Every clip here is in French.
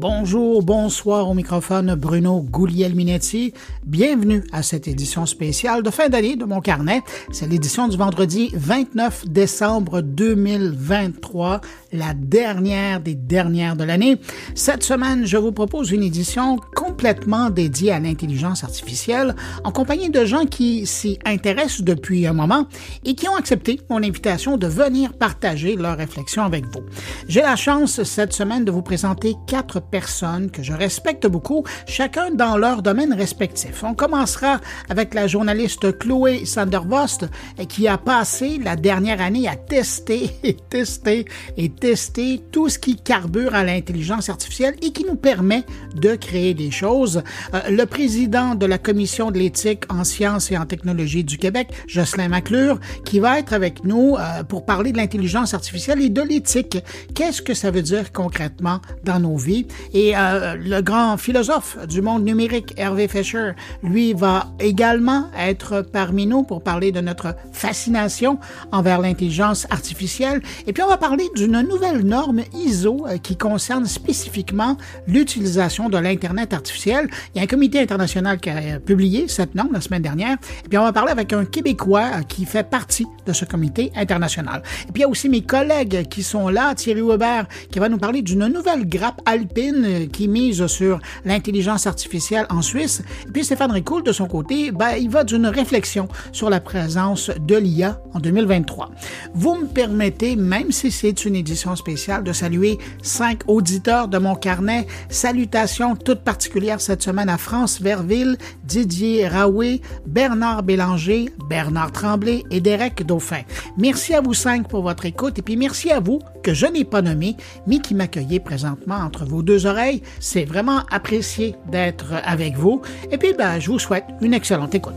Bonjour, bonsoir au microphone Bruno Gouliel-Minetti. Bienvenue à cette édition spéciale de fin d'année de mon carnet. C'est l'édition du vendredi 29 décembre 2023, la dernière des dernières de l'année. Cette semaine, je vous propose une édition complètement dédiée à l'intelligence artificielle en compagnie de gens qui s'y intéressent depuis un moment et qui ont accepté mon invitation de venir partager leurs réflexions avec vous. J'ai la chance cette semaine de vous présenter quatre personnes que je respecte beaucoup, chacun dans leur domaine respectif. On commencera avec la journaliste Chloé Sandervost qui a passé la dernière année à tester et tester et tester tout ce qui carbure à l'intelligence artificielle et qui nous permet de créer des choses. Euh, le président de la commission de l'éthique en sciences et en technologie du Québec, Jocelyn McClure, qui va être avec nous euh, pour parler de l'intelligence artificielle et de l'éthique. Qu'est-ce que ça veut dire concrètement dans nos vies? Et euh, le grand philosophe du monde numérique, Hervé Fischer, lui va également être parmi nous pour parler de notre fascination envers l'intelligence artificielle. Et puis on va parler d'une nouvelle norme ISO euh, qui concerne spécifiquement l'utilisation de l'Internet artificiel. Il y a un comité international qui a publié cette norme la semaine dernière. Et puis on va parler avec un Québécois euh, qui fait partie de ce comité international. Et puis il y a aussi mes collègues qui sont là, Thierry Weber, qui va nous parler d'une nouvelle grappe alpine euh, qui mise sur l'intelligence artificielle en Suisse. Et puis Stéphane Ricoul, de son côté, ben, il va d'une réflexion sur la présence de l'IA en 2023. Vous me permettez, même si c'est une édition spéciale, de saluer cinq auditeurs de mon carnet. Salutations toutes particulières cette semaine à France Verville, Didier Raoué, Bernard Bélanger, Bernard Tremblay et Derek Dauphin. Merci à vous cinq pour votre écoute et puis merci à vous que je n'ai pas nommé, mais qui m'accueillez présentement entre vos deux oreilles. C'est vraiment apprécié d'être avec vous. Et puis, ben, je vous souhaite une excellente écoute.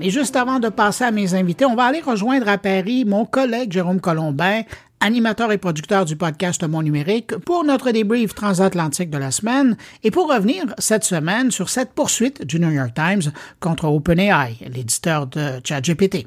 Mais juste avant de passer à mes invités, on va aller rejoindre à Paris mon collègue Jérôme Colombin, animateur et producteur du podcast Mon Numérique, pour notre débrief transatlantique de la semaine et pour revenir cette semaine sur cette poursuite du New York Times contre OpenAI, l'éditeur de ChatGPT.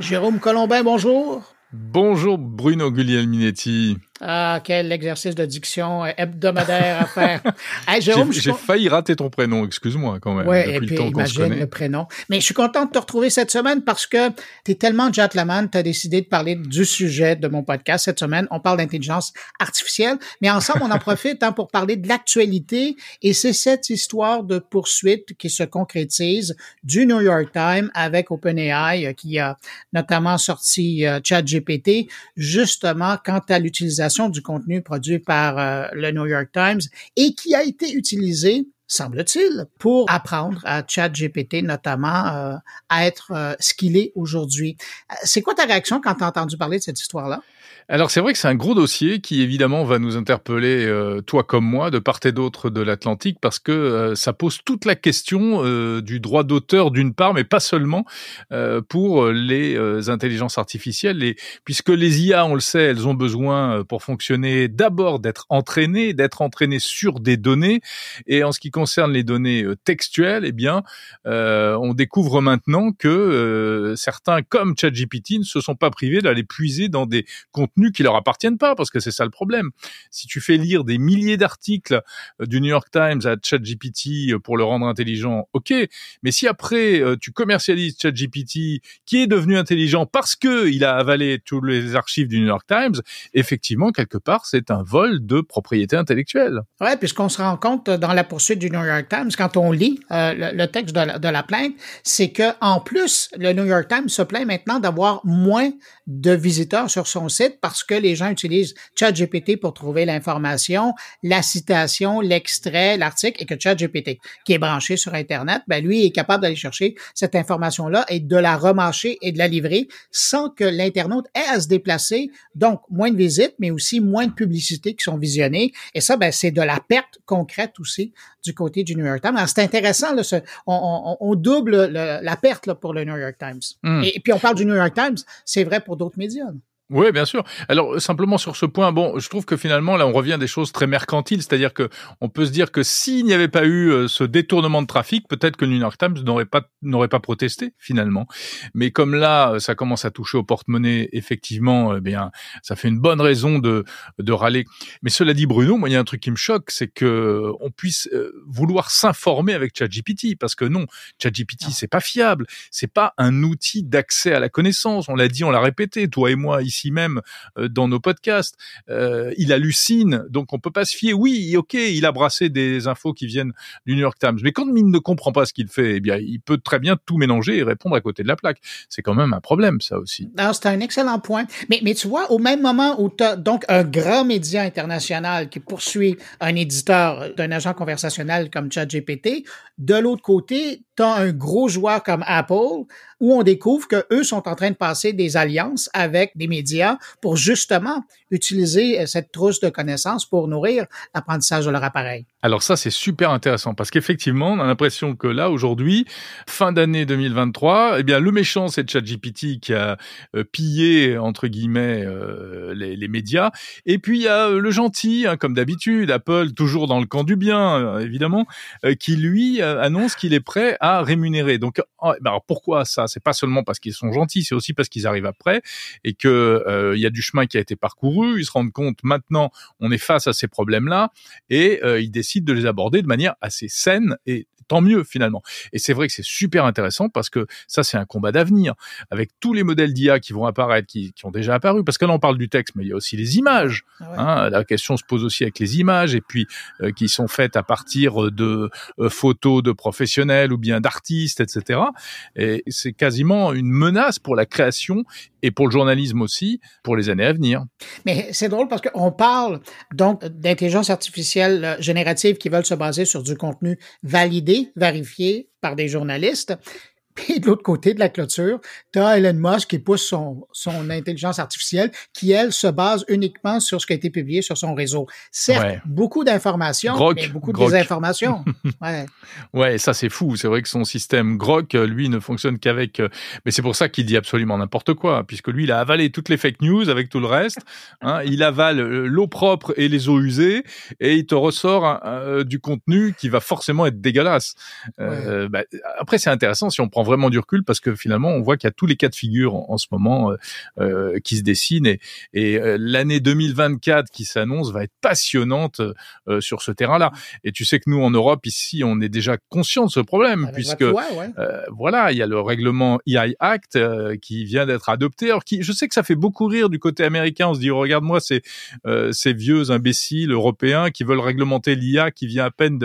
Jérôme Colombin, bonjour. Bonjour Bruno Guglielminetti. Ah, quel exercice de diction hebdomadaire à faire. j'ai failli rater ton prénom, excuse-moi quand même. Oui, et puis imagine le prénom. Mais je suis content de te retrouver cette semaine parce que tu es tellement gentleman, tu as décidé de parler du sujet de mon podcast cette semaine. On parle d'intelligence artificielle, mais ensemble, on en profite hein, pour parler de l'actualité et c'est cette histoire de poursuite qui se concrétise du New York Times avec OpenAI euh, qui a notamment sorti euh, ChatGPT justement quant à l'utilisation du contenu produit par euh, le New York Times et qui a été utilisé semble-t-il, pour apprendre à ChatGPT notamment euh, à être euh, ce qu'il est aujourd'hui. C'est quoi ta réaction quand tu as entendu parler de cette histoire-là? Alors c'est vrai que c'est un gros dossier qui évidemment va nous interpeller, euh, toi comme moi, de part et d'autre de l'Atlantique, parce que euh, ça pose toute la question euh, du droit d'auteur d'une part, mais pas seulement pour les intelligences artificielles, et, puisque les IA, on le sait, elles ont besoin pour fonctionner d'abord d'être entraînées, d'être entraînées sur des données, et en ce qui concerne les données textuelles, eh bien, on découvre maintenant que certains, comme ChatGPT, ne se sont pas privés d'aller puiser dans des contenus qui leur appartiennent pas, parce que c'est ça le problème. Si tu fais lire des milliers d'articles euh, du New York Times à ChatGPT euh, pour le rendre intelligent, ok. Mais si après euh, tu commercialises ChatGPT qui est devenu intelligent parce que il a avalé tous les archives du New York Times, effectivement quelque part c'est un vol de propriété intellectuelle. Ouais, puisqu'on se rend compte dans la poursuite du New York Times quand on lit le, texte de la, de la plainte, c'est que en plus le New York Times se plaint maintenant d'avoir moins de visiteurs sur son site parce que les gens utilisent ChatGPT pour trouver l'information, la citation, l'extrait, l'article, et que ChatGPT, qui est branché sur Internet, ben lui est capable d'aller chercher cette information-là et de la remarcher et de la livrer sans que l'internaute ait à se déplacer. Donc, moins de visites, mais aussi moins de publicités qui sont visionnées. Et ça, ben, c'est de la perte concrète aussi du côté du New York Times. C'est intéressant, là, on, double la perte là, pour le New York Times. Hmm. Et, puis, on parle du New York Times, c'est vrai pour d'autres médias. Oui, bien sûr. Alors simplement sur ce point, bon, je trouve que finalement là on revient à des choses très mercantiles, c'est-à-dire que on peut se dire que s'il n'y avait pas eu euh, ce détournement de trafic, peut-être que le New York Times n'aurait pas n'aurait pas protesté finalement. Mais comme là euh, ça commence à toucher au porte-monnaie, effectivement, eh bien ça fait une bonne raison de de râler. Mais cela dit, Bruno, moi il y a un truc qui me choque, c'est que on puisse euh, vouloir s'informer avec ChatGPT, parce que non, ChatGPT c'est pas fiable, c'est pas un outil d'accès à la connaissance. On l'a dit, on l'a répété, toi et moi ici même euh, dans nos podcasts. Euh, il hallucine, donc on peut pas se fier. Oui, ok, il a brassé des infos qui viennent du New York Times, mais quand il ne comprend pas ce qu'il fait, eh bien, il peut très bien tout mélanger et répondre à côté de la plaque. C'est quand même un problème, ça aussi. C'est un excellent point. Mais, mais tu vois, au même moment où tu as donc un grand média international qui poursuit un éditeur d'un agent conversationnel comme ChatGPT, de l'autre côté, tu as un gros joueur comme Apple où on découvre que eux sont en train de passer des alliances avec des médias pour justement utiliser euh, cette trousse de connaissances pour nourrir l'apprentissage de leur appareil. Alors ça, c'est super intéressant parce qu'effectivement, on a l'impression que là, aujourd'hui, fin d'année 2023, eh bien, le méchant, c'est ChatGPT qui a euh, pillé, entre guillemets, euh, les, médias. Et puis, il y a le gentil, hein, comme d'habitude, Apple, toujours dans le camp du bien, évidemment, qui, lui, annonce qu'il est prêt à rémunérer. Donc, oh, ben alors pourquoi ça? C'est pas seulement parce qu'ils sont gentils, c'est aussi parce qu'ils arrivent après et que il y a du chemin qui a été parcouru ils se rendent compte maintenant on est face à ces problèmes-là et euh, ils décident de les aborder de manière assez saine et tant mieux finalement. Et c'est vrai que c'est super intéressant parce que ça c'est un combat d'avenir avec tous les modèles d'IA qui vont apparaître, qui, ont déjà apparu. Parce que là on parle du texte, mais il y a aussi les images. Ah hein. la question se pose aussi avec les images et puis euh, qui sont faites à partir de euh, photos de professionnels ou bien d'artistes, etc. Et c'est quasiment une menace pour la création et pour le journalisme aussi pour les années à venir. Mais c'est drôle parce qu'on parle donc d'intelligence artificielle euh, générative qui veulent se baser sur du contenu validé, vérifié par des journalistes. Puis de l'autre côté de la clôture, tu as Elon Musk qui pousse son, son intelligence artificielle qui, elle, se base uniquement sur ce qui a été publié sur son réseau. Certes, beaucoup d'informations, mais beaucoup de désinformations. ouais. ouais, ça c'est fou. C'est vrai que son système Grok, lui, ne fonctionne qu'avec... Euh, mais c'est pour ça qu'il dit absolument n'importe quoi, puisque lui, il a avalé toutes les fake news avec tout le reste. Hein. Il avale euh, l'eau propre et les eaux usées, et il te ressort euh, du contenu qui va forcément être dégueulasse. Euh, bah, après, c'est intéressant si on prend vraiment du recul parce que finalement, on voit qu'il y a tous les cas de figure en, ce moment euh, euh, qui se dessinent et, et euh, l'année 2024 qui s'annonce va être passionnante sur ce terrain-là. Et tu sais que nous, en Europe, ici, on est déjà conscient de ce problème puisque voilà, il y a le règlement EI Act qui vient d'être adopté. Alors, qui, je sais que ça fait beaucoup rire du côté américain. On se dit, regarde-moi ces, ces vieux imbéciles européens qui veulent réglementer l'IA qui vient à peine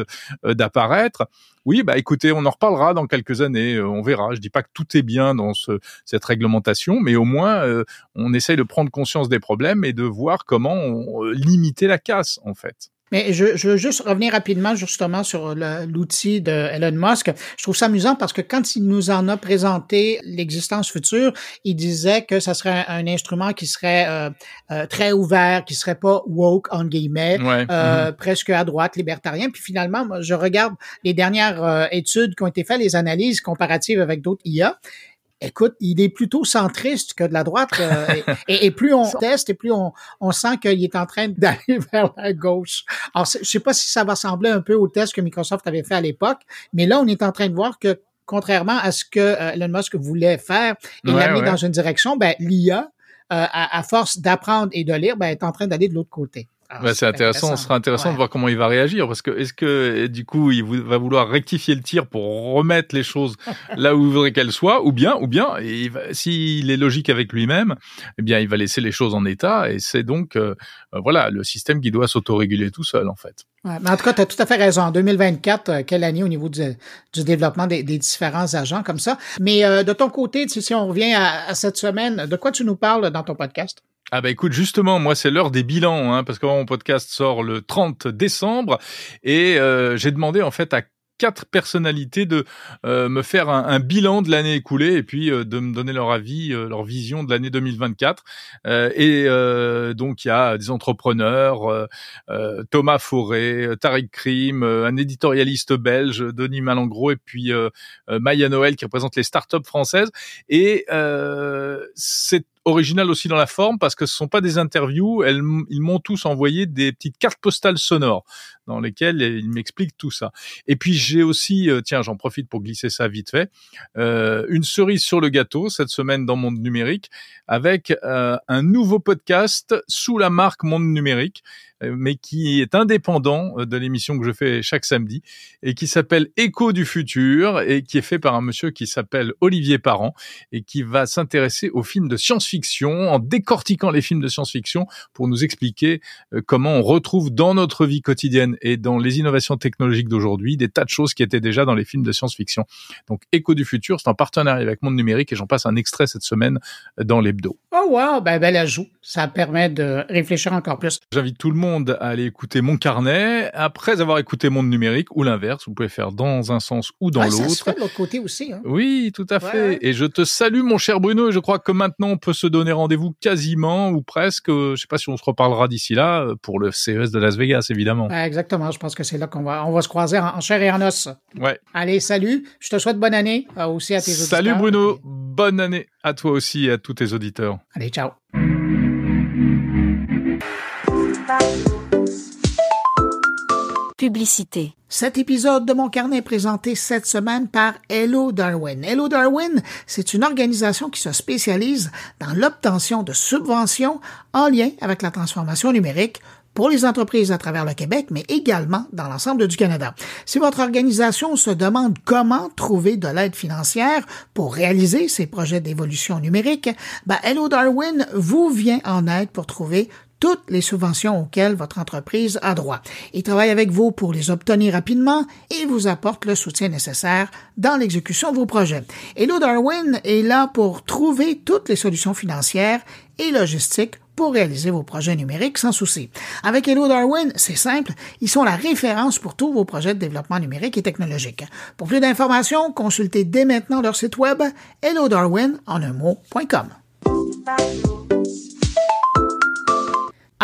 d'apparaître. Oui, bah écoutez, on en reparlera dans quelques années, on verra. Je dis pas que tout est bien dans ce, cette réglementation, mais au moins euh, on essaye de prendre conscience des problèmes et de voir comment on, euh, limiter la casse en fait. Mais je, je, veux juste revenir rapidement justement sur l'outil de Elon Musk. Je trouve ça amusant parce que quand il nous en a présenté l'existence future, il disait que ça serait un, instrument qui serait euh, euh, très ouvert, qui serait pas woke en guillemets, euh, mm-hmm. presque à droite, libertarien. Puis finalement, moi, je regarde les dernières études qui ont été faites, les analyses comparatives avec d'autres IA, écoute, il est plutôt centriste que de la droite. Euh, et, plus on teste, et plus on, on sent qu'il est en train d'aller vers la gauche. Alors, je sais pas si ça va ressembler un peu au test que Microsoft avait fait à l'époque, mais là, on est en train de voir que contrairement à ce que euh, Elon Musk voulait faire et l'amener dans une direction, ben, l'IA, euh, à, à, force d'apprendre et de lire, ben, est en train d'aller de l'autre côté. Ah, c'est intéressant, ce sera intéressant de voir comment il va réagir parce que est-ce que du coup il va vouloir rectifier le tir pour remettre les choses là où il voudrait qu'elles soient ou bien ou bien s'il est logique avec lui-même, eh bien il va laisser les choses en état et c'est donc euh, euh, voilà le système qui doit s'autoréguler tout seul en fait. Ouais, mais en tout cas, tu as tout à fait raison. En 2024, euh, quelle année au niveau du, du développement des, des, différents agents comme ça? Mais de ton côté, si on revient à, à cette semaine, de quoi tu nous parles dans ton podcast? Ah bah écoute, justement, moi c'est l'heure des bilans, hein, parce que mon podcast sort le 30 décembre, et euh, j'ai demandé en fait à quatre personnalités de euh, me faire un, bilan de l'année écoulée et puis euh, de me donner leur avis, euh, leur vision de l'année 2024. et donc il y a des entrepreneurs, Thomas Forêt, Tariq Krim, un éditorialiste belge, Denis Malangro, et puis Maya Noël qui représente les startups françaises. Et c'est original aussi dans la forme parce que ce sont pas des interviews. Elles, ils m'ont tous envoyé des petites cartes postales sonores dans lesquelles ils m'expliquent tout ça. Et puis j'ai aussi, euh, tiens, j'en profite pour glisser ça vite fait, euh, une cerise sur le gâteau cette semaine dans Monde Numérique avec euh, un nouveau podcast sous la marque Monde Numérique mais qui est indépendant euh, de l'émission que je fais chaque samedi et qui s'appelle Écho du futur et qui est fait par un monsieur qui s'appelle Olivier Parent et qui va s'intéresser aux films de science-fiction en décortiquant les films de science-fiction pour nous expliquer euh, comment on retrouve dans notre vie quotidienne et dans les innovations technologiques d'aujourd'hui des tas de choses qui étaient déjà dans les films de science-fiction. Donc Écho du futur, c'est en partenariat avec Monde Numérique et j'en passe un extrait cette semaine dans l'hebdo. Oh wow, ben bel ajout. Ça permet de réfléchir encore plus. J'invite tout le monde à aller écouter mon carnet après avoir écouté Monde Numérique ou l'inverse. Vous pouvez faire dans un sens ou dans l'autre. Ça se fait de l'autre côté aussi. Hein. Oui, tout à fait. Et je te salue, mon cher Bruno. Et je crois que maintenant, on peut se donner rendez-vous quasiment ou presque. Je sais pas si on se reparlera d'ici là pour le CES de Las Vegas, évidemment. exactement. Je pense que c'est là qu'on va, on va se croiser en, chair et en os. Ouais. Allez, salut. Je te souhaite bonne année euh, aussi à tes auditeurs. Salut Bruno. Bonne année à toi aussi et à tous tes auditeurs. Allez, ciao. Cet épisode de mon carnet est présenté cette semaine par Hello Darwin. Hello Darwin, c'est une organisation qui se spécialise dans l'obtention de subventions en lien avec la transformation numérique pour les entreprises à travers le Québec, mais également dans l'ensemble du Canada. Si votre organisation se demande comment trouver de l'aide financière pour réaliser ces projets d'évolution numérique, ben Hello Darwin vous vient en aide pour trouver toutes les subventions auxquelles votre entreprise a droit. Il travaille avec vous pour les obtenir rapidement et vous apporte le soutien nécessaire dans l'exécution de vos projets. Hello Darwin est là pour trouver toutes les solutions financières et logistiques pour réaliser vos projets numériques sans souci. Avec Hello Darwin, c'est simple, ils sont la référence pour tous vos projets de développement numérique et technologique. Pour plus d'informations, consultez dès maintenant leur site web hellodarwin en un mot.com.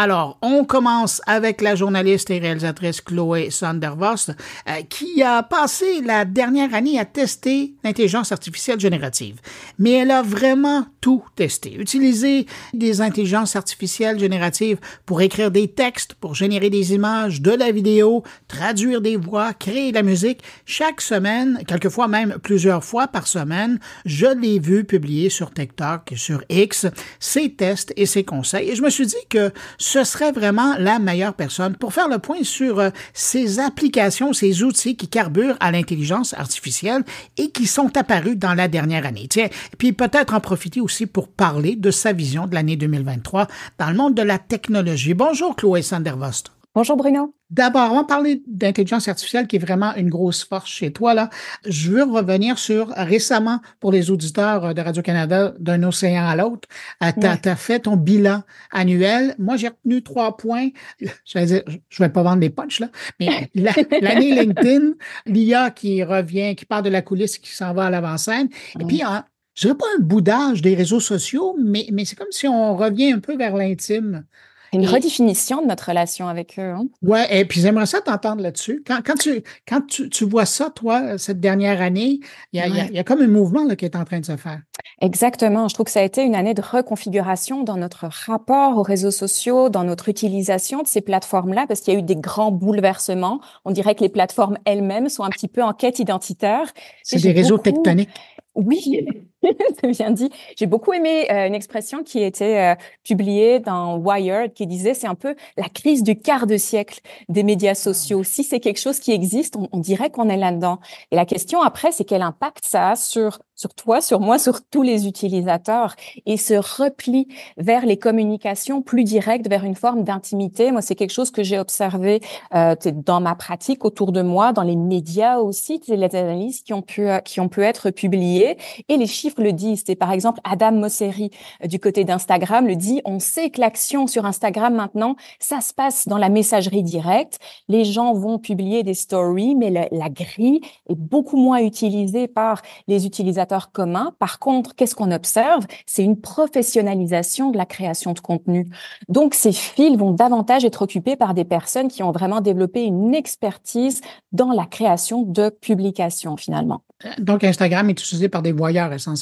Alors, on commence avec la journaliste et réalisatrice Chloé Sandervost, euh, qui a passé la dernière année à tester l'intelligence artificielle générative. Mais elle a vraiment tout testé. Utiliser des intelligences artificielles génératives pour écrire des textes, pour générer des images, de la vidéo, traduire des voix, créer de la musique. Chaque semaine, quelquefois même plusieurs fois par semaine, je l'ai vu publier sur TikTok sur X ses tests et ses conseils. Et je me suis dit que ce serait vraiment la meilleure personne pour faire le point sur euh, ces applications, ces outils qui carburent à l'intelligence artificielle et qui sont apparus dans la dernière année. Tiens, puis peut-être en profiter aussi pour parler de sa vision de l'année 2023 dans le monde de la technologie. Bonjour Chloé Sandervost. Bonjour Bruno. D'abord, on va parler d'intelligence artificielle qui est vraiment une grosse force chez toi. Là. Je veux revenir sur récemment pour les auditeurs de Radio-Canada d'un océan à l'autre. Euh, tu as, fait ton bilan annuel. Moi, j'ai retenu trois points. Je vais dire, je vais pas vendre des punchs, là, mais l'année LinkedIn, l'IA qui revient, qui part de la coulisse, qui s'en va à l'avant-scène. Et puis, je ne pas un boudage des réseaux sociaux, mais, mais c'est comme si on revient un peu vers l'intime. Une redéfinition de notre relation avec eux. Hein? Oui, et puis j'aimerais ça t'entendre là-dessus. Quand, quand, tu, quand tu, tu, vois ça, toi, cette dernière année, il y a, y a, comme un mouvement là, qui est en train de se faire. Exactement. Je trouve que ça a été une année de reconfiguration dans notre rapport aux réseaux sociaux, dans notre utilisation de ces plateformes-là, parce qu'il y a eu des grands bouleversements. On dirait que les plateformes elles-mêmes sont un petit peu en quête identitaire. C'est des réseaux tectoniques. Oui, c'est bien dit. J'ai beaucoup aimé euh, une expression qui était euh, publiée dans Wired qui disait c'est un peu la crise du quart de siècle des médias sociaux. Si c'est quelque chose qui existe, on, on dirait qu'on est là-dedans. Et la question après, c'est quel impact ça a sur sur toi, sur moi, sur tous les utilisateurs? Et ce repli vers les communications plus directes, vers une forme d'intimité. Moi, c'est quelque chose que j'ai observé euh, dans ma pratique autour de moi, dans les médias aussi, les analyses qui ont pu qui ont pu être publiées et les chiffres le disent. C'est par exemple Adam Mosseri euh, du côté d'Instagram le dit. On sait que l'action sur Instagram maintenant, ça se passe dans la messagerie directe. Les gens vont publier des stories, mais la grille est beaucoup moins utilisée par les utilisateurs communs. Par contre, qu'est-ce qu'on observe? C'est une professionnalisation de la création de contenu. Donc, ces fils vont davantage être occupés par des personnes qui ont vraiment développé une expertise dans la création de publications finalement. Donc, Instagram est utilisé par des voyeurs essentiellement,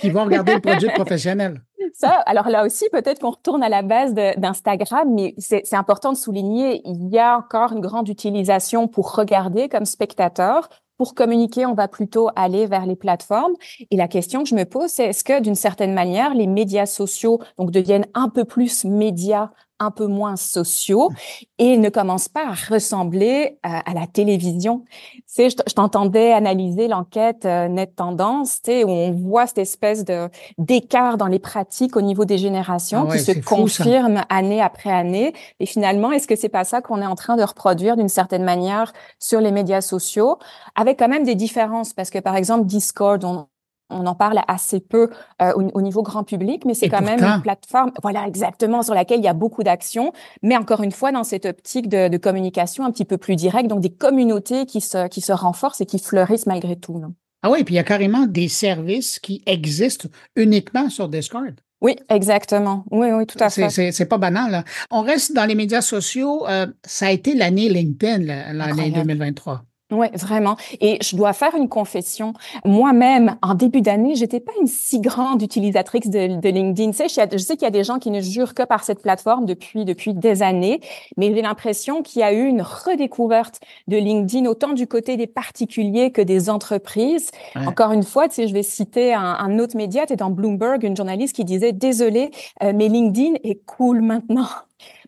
qui vont regarder le produit professionnel. ça, alors là aussi, peut-être qu'on retourne à la base d'Instagram, mais c'est important de souligner, il y a encore une grande utilisation pour regarder comme spectateur. Pour communiquer, on va plutôt aller vers les plateformes. Et la question que je me pose, c'est est-ce que d'une certaine manière, les médias sociaux donc deviennent un peu plus médias un peu moins sociaux et ne commencent pas à ressembler à, la télévision. Tu sais, je, t'entendais analyser l'enquête euh, Net Tendance, tu sais, où on voit cette espèce de d'écart dans les pratiques au niveau des générations ah qui se confirment année après année. Et finalement, est-ce que c'est pas ça qu'on est en train de reproduire d'une certaine manière sur les médias sociaux, avec quand même des différences, parce que par exemple Discord, on, on en parle assez peu euh, au, niveau grand public, mais c'est quand même une plateforme, voilà, exactement, sur laquelle il y a beaucoup d'actions, mais encore une fois, dans cette optique de, communication un petit peu plus directe, donc des communautés qui se, qui se renforcent et qui fleurissent malgré tout. Ah oui, puis il y a carrément des services qui existent uniquement sur Discord. Oui, exactement. Oui, oui, tout à fait. C'est pas banal. On reste dans les médias sociaux. Euh, ça a été l'année LinkedIn, l'année 2023. Oui, vraiment. Et je dois faire une confession. Moi-même, en début d'année, j'étais pas une si grande utilisatrice de, de LinkedIn. Tu sais, je, sais qu'il y a des gens qui ne jurent que par cette plateforme depuis depuis des années, mais j'ai l'impression qu'il y a eu une redécouverte de LinkedIn autant du côté des particuliers que des entreprises. Encore une fois, tu sais, je vais citer un, un autre média, c'est dans Bloomberg, une journaliste qui disait désolé, euh, mais LinkedIn est cool maintenant.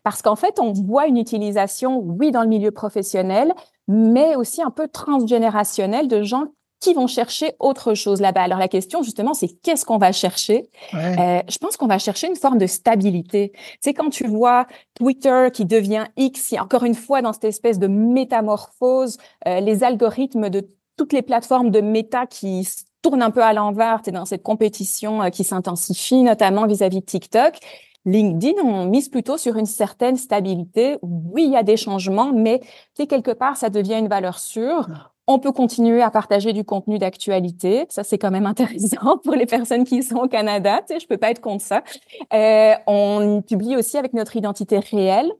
Parce qu'en fait, on voit une utilisation, oui, dans le milieu professionnel, mais aussi un peu transgénérationnel de gens qui vont chercher autre chose là-bas. Alors la question justement, c'est qu'est-ce qu'on va chercher? Euh, Je pense qu'on va chercher une forme de stabilité. C'est quand tu vois Twitter qui devient X, encore une fois dans cette espèce de métamorphose, euh, les algorithmes de toutes les plateformes de méta qui tournent un peu à l'envers, tu dans cette compétition euh, qui s'intensifie, notamment vis-à-vis -vis de TikTok. LinkedIn, on mise plutôt sur une certaine stabilité. Oui, il y a des changements, mais quelque part, ça devient une valeur sûre. On peut continuer à partager du contenu d'actualité. Ça, c'est quand même intéressant pour les personnes qui sont au Canada. Tu sais, je peux pas être contre ça. Euh, on publie aussi avec notre identité réelle.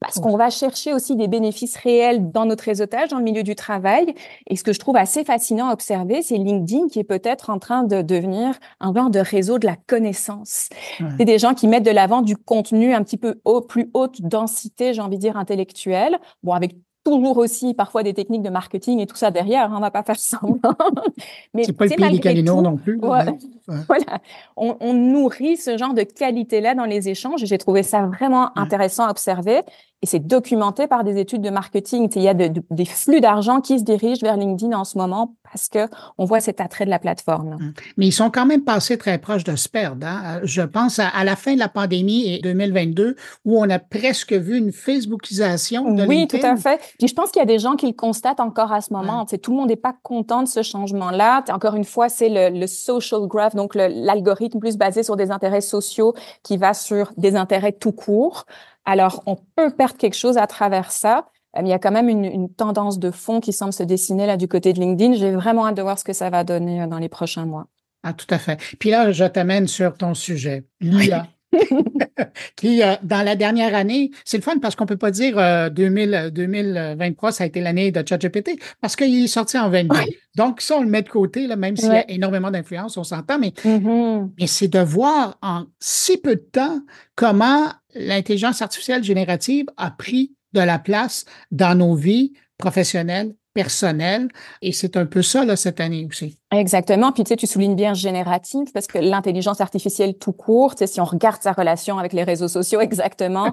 Parce qu'on va chercher aussi des bénéfices réels dans notre réseautage, dans le milieu du travail. Et ce que je trouve assez fascinant à observer, c'est LinkedIn qui est peut-être en train de devenir un genre de réseau de la connaissance. C'est des gens qui mettent de l'avant du contenu un petit peu haut, plus haute densité, j'ai envie de dire, intellectuelle. Bon, avec toujours aussi parfois des techniques de marketing et tout ça derrière, hein, on va pas faire semblant. Mais c'est pas le pays non plus. Voilà, on, on, nourrit ce genre de qualité-là dans les échanges j'ai trouvé ça vraiment intéressant à observer et c'est documenté par des études de marketing. Il y a des flux d'argent qui se dirigent vers LinkedIn en ce moment parce que on voit cet attrait de la plateforme. Hum. Mais ils sont quand même passés très proches de se perdre. Hein. Je pense à, la fin de la pandémie et 2022 où on a presque vu une Facebookisation de Oui, tout à fait. Puis je pense qu'il y a des gens qui le constatent encore à ce moment. Tout le monde n'est pas content de ce changement-là. Encore une fois, c'est le, le, social graph, donc l'algorithme plus basé sur des intérêts sociaux qui va sur des intérêts tout court. Alors, on peut perdre quelque chose à travers ça. Euh, il y a quand même une, tendance de fond qui semble se dessiner là du côté de LinkedIn. J'ai vraiment hâte de voir ce que ça va donner euh, dans les prochains mois. Ah, tout à fait. Puis là, je t'amène sur ton sujet, l'IA. qui, euh, dans la dernière année, c'est le fun parce qu'on peut pas dire 2000, 2023, ça a été l'année de ChatGPT parce qu'il est sorti en 22. Donc, ça, on le met de côté, là, même s'il y a énormément d'influence, on s'entend, mais, mm-hmm. mais c'est de voir en si peu de temps comment l'intelligence artificielle générative a pris de la place dans nos vies professionnelles, personnelles. Et c'est un peu ça, là, cette année aussi. Exactement. Puis, tu sais, tu soulignes bien générative parce que l'intelligence artificielle tout court, tu sais, si on regarde sa relation avec les réseaux sociaux, exactement,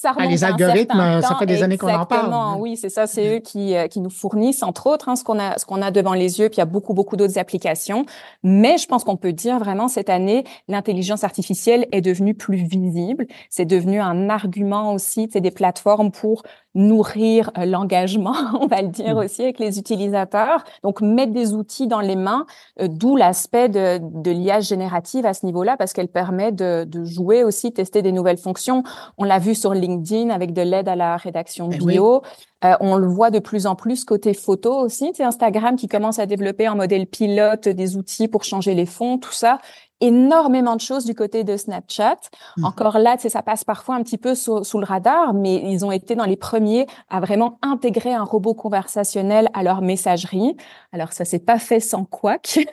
ça ah, les algorithmes, ça fait des années qu'on en parle. Exactement, oui, c'est ça, c'est eux qui, euh, qui nous fournissent, entre autres, hein, ce qu'on a, ce qu'on a devant les yeux, puis il y a beaucoup, beaucoup d'autres applications. Mais je pense qu'on peut dire vraiment cette année, l'intelligence artificielle est devenue plus visible. C'est devenu un argument aussi, c'est des plateformes pour nourrir euh, l'engagement, on va le dire mmh. aussi, avec les utilisateurs. Donc, mettre des outils dans les mains, euh, d'où l'aspect de, de l'IA générative à ce niveau-là, parce qu'elle permet de, de jouer aussi, tester des nouvelles fonctions. On l'a vu sur LinkedIn avec de l'aide à la rédaction eh bio. Euh, on le voit de plus en plus côté photo aussi. C'est Instagram qui commence à développer en modèle pilote des outils pour changer les fonds, tout ça. Énormément de choses du côté de Snapchat. Mhm. Encore là, ça passe parfois un petit peu sous, sous, le radar, mais ils ont été dans les premiers à vraiment intégrer un robot conversationnel à leur messagerie. Alors ça s'est pas fait sans couac.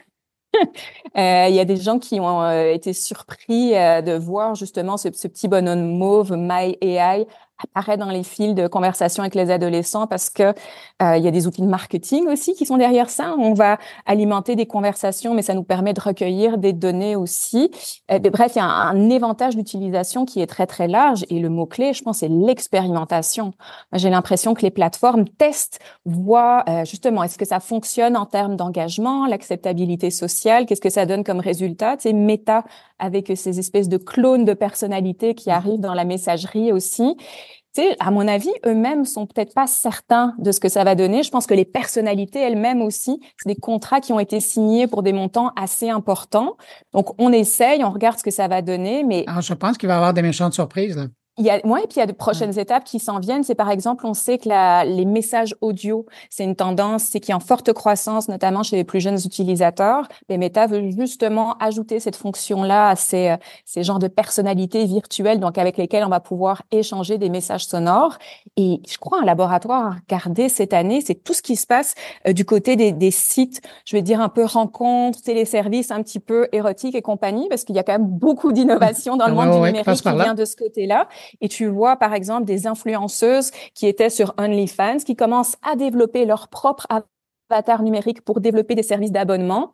Euh, il y a des gens qui ont euh, été surpris de voir justement ce, ce, petit bonhomme mauve My AI apparaît dans les fils de conversation avec les adolescents parce que euh, il y a des outils de marketing aussi qui sont derrière ça. On va alimenter des conversations, mais ça nous permet de recueillir des données aussi. Euh, bref, il y a un, un éventage d'utilisation qui est très très large et le mot clé, je pense, c'est l'expérimentation. J'ai l'impression que les plateformes testent, voient euh, justement est-ce que ça fonctionne en termes d'engagement, l'acceptabilité sociale, qu'est-ce que ça donne comme résultat. C'est méta avec ces espèces de clones de personnalité qui arrivent dans la messagerie aussi à mon avis, eux-mêmes sont peut-être pas certains de ce que ça va donner. Je pense que les personnalités elles-mêmes aussi, c'est des contrats qui ont été signés pour des montants assez importants. Donc, on essaye, on regarde ce que ça va donner, mais... Alors, je pense qu'il va y avoir des méchantes surprises. Là. Il y a, ouais, et puis il y a de prochaines étapes qui s'en viennent. C'est par exemple, on sait que la, les messages audio, c'est une tendance, c'est qui est en forte croissance, notamment chez les plus jeunes utilisateurs. Les Meta veulent justement ajouter cette fonction-là à ces, euh, ces genres de personnalités virtuelles, donc avec lesquelles on va pouvoir échanger des messages sonores. Et je crois un laboratoire à regarder cette année, c'est tout ce qui se passe euh, du côté des, des, sites, je vais dire un peu rencontres, téléservices un petit peu érotiques et compagnie, parce qu'il y a quand même beaucoup d'innovation dans le monde du numérique qui vient de ce côté-là et tu vois par exemple des influenceuses qui étaient sur OnlyFans qui commencent à développer leur propre avatar numérique pour développer des services d'abonnement.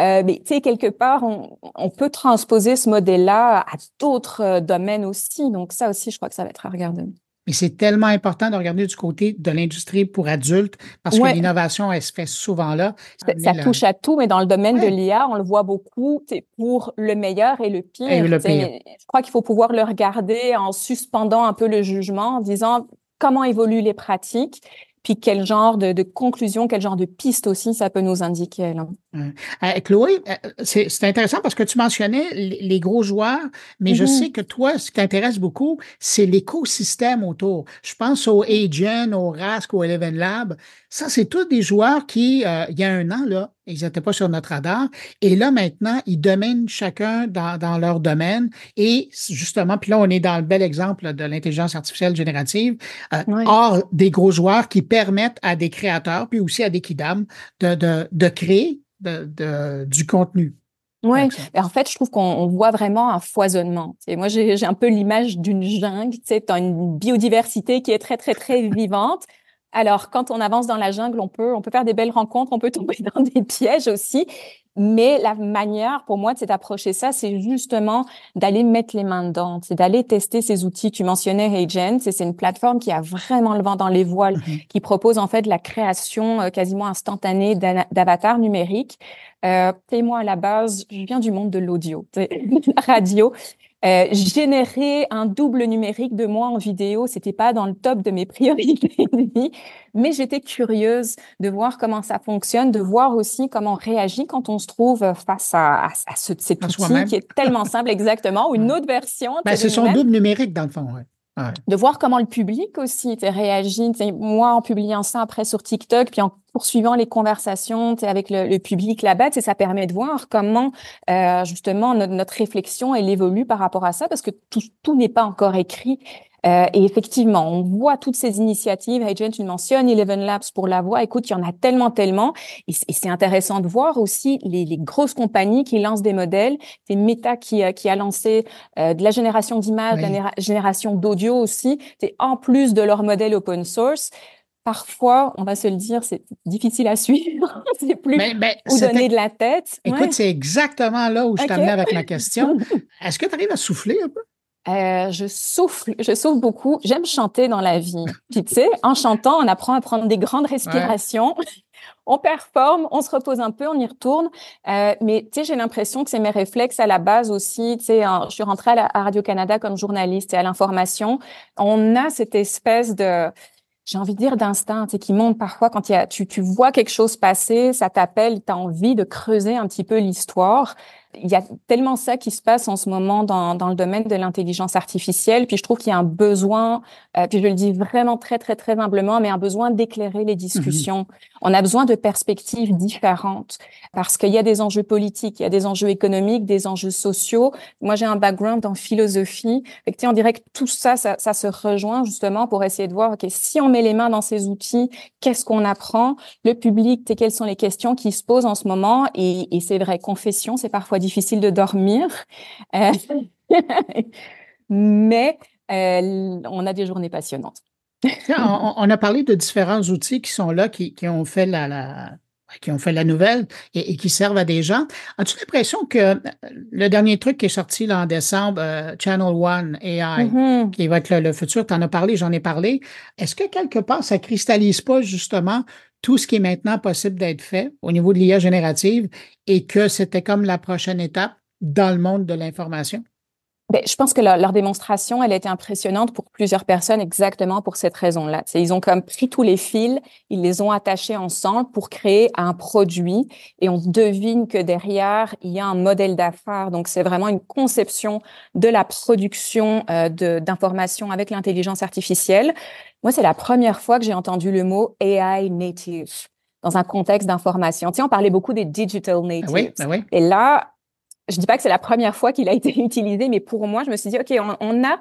Euh, mais tu sais, quelque part, on, peut transposer ce modèle-là à d'autres euh, domaines aussi. Donc ça aussi, je crois que ça va être à regarder. Mais c'est tellement important de regarder du côté de l'industrie pour adultes parce que l'innovation, elle se fait souvent là. Ça, touche à tout, mais dans le domaine de l'IA, on le voit beaucoup c'est pour le meilleur et le pire. Et le pire. Je crois qu'il faut pouvoir le regarder en suspendant un peu le jugement, en disant comment évoluent les pratiques puis quel genre de, de, conclusion, quel genre de piste aussi ça peut nous indiquer. Là. Euh, Chloé, euh, c'est intéressant parce que tu mentionnais les, gros joueurs, mais je mm-hmm. sais que toi, ce qui t'intéresse beaucoup, c'est l'écosystème autour. Je pense au Agent, au Rask, au Eleven Lab. Ça, c'est tous des joueurs qui, euh, il y a un an, là, ils n'étaient pas sur notre radar. Et là, maintenant, ils dominent chacun dans, dans, leur domaine. Et justement, puis là, on est dans le bel exemple de l'intelligence artificielle générative. Euh, Or, des gros joueurs qui permettent à des créateurs, puis aussi à des kidam, de, de, de créer de, de, du contenu. Oui, en fait, je trouve qu'on voit vraiment un foisonnement. Et moi, j'ai un peu l'image d'une jungle. Tu sais, as une biodiversité qui est très, très, très vivante. Alors, quand on avance dans la jungle, on peut, on peut faire des belles rencontres, on peut tomber dans des pièges aussi. Mais la manière pour moi de s'approcher ça, c'est justement d'aller mettre les mains dedans, c'est d'aller tester ces outils. Tu mentionnais Agent, c'est une plateforme qui a vraiment le vent dans les voiles, mm-hmm. qui propose en fait la création euh, quasiment instantanée d'avatars numériques. Euh, et moi, à la base, je viens du monde de l'audio, la radio. Euh, générer un double numérique de moi en vidéo, c'était pas dans le top de mes priorités mais j'étais curieuse de voir comment ça fonctionne, de voir aussi comment on réagit quand on se trouve face à, à, ce, cet outil qui est tellement simple, exactement, ou une autre version. Ben, c'est son double numérique dans le fond. Ouais. De voir comment le public aussi réagit. Moi, en publiant ça après sur TikTok, puis en poursuivant les conversations avec le, le public là-bas, ça permet de voir comment euh, justement notre, notre, réflexion elle évolue par rapport à ça, parce que tout, tout n'est pas encore écrit. Euh, et effectivement, on voit toutes ces initiatives. Agent, tu mentionnes Eleven Labs pour la voix. Écoute, il y en a tellement, tellement. Et, c'est intéressant de voir aussi les, les, grosses compagnies qui lancent des modèles. C'est Meta qui, qui a lancé euh, de la génération d'images, de la génération d'audio aussi. C'est en plus de leur modèle open source parfois, on va se le dire, c'est difficile à suivre. c'est plus où donner de la tête. Écoute, c'est exactement là où je t'amenais avec ma question. Est-ce que tu arrives à souffler un peu? Euh, je souffle, je souffle beaucoup. J'aime chanter dans la vie. Puis tu sais, en chantant, on apprend à prendre des grandes respirations. on performe, on se repose un peu, on y retourne. Euh, mais tu sais, j'ai l'impression que c'est mes réflexes à la base aussi. Tu sais, je suis rentrée à, Radio Canada comme journaliste et à l'information. On a cette espèce de j'ai envie de dire d'instinct, tu sais, qui monte parfois quand y a, tu, tu vois quelque chose passer, ça t'appelle, tu as envie de creuser un petit peu l'histoire. Il y a tellement ça qui se passe en ce moment dans, dans le domaine de l'intelligence artificielle. Puis je trouve qu'il y a un besoin, euh, puis je le dis vraiment très, très, très humblement, mais un besoin d'éclairer les discussions. On a besoin de perspectives différentes parce qu'il y a des enjeux politiques, il y a des enjeux économiques, des enjeux sociaux. Moi, j'ai un background en philosophie. Fait on dirait que tout ça, ça, ça se rejoint justement pour essayer de voir, OK, si on met les mains dans ces outils, qu'est-ce qu'on apprend? Le public, quelles sont les questions qui se posent en ce moment? Et, et c'est vrai, confession, c'est parfois difficile de dormir. Euh, mais euh, on a des journées passionnantes. on, a parlé de différents outils qui sont là, qui, ont fait la, qui ont fait la nouvelle et, qui servent à des gens. As-tu l'impression que le dernier truc qui est sorti là, en décembre, euh, Channel One AI, mm-hmm. qui va être le, futur, tu en as parlé, j'en ai parlé, est-ce que quelque part, ça cristallise pas justement tout ce qui est maintenant possible d'être fait au niveau de l'IA générative et que c'était comme la prochaine étape dans le monde de l'information? Ben, je pense que leur, leur, démonstration, elle a été impressionnante pour plusieurs personnes exactement pour cette raison-là. Ils ont comme pris tous les fils, ils les ont attachés ensemble pour créer un produit et on devine que derrière, il y a un modèle d'affaires. Donc, c'est vraiment une conception de la production euh, d'informations avec l'intelligence artificielle. Moi, c'est la première fois que j'ai entendu le mot AI native dans un contexte d'information. Tu sais, on parlait beaucoup des digital natives. Ah oui, ah oui. Et là, je dis pas que c'est la première fois qu'il a été utilisé, mais pour moi, je me suis dit, OK, on, a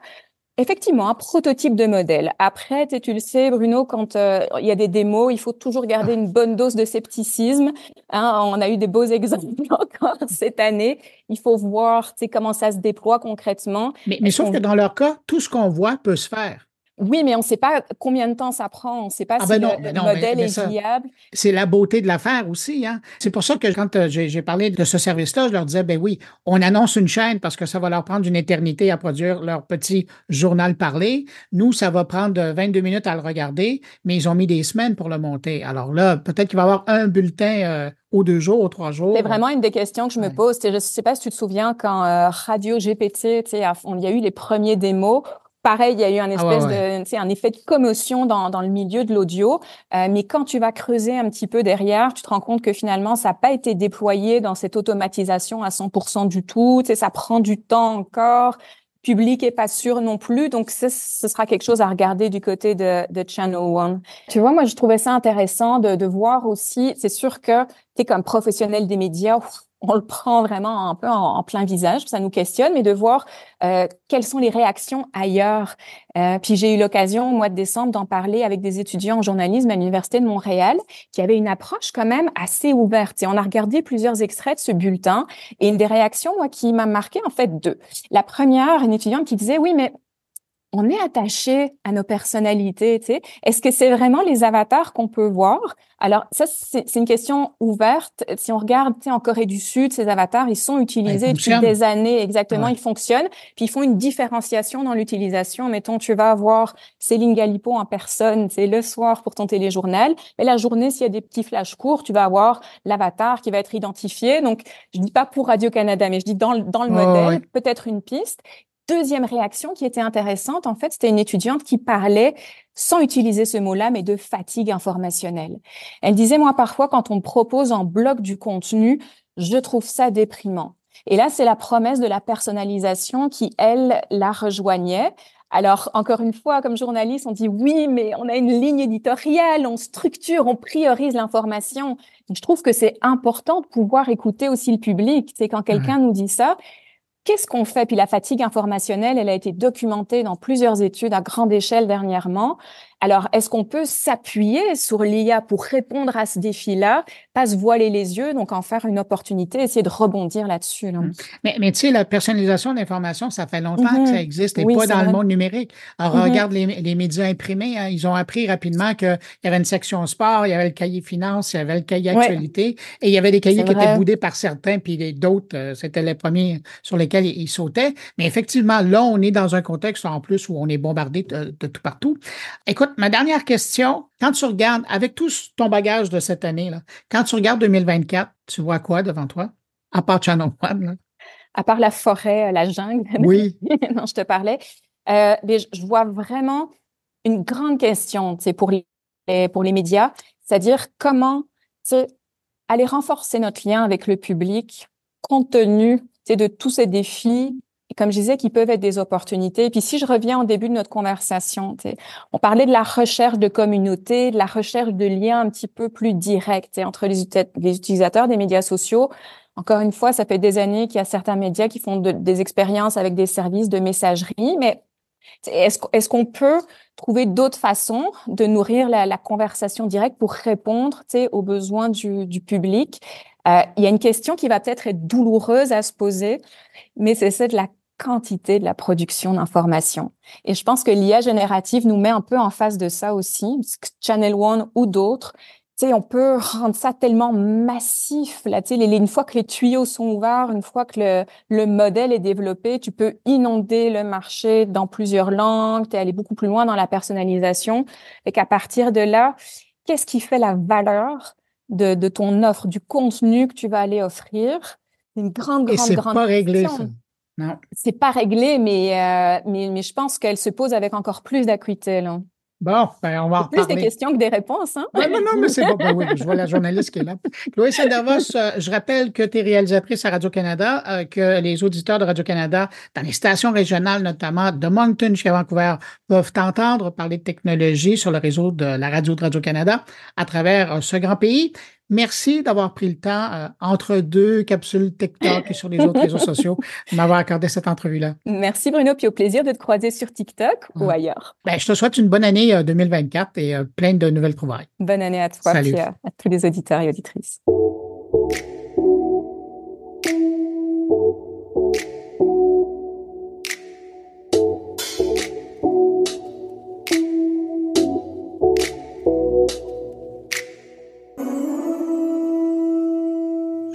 effectivement un prototype de modèle. Après, tu le sais, Bruno, quand euh, il y a des démos, il faut toujours garder une bonne dose de scepticisme. Hein, on a eu des beaux exemples encore cette année. Il faut voir comment ça se déploie concrètement. Mais, mais sauf que dans leur cas, tout ce qu'on voit peut se faire. Oui, mais on ne sait pas combien de temps ça prend. On ne sait pas ah, si ben le, modèle est viable. C'est la beauté de l'affaire aussi. Hein? C'est pour ça que quand euh, j'ai parlé de ce service-là, je leur disais, ben oui, on annonce une chaîne parce que ça va leur prendre une éternité à produire leur petit journal parlé. Nous, ça va prendre 22 minutes à le regarder, mais ils ont mis des semaines pour le monter. Alors là, peut-être qu'il va y avoir un bulletin euh, aux deux jours, aux trois jours. C'est vraiment une des questions que je me pose. Je ne sais pas si tu te souviens quand euh, Radio GPT, il y a eu les premiers démos Pareil, il y a eu un ah espèce de, un effet de commotion dans, dans le milieu de l'audio. Euh, mais quand tu vas creuser un petit peu derrière, tu te rends compte que finalement, ça n'a pas été déployé dans cette automatisation à 100% du tout. Tu sais, ça prend du temps encore. Public est pas sûr non plus. Donc, ce, ce sera quelque chose à regarder du côté de, de Channel One. Tu vois, moi, je trouvais ça intéressant de, de voir aussi. C'est sûr que tu es comme professionnel des médias on le prend vraiment un peu en, plein visage, ça nous questionne, mais de voir euh, quelles sont les réactions ailleurs. Euh, puis j'ai eu l'occasion au mois de décembre d'en parler avec des étudiants en journalisme à l'université de Montréal, qui avaient une approche quand même assez ouverte. Et on a regardé plusieurs extraits de ce bulletin, et une des réactions, moi, qui m'a marqué en fait deux. La première, une étudiante qui disait oui, mais on est attaché à nos personnalités. Tu sais. Est-ce que c'est vraiment les avatars qu'on peut voir? Alors ça, c'est une question ouverte. Si on regarde tu sais, en Corée du Sud, ces avatars, ils sont utilisés depuis des années. Exactement, ils fonctionnent. Puis ils font une différenciation dans l'utilisation. Mettons, tu vas avoir Céline Galipo en personne, c'est le soir pour ton téléjournal. Mais la journée, s'il y a des petits flashs courts, tu vas avoir l'avatar qui va être identifié. Donc, je dis pas pour Radio Canada, mais je dis dans, dans le modèle, peut-être une piste deuxième réaction qui était intéressante, en fait, c'était une étudiante qui parlait, sans utiliser ce mot-là, mais de fatigue informationnelle. Elle disait, moi, parfois, quand on me propose en bloc du contenu, je trouve ça déprimant. Et là, c'est la promesse de la personnalisation qui, elle, la rejoignait. Alors, encore une fois, comme journaliste, on dit oui, mais on a une ligne éditoriale, on structure, on priorise l'information. Je trouve que c'est important de pouvoir écouter aussi le public. C'est quand quelqu'un nous dit ça, Qu'est-ce qu'on fait? Puis la fatigue informationnelle, elle a été documentée dans plusieurs études à grande échelle dernièrement. Alors, est-ce qu'on peut s'appuyer sur l'IA pour répondre à ce défi-là, pas se voiler les yeux, donc en faire une opportunité, essayer de rebondir là-dessus? Mmh. Mais, mais tu sais, la personnalisation de l'information, ça fait longtemps que ça mmh existe et pas dans le monde numérique. Alors, mmh regarde les, les, médias imprimés, hein, ils ont appris rapidement qu'il y avait une section sport, il y avait le cahier finance, il y avait le cahier actualité et il y avait des cahiers qui étaient boudés par certains, puis d'autres, euh, c'était les premiers sur lesquels ils, sautaient. Mais effectivement, là, on est dans un contexte en plus où on est bombardé de, de tout partout. Écoute, ma dernière question, quand tu regardes, avec tout ton bagage de cette année, là, quand tu regardes 2024, tu vois quoi devant toi? À part Channel One, À part la forêt, la jungle. Oui. non, je te parlais. Euh, mais je vois vraiment une grande question pour les, pour les médias, c'est-à-dire comment aller renforcer notre lien avec le public compte tenu de tous ces défis comme je disais, qui peuvent être des opportunités. Et puis si je reviens au début de notre conversation, on parlait de la recherche de communauté, de la recherche de liens un petit peu plus directs entre les, utilisateurs des médias sociaux. Encore une fois, ça fait des années qu'il y a certains médias qui font des expériences avec des services de messagerie, mais est-ce qu'on peut trouver d'autres façons de nourrir la, la conversation directe pour répondre aux besoins du, du public? Euh, il y a une question qui va peut-être être douloureuse à se poser, mais c'est celle de la quantité de la production d'informations. Et je pense que l'IA générative nous met un peu en face de ça aussi, Channel One ou d'autres. Tu sais, on peut rendre ça tellement massif. Là, tu sais, une fois que les tuyaux sont ouverts, une fois que le, le modèle est développé, tu peux inonder le marché dans plusieurs langues, tu es allé beaucoup plus loin dans la personnalisation. Et qu'à partir de là, qu'est-ce qui fait la valeur de, de ton offre, du contenu que tu vas aller offrir? Une grande, grande, Et c'est pas réglé, ça. Non. C'est pas réglé, mais, euh, mais, mais, je pense qu'elle se pose avec encore plus d'acuité. Là. Bon, ben on va en plus des questions que des réponses. Hein? non, non, mais c'est bon. Ben oui, je vois la journaliste qui est là. Chloé Sandervos, euh, je rappelle que tu es réalisatrice à Radio-Canada, euh, que les auditeurs de Radio-Canada, dans les stations régionales, notamment de Moncton chez Vancouver, peuvent t'entendre parler de technologie sur le réseau de la radio de Radio-Canada à travers ce grand pays. Merci d'avoir pris le temps euh, entre deux capsules TikTok et sur les autres réseaux sociaux de m'avoir accordé cette entrevue-là. Merci Bruno, puis au plaisir de te croiser sur TikTok ou ailleurs. Ben, je te souhaite une bonne année 2024 euh, et euh, plein de nouvelles trouvailles. Bonne année à toi, et à tous les auditeurs et auditrices.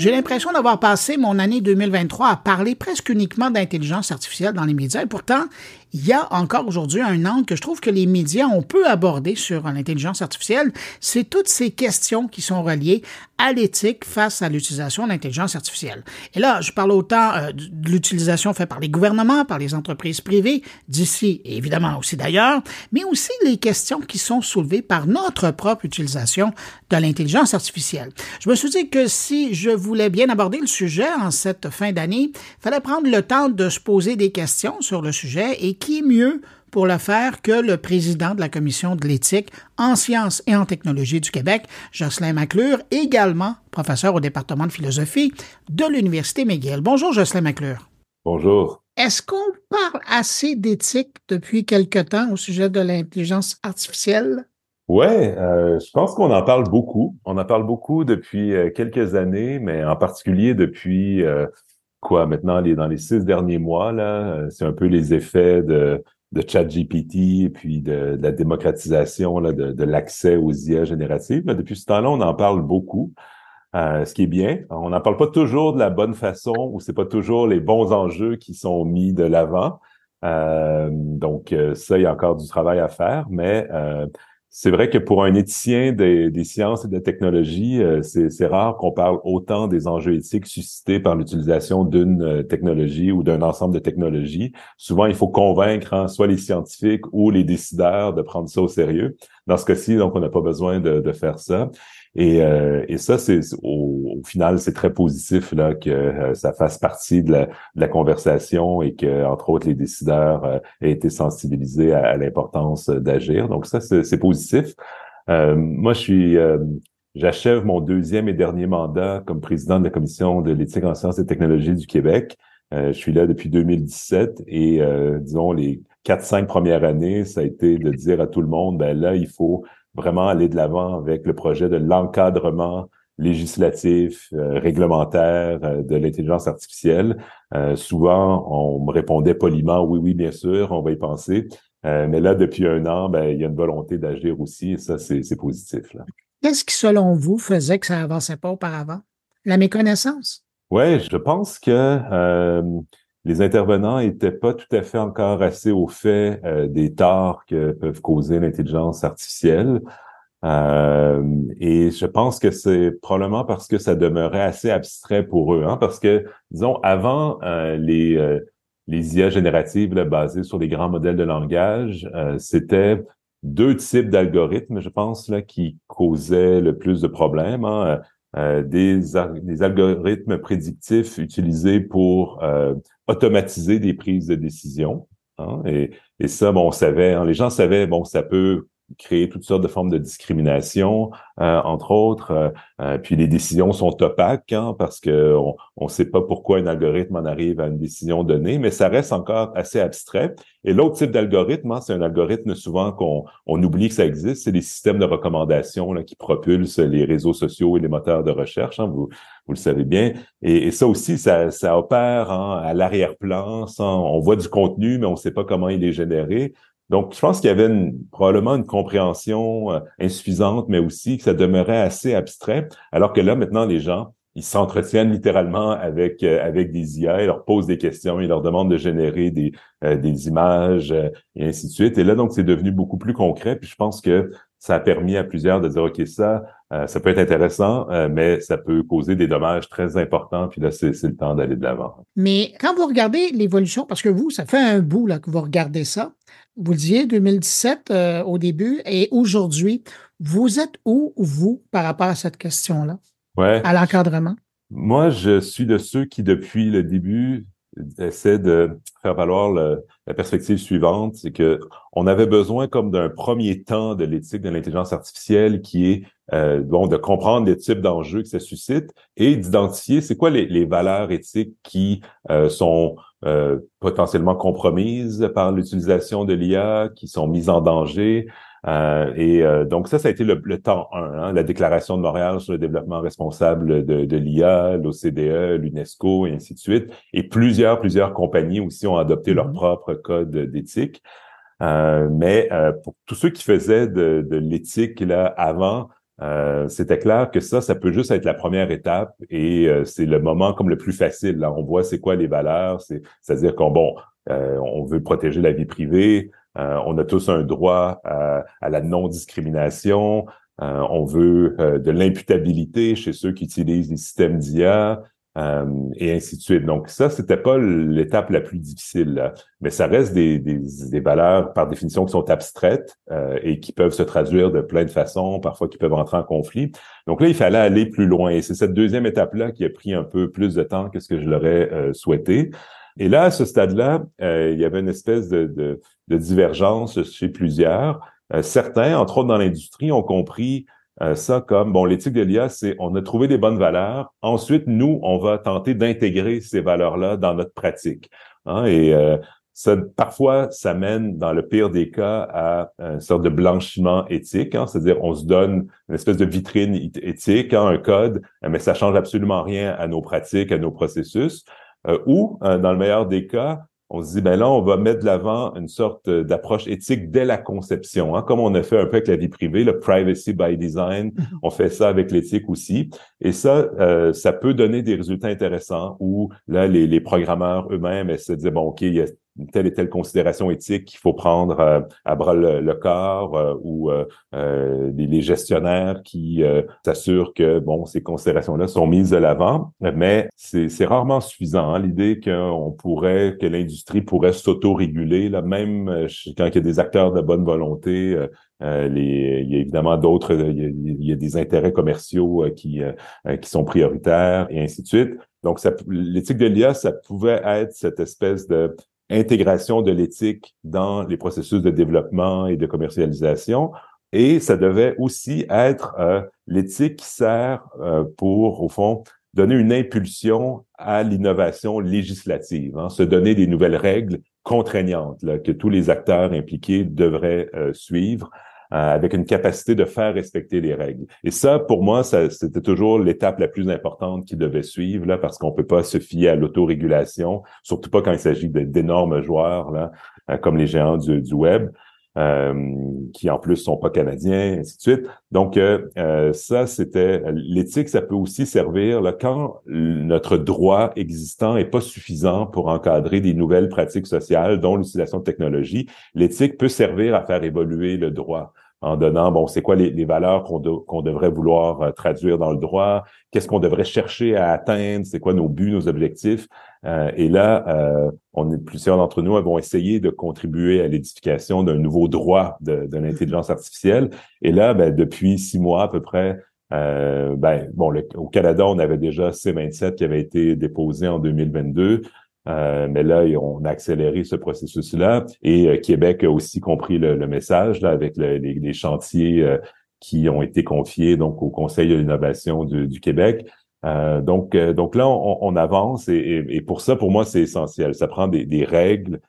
J'ai l'impression d'avoir passé mon année 2023 à parler presque uniquement d'intelligence artificielle dans les médias et pourtant, il y a encore aujourd'hui un angle que je trouve que les médias ont peu abordé sur l'intelligence artificielle, c'est toutes ces questions qui sont reliées à l'éthique face à l'utilisation de l'intelligence artificielle. Et là, je parle autant euh, de l'utilisation faite par les gouvernements, par les entreprises privées, d'ici et évidemment aussi d'ailleurs, mais aussi les questions qui sont soulevées par notre propre utilisation de l'intelligence artificielle. Je me suis dit que si je voulais bien aborder le sujet en cette fin d'année, il fallait prendre le temps de se poser des questions sur le sujet et qui est mieux pour le faire que le président de la Commission de l'éthique en sciences et en technologie du Québec, Jocelyn Maclure, également professeur au département de philosophie de l'Université McGill. Bonjour, Jocelyn Maclure. Bonjour. Est-ce qu'on parle assez d'éthique depuis quelque temps au sujet de l'intelligence artificielle? Oui, euh, je pense qu'on en parle beaucoup. On en parle beaucoup depuis euh, quelques années, mais en particulier depuis euh, quoi? Maintenant les, dans les six derniers mois là, euh, c'est un peu les effets de de ChatGPT et puis de, la démocratisation là, de, de l'accès aux IA génératives. Mais depuis ce temps-là, on en parle beaucoup, euh, ce qui est bien. On n'en parle pas toujours de la bonne façon ou c'est pas toujours les bons enjeux qui sont mis de l'avant. Euh, donc euh, ça, il y a encore du travail à faire, mais c'est vrai que pour un éthicien des, sciences et de la technologie, euh, c'est rare qu'on parle autant des enjeux éthiques suscités par l'utilisation d'une euh, technologie ou d'un ensemble de technologies. Souvent, il faut convaincre hein, soit les scientifiques ou les décideurs de prendre ça au sérieux. Dans ce cas-ci, donc, on n'a pas besoin de, de faire ça. Et, euh, et ça, c'est au, final, c'est très positif là que euh, ça fasse partie de la, de la, conversation et que, entre autres, les décideurs euh, aient été sensibilisés à, l'importance d'agir. Donc ça, c'est positif. moi, je suis J'achève mon deuxième et dernier mandat comme président de la Commission de l'éthique en sciences et technologies du Québec. je suis là depuis 2017 et, disons, les quatre, cinq premières années, ça a été de dire à tout le monde, ben là, il faut vraiment aller de l'avant avec le projet de l'encadrement législatif, euh, réglementaire euh, de l'intelligence artificielle. Euh, souvent, on me répondait poliment, oui, oui, bien sûr, on va y penser. mais là, depuis un an, ben, il y a une volonté d'agir aussi, et ça, c'est positif. Qu'est-ce qui, selon vous, faisait que ça avançait pas auparavant? La méconnaissance? Oui, je pense que les intervenants étaient pas tout à fait encore assez au fait euh, des torts que peuvent causer l'intelligence artificielle. Euh, et je pense que c'est probablement parce que ça demeurait assez abstrait pour eux, hein, parce que, disons, avant euh, les, les IA génératives là, basées sur les grands modèles de langage, c'était deux types d'algorithmes, je pense, là, qui causaient le plus de problèmes. Hein. Des, des algorithmes prédictifs utilisés pour automatiser des prises de décision. Hein, et, et, ça, bon, on savait, hein, les gens savaient, bon, ça peut créer toutes sortes de formes de discrimination, euh, entre autres. Euh, euh, puis les décisions sont opaques hein, parce que on ne sait pas pourquoi un algorithme en arrive à une décision donnée, mais ça reste encore assez abstrait. Et l'autre type d'algorithme, hein, c'est un algorithme souvent qu'on on oublie que ça existe, c'est les systèmes de recommandation là, qui propulsent les réseaux sociaux et les moteurs de recherche. Hein, vous, vous le savez bien. Et, ça aussi, ça, ça opère hein, à l'arrière-plan. On voit du contenu, mais on ne sait pas comment il est généré. Donc, je pense qu'il y avait probablement une compréhension euh, insuffisante, mais aussi que ça demeurait assez abstrait, alors que là, maintenant, les gens, ils s'entretiennent littéralement avec euh, avec des IA, ils leur posent des questions, ils leur demandent de générer des euh, des images et ainsi de suite. Et là, donc, c'est devenu beaucoup plus concret. Puis je pense que ça a permis à plusieurs de dire ok ça ça peut être intéressant mais ça peut causer des dommages très importants puis là c'est le temps d'aller de l'avant. Mais quand vous regardez l'évolution parce que vous ça fait un bout là que vous regardez ça vous le disiez, 2017 euh, au début et aujourd'hui, vous êtes où, vous, par rapport à cette question-là? Ouais. À l'encadrement? Moi, je suis de ceux qui, depuis le début, essaient de faire valoir la perspective suivante, c'est que on avait besoin comme d'un premier temps de l'éthique de l'intelligence artificielle qui est euh, bon de comprendre les types d'enjeux que ça suscite et d'identifier c'est quoi les, les, valeurs éthiques qui euh, sont euh, potentiellement compromises par l'utilisation de l'IA, qui sont mises en danger. Euh, et euh, donc ça, ça a été le, temps 1, hein, la déclaration de Montréal sur le développement responsable de, de l'IA, l'OCDE, l'UNESCO et ainsi de suite. Et plusieurs, plusieurs compagnies aussi ont adopté leur mm-hmm. propre code d'éthique. mais pour tous ceux qui faisaient de, de l'éthique là avant, euh, c'était clair que ça, ça peut juste être la première étape et euh, c'est le moment comme le plus facile. Là, on voit c'est quoi les valeurs, c'est, à dire qu'on bon, euh, on veut protéger la vie privée, on a tous un droit à, à la non-discrimination, on veut de l'imputabilité chez ceux qui utilisent les systèmes d'IA. Euh, et ainsi de suite. Donc ça, c'était pas l'étape la plus difficile, mais ça reste des, des, des, valeurs par définition qui sont abstraites euh, et qui peuvent se traduire de plein de façons, parfois qui peuvent entrer en conflit. Donc là, il fallait aller plus loin et c'est cette deuxième étape-là qui a pris un peu plus de temps que ce que je l'aurais euh, souhaité. Et là, à ce stade-là, il y avait une espèce de, de, de divergence chez plusieurs. certains, entre autres dans l'industrie, ont compris euh, ça comme, bon, l'éthique de l'IA, c'est on a trouvé des bonnes valeurs. Ensuite, nous, on va tenter d'intégrer ces valeurs-là dans notre pratique. Hein, et euh, ça, parfois, ça mène, dans le pire des cas, à une sorte de blanchiment éthique, hein, c'est-à-dire on se donne une espèce de vitrine éthique, hein, un code, mais ça change absolument rien à nos pratiques, à nos processus. Euh, ou, dans le meilleur des cas, on se dit, ben là, on va mettre de l'avant une sorte d'approche éthique dès la conception, hein, comme on a fait un peu avec la vie privée, le privacy by design, mm-hmm. on fait ça avec l'éthique aussi. Et ça, euh, ça peut donner des résultats intéressants où là, les, les programmeurs eux-mêmes se disent, bon, OK, il y a telle et telle considération éthique qu'il faut prendre euh, à bras le, corps euh, ou euh, les, gestionnaires qui s'assurent que bon ces considérations-là sont mises de l'avant, mais c'est rarement suffisant. Hein, L'idée qu'on pourrait que l'industrie pourrait s'auto-réguler, même quand il y a des acteurs de bonne volonté. les, il y a évidemment d'autres, il, y a des intérêts commerciaux qui, qui sont prioritaires et ainsi de suite. Donc, l'éthique de l'IA, ça pouvait être cette espèce de intégration de l'éthique dans les processus de développement et de commercialisation. Et ça devait aussi être euh, l'éthique qui sert euh, pour, au fond, donner une impulsion à l'innovation législative, hein, se donner des nouvelles règles contraignantes là, que tous les acteurs impliqués devraient euh, suivre avec une capacité de faire respecter les règles. Et ça, pour moi, c'était toujours l'étape la plus importante qui devait suivre, là, parce qu'on peut pas se fier à l'autorégulation, surtout pas quand il s'agit d'énormes joueurs, là, euh, comme les géants du, du web. Euh, qui en plus sont pas canadiens, ainsi de suite. Donc euh, ça, c'était l'éthique, ça peut aussi servir là, quand notre droit existant est pas suffisant pour encadrer des nouvelles pratiques sociales, dont l'utilisation de technologie. L'éthique peut servir à faire évoluer le droit en donnant, bon, c'est quoi les, valeurs qu'on devrait vouloir euh, traduire dans le droit, qu'est-ce qu'on devrait chercher à atteindre, c'est quoi nos buts, nos objectifs? Euh, et là, euh, on est plusieurs d'entre nous vont essayer de contribuer à l'édification d'un nouveau droit de, de l'intelligence artificielle. Et là, ben, depuis six mois à peu près, Euh, ben, bon, au Canada, on avait déjà C27 qui avait été déposé en 2022. Euh, mais là, on a accéléré ce processus-là et euh, Québec a aussi compris le, message là, avec les, chantiers euh, qui ont été confiés donc au Conseil de l'innovation du, Québec. donc, donc là, on, avance et, pour ça, pour moi, c'est essentiel. Ça prend des, règles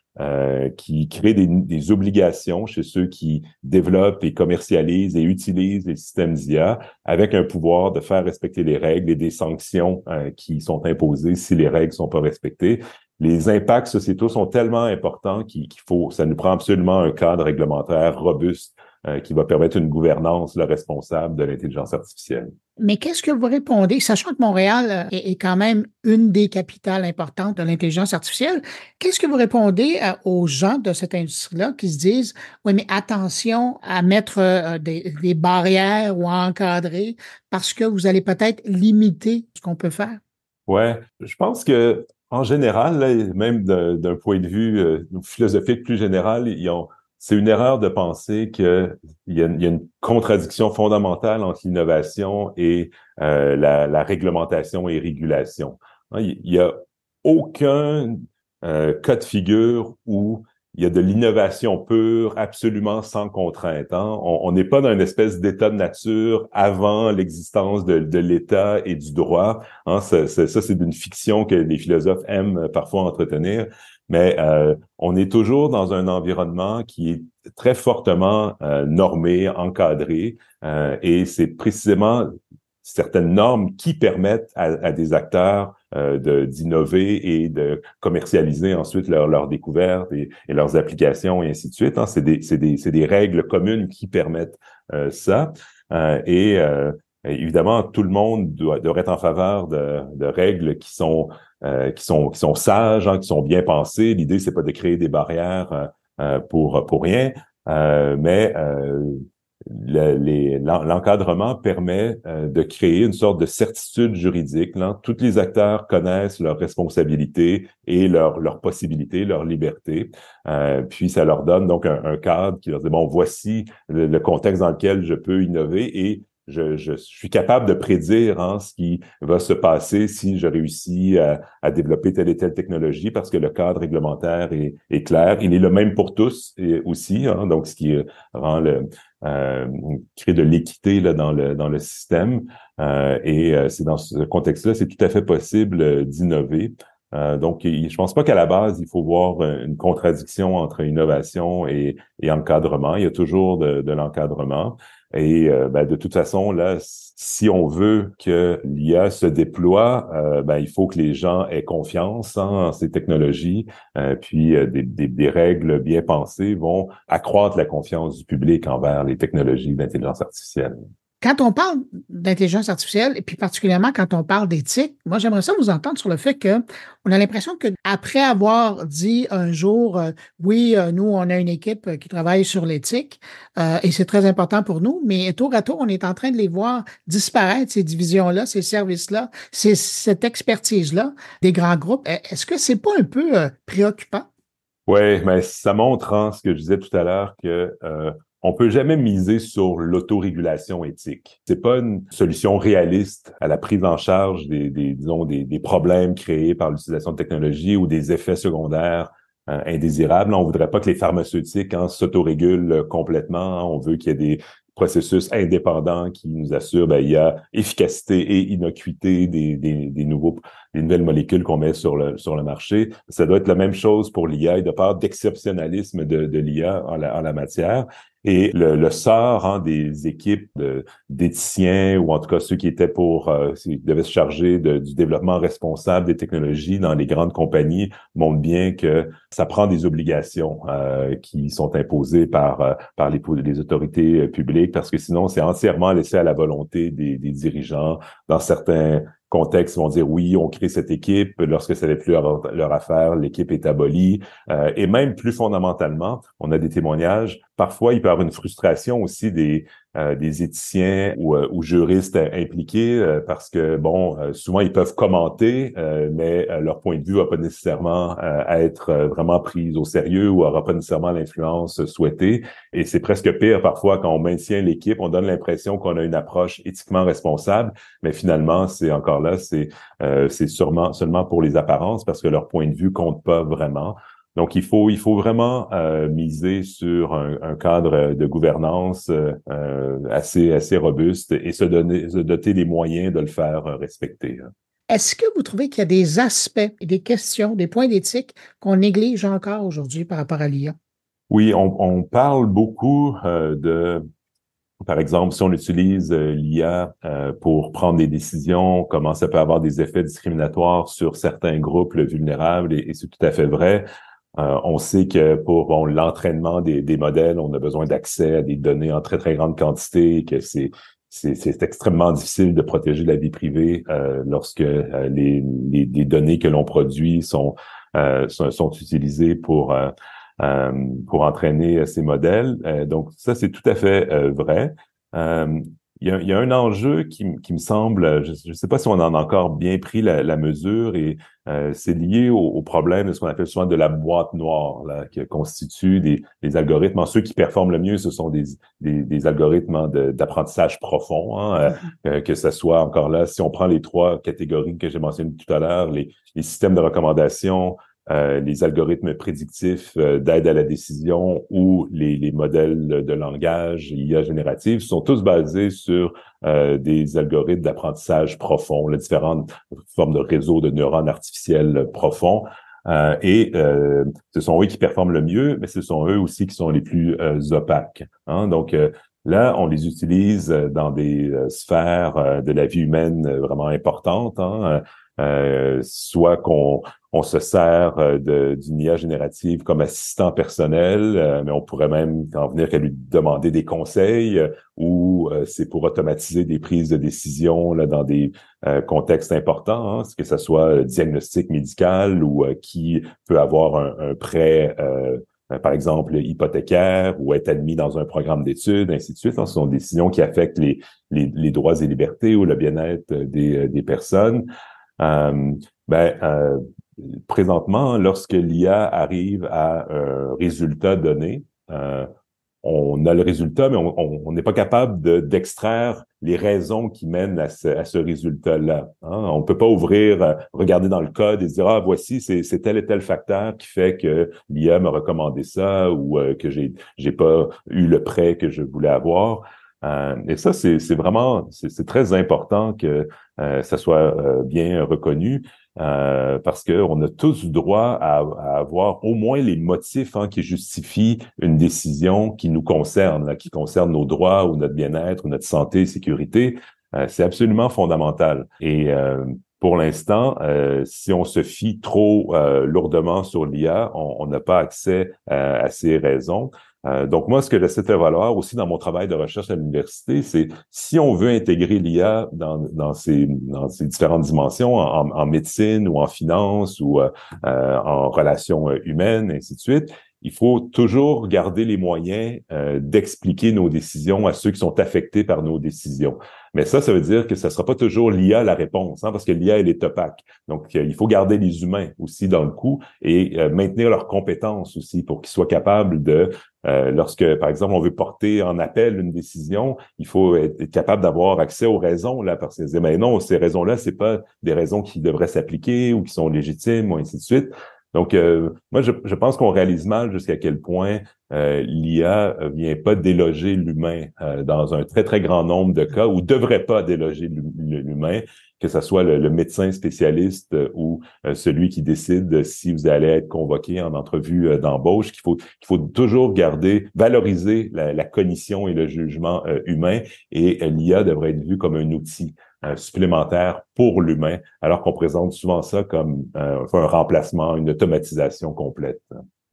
qui créent des, des, obligations chez ceux qui développent et commercialisent et utilisent les systèmes d'IA avec un pouvoir de faire respecter les règles et des sanctions qui sont imposées si les règles sont pas respectées les impacts sociétaux sont tellement importants qu'il faut, ça nous prend absolument un cadre réglementaire robuste euh, qui va permettre une gouvernance le responsable de l'intelligence artificielle. Mais qu'est-ce que vous répondez, sachant que Montréal euh, est, quand même une des capitales importantes de l'intelligence artificielle, qu'est-ce que vous répondez euh, aux gens de cette industrie-là qui se disent, oui, mais attention à mettre des, des barrières ou à encadrer parce que vous allez peut-être limiter ce qu'on peut faire? Ouais, je pense que en général, même d'un point de vue euh, philosophique plus général, c'est une erreur de penser qu'il y, a, une contradiction fondamentale entre l'innovation et euh, la, réglementation et régulation. Hein, il n'y a aucun euh, cas de figure où il y a de l'innovation pure, absolument sans contrainte. Hein. On n'est pas dans une espèce d'état de nature avant l'existence de, de l'État et du droit. Hein. Ça, ça, c'est une fiction que les philosophes aiment parfois entretenir. Mais euh, on est toujours dans un environnement qui est très fortement euh, normé, encadré, euh, et c'est précisément certaines normes qui permettent à, des acteurs euh, d'innover et de commercialiser ensuite leurs leur découvertes et, leurs applications et ainsi de suite. Hein. C'est des, des, des, règles communes qui permettent euh, ça. Euh, et évidemment, tout le monde doit, devrait être en faveur de, de règles qui sont, qui sont qui sont sages, hein, qui sont bien pensées. L'idée, c'est pas de créer des barrières pour pour rien, mais l'encadrement permet euh, de créer une sorte de certitude juridique. Là. Tous les acteurs connaissent leurs responsabilités et leurs possibilités, leurs libertés. Euh, puis ça leur donne donc un, cadre qui leur dit, bon, voici le, contexte dans lequel je peux innover et je, je, suis capable de prédire hein, ce qui va se passer si je réussis à, à, développer telle et telle technologie parce que le cadre réglementaire est, est clair. Il est le même pour tous aussi, hein, donc ce qui rend le, euh, créer de l'équité là dans le dans le système. Euh, et euh, c'est dans ce contexte-là, c'est tout à fait possible euh, d'innover. donc, je pense pas qu'à la base, il faut voir une contradiction entre innovation et, et encadrement. Il y a toujours de, de l'encadrement. Et euh, ben, de toute façon, là, si on veut que l'IA se déploie, euh, ben, il faut que les gens aient confiance en ces technologies. Euh, puis des, règles bien pensées vont accroître la confiance du public envers les technologies d'intelligence artificielle. Quand on parle d'intelligence artificielle, et puis particulièrement quand on parle d'éthique, moi j'aimerais ça vous entendre sur le fait que on a l'impression que après avoir dit un jour, euh, oui, euh, nous on a une équipe qui travaille sur l'éthique euh, et c'est très important pour nous, mais tour à tour on est en train de les voir disparaître ces divisions-là, ces services-là, cette expertise-là des grands groupes. Est-ce que c'est pas un peu préoccupant? Oui, mais ça montre hein, ce que je disais tout à l'heure que on peut jamais miser sur l'autorégulation éthique. C'est pas une solution réaliste à la prise en charge des, des disons, des, problèmes créés par l'utilisation de technologies ou des effets secondaires euh, indésirables. On voudrait pas que les pharmaceutiques hein, s'autorégulent complètement. On veut qu'il y ait des processus indépendants qui nous assurent ben, il y a efficacité et innocuité des, des, des nouveaux des nouvelles molécules qu'on met sur le sur le marché. Ça doit être la même chose pour l'IA, de part d'exceptionnalisme de, de l'IA en la, en la matière. Et le, le sort hein, des équipes d'éthiciens, ou en tout cas ceux qui étaient pour, euh, devaient se charger de, du développement responsable des technologies dans les grandes compagnies, montre bien que ça prend des obligations euh, qui sont imposées par, euh, par les, les autorités euh, publiques, parce que sinon, c'est entièrement laissé à la volonté des, des dirigeants. Dans certains contexte vont dire oui, on crée cette équipe. Lorsque ça n'est plus leur affaire, l'équipe est abolie. Euh, et même plus fondamentalement, on a des témoignages parfois, il peut y avoir une frustration aussi des, des éthiciens ou, ou juristes impliqués parce que, bon, souvent, ils peuvent commenter, mais leur point de vue va pas nécessairement être vraiment pris au sérieux ou aura pas nécessairement l'influence souhaitée. Et c'est presque pire parfois quand on maintient l'équipe, on donne l'impression qu'on a une approche éthiquement responsable, mais finalement, c'est encore là, c'est c'est sûrement seulement pour les apparences parce que leur point de vue compte pas vraiment. Donc, il faut, il faut vraiment euh, miser sur un, cadre de gouvernance euh, assez, assez robuste et se donner, se doter des moyens de le faire respecter. Hein. Est-ce que vous trouvez qu'il y a des aspects, des questions, des points d'éthique qu'on néglige encore aujourd'hui par rapport à l'IA? Oui, on, on parle beaucoup euh, de, par exemple, si on utilise l'IA pour prendre des décisions, comment ça peut avoir des effets discriminatoires sur certains groupes vulnérables, et c'est tout à fait vrai. Euh, on sait que pour l'entraînement des, modèles, on a besoin d'accès à des données en très, très grande quantité et que c'est c'est extrêmement difficile de protéger la vie privée euh, lorsque euh, les, données que l'on produit sont, sont, utilisées pour, pour entraîner ces modèles. donc, ça, c'est tout à fait vrai il y, a, il y a, un enjeu qui, qui me semble, je ne sais pas si on en a encore bien pris la, la mesure, et euh, c'est lié au, au, problème de ce qu'on appelle souvent de la boîte noire, là, qui constitue des, des algorithmes. ceux qui performent le mieux, ce sont des, des, des algorithmes d'apprentissage profond, hein, euh, mm-hmm. euh, que ce soit encore là, si on prend les trois catégories que j'ai mentionnées tout à l'heure, les, les systèmes de recommandation, euh, les algorithmes prédictifs euh, d'aide à la décision ou les, les, modèles de langage IA générative sont tous basés sur euh, des algorithmes d'apprentissage profond, les différentes formes de réseaux de neurones artificiels profonds. et ce sont eux qui performent le mieux, mais ce sont eux aussi qui sont les plus opaques. Hein? Donc, Là, on les utilise dans des sphères de la vie humaine vraiment importantes. Hein? Euh, soit qu'on on se sert euh, d'une IA générative comme assistant personnel, euh, mais on pourrait même en venir qu'à lui demander des conseils ou c'est pour automatiser des prises de décision là, dans des contextes importants, hein, que ce soit diagnostic médical ou qui peut avoir un, un prêt par exemple, hypothécaire ou être admis dans un programme d'études, ainsi de suite. Hein. ce sont des décisions qui affectent les, les, les droits et libertés ou le bien-être des, des personnes. Euh, ben, euh, présentement, lorsque l'IA arrive à un résultat donné, euh, on a le résultat, mais on n'est pas capable d'extraire les raisons qui mènent à ce, à ce résultat-là. Hein. On peut pas ouvrir, regarder dans le code et dire ah voici c'est tel et tel facteur qui fait que l'IA m'a recommandé ça ou que j'ai j'ai pas eu le prêt que je voulais avoir. Euh, et ça, c'est vraiment, c'est très important que euh, ça soit euh, bien reconnu parce qu'on a tous droit à, avoir au moins les motifs hein, qui justifient une décision qui nous concerne, qui concerne nos droits ou notre bien-être ou notre santé, sécurité. c'est absolument fondamental. Et pour l'instant, si on se fie trop lourdement sur l'IA, on n'a pas accès à ces raisons. Euh, donc moi, ce que j'essaie de faire valoir aussi dans mon travail de recherche à l'université, c'est si on veut intégrer l'IA dans, dans, ces différentes dimensions, en, médecine ou en finance ou euh, euh en relations humaines, ainsi de suite, il faut toujours garder les moyens euh, d'expliquer nos décisions à ceux qui sont affectés par nos décisions. Mais ça, ça veut dire que ce ne sera pas toujours l'IA la réponse, hein, parce que l'IA, elle est opaque. Donc, euh, il faut garder les humains aussi dans le coup et euh, maintenir leurs compétences aussi pour qu'ils soient capables de, lorsque, par exemple, on veut porter en appel une décision, il faut être, capable d'avoir accès aux raisons, là, parce que mais non, ces raisons-là, c'est pas des raisons qui devraient s'appliquer ou qui sont légitimes, ou ainsi de suite. Donc, euh, moi, je, pense qu'on réalise mal jusqu'à quel point euh, l'IA vient pas déloger l'humain euh, dans un très, très grand nombre de cas, ou devrait pas déloger l'humain, que ce soit le, médecin spécialiste ou celui qui décide si vous allez être convoqué en entrevue d'embauche, qu'il faut, qu'il faut toujours garder, valoriser la, la cognition et le jugement humain, et l'IA devrait être vue comme un outil. Euh, supplémentaire pour l'humain, alors qu'on présente souvent ça comme euh, un remplacement, une automatisation complète.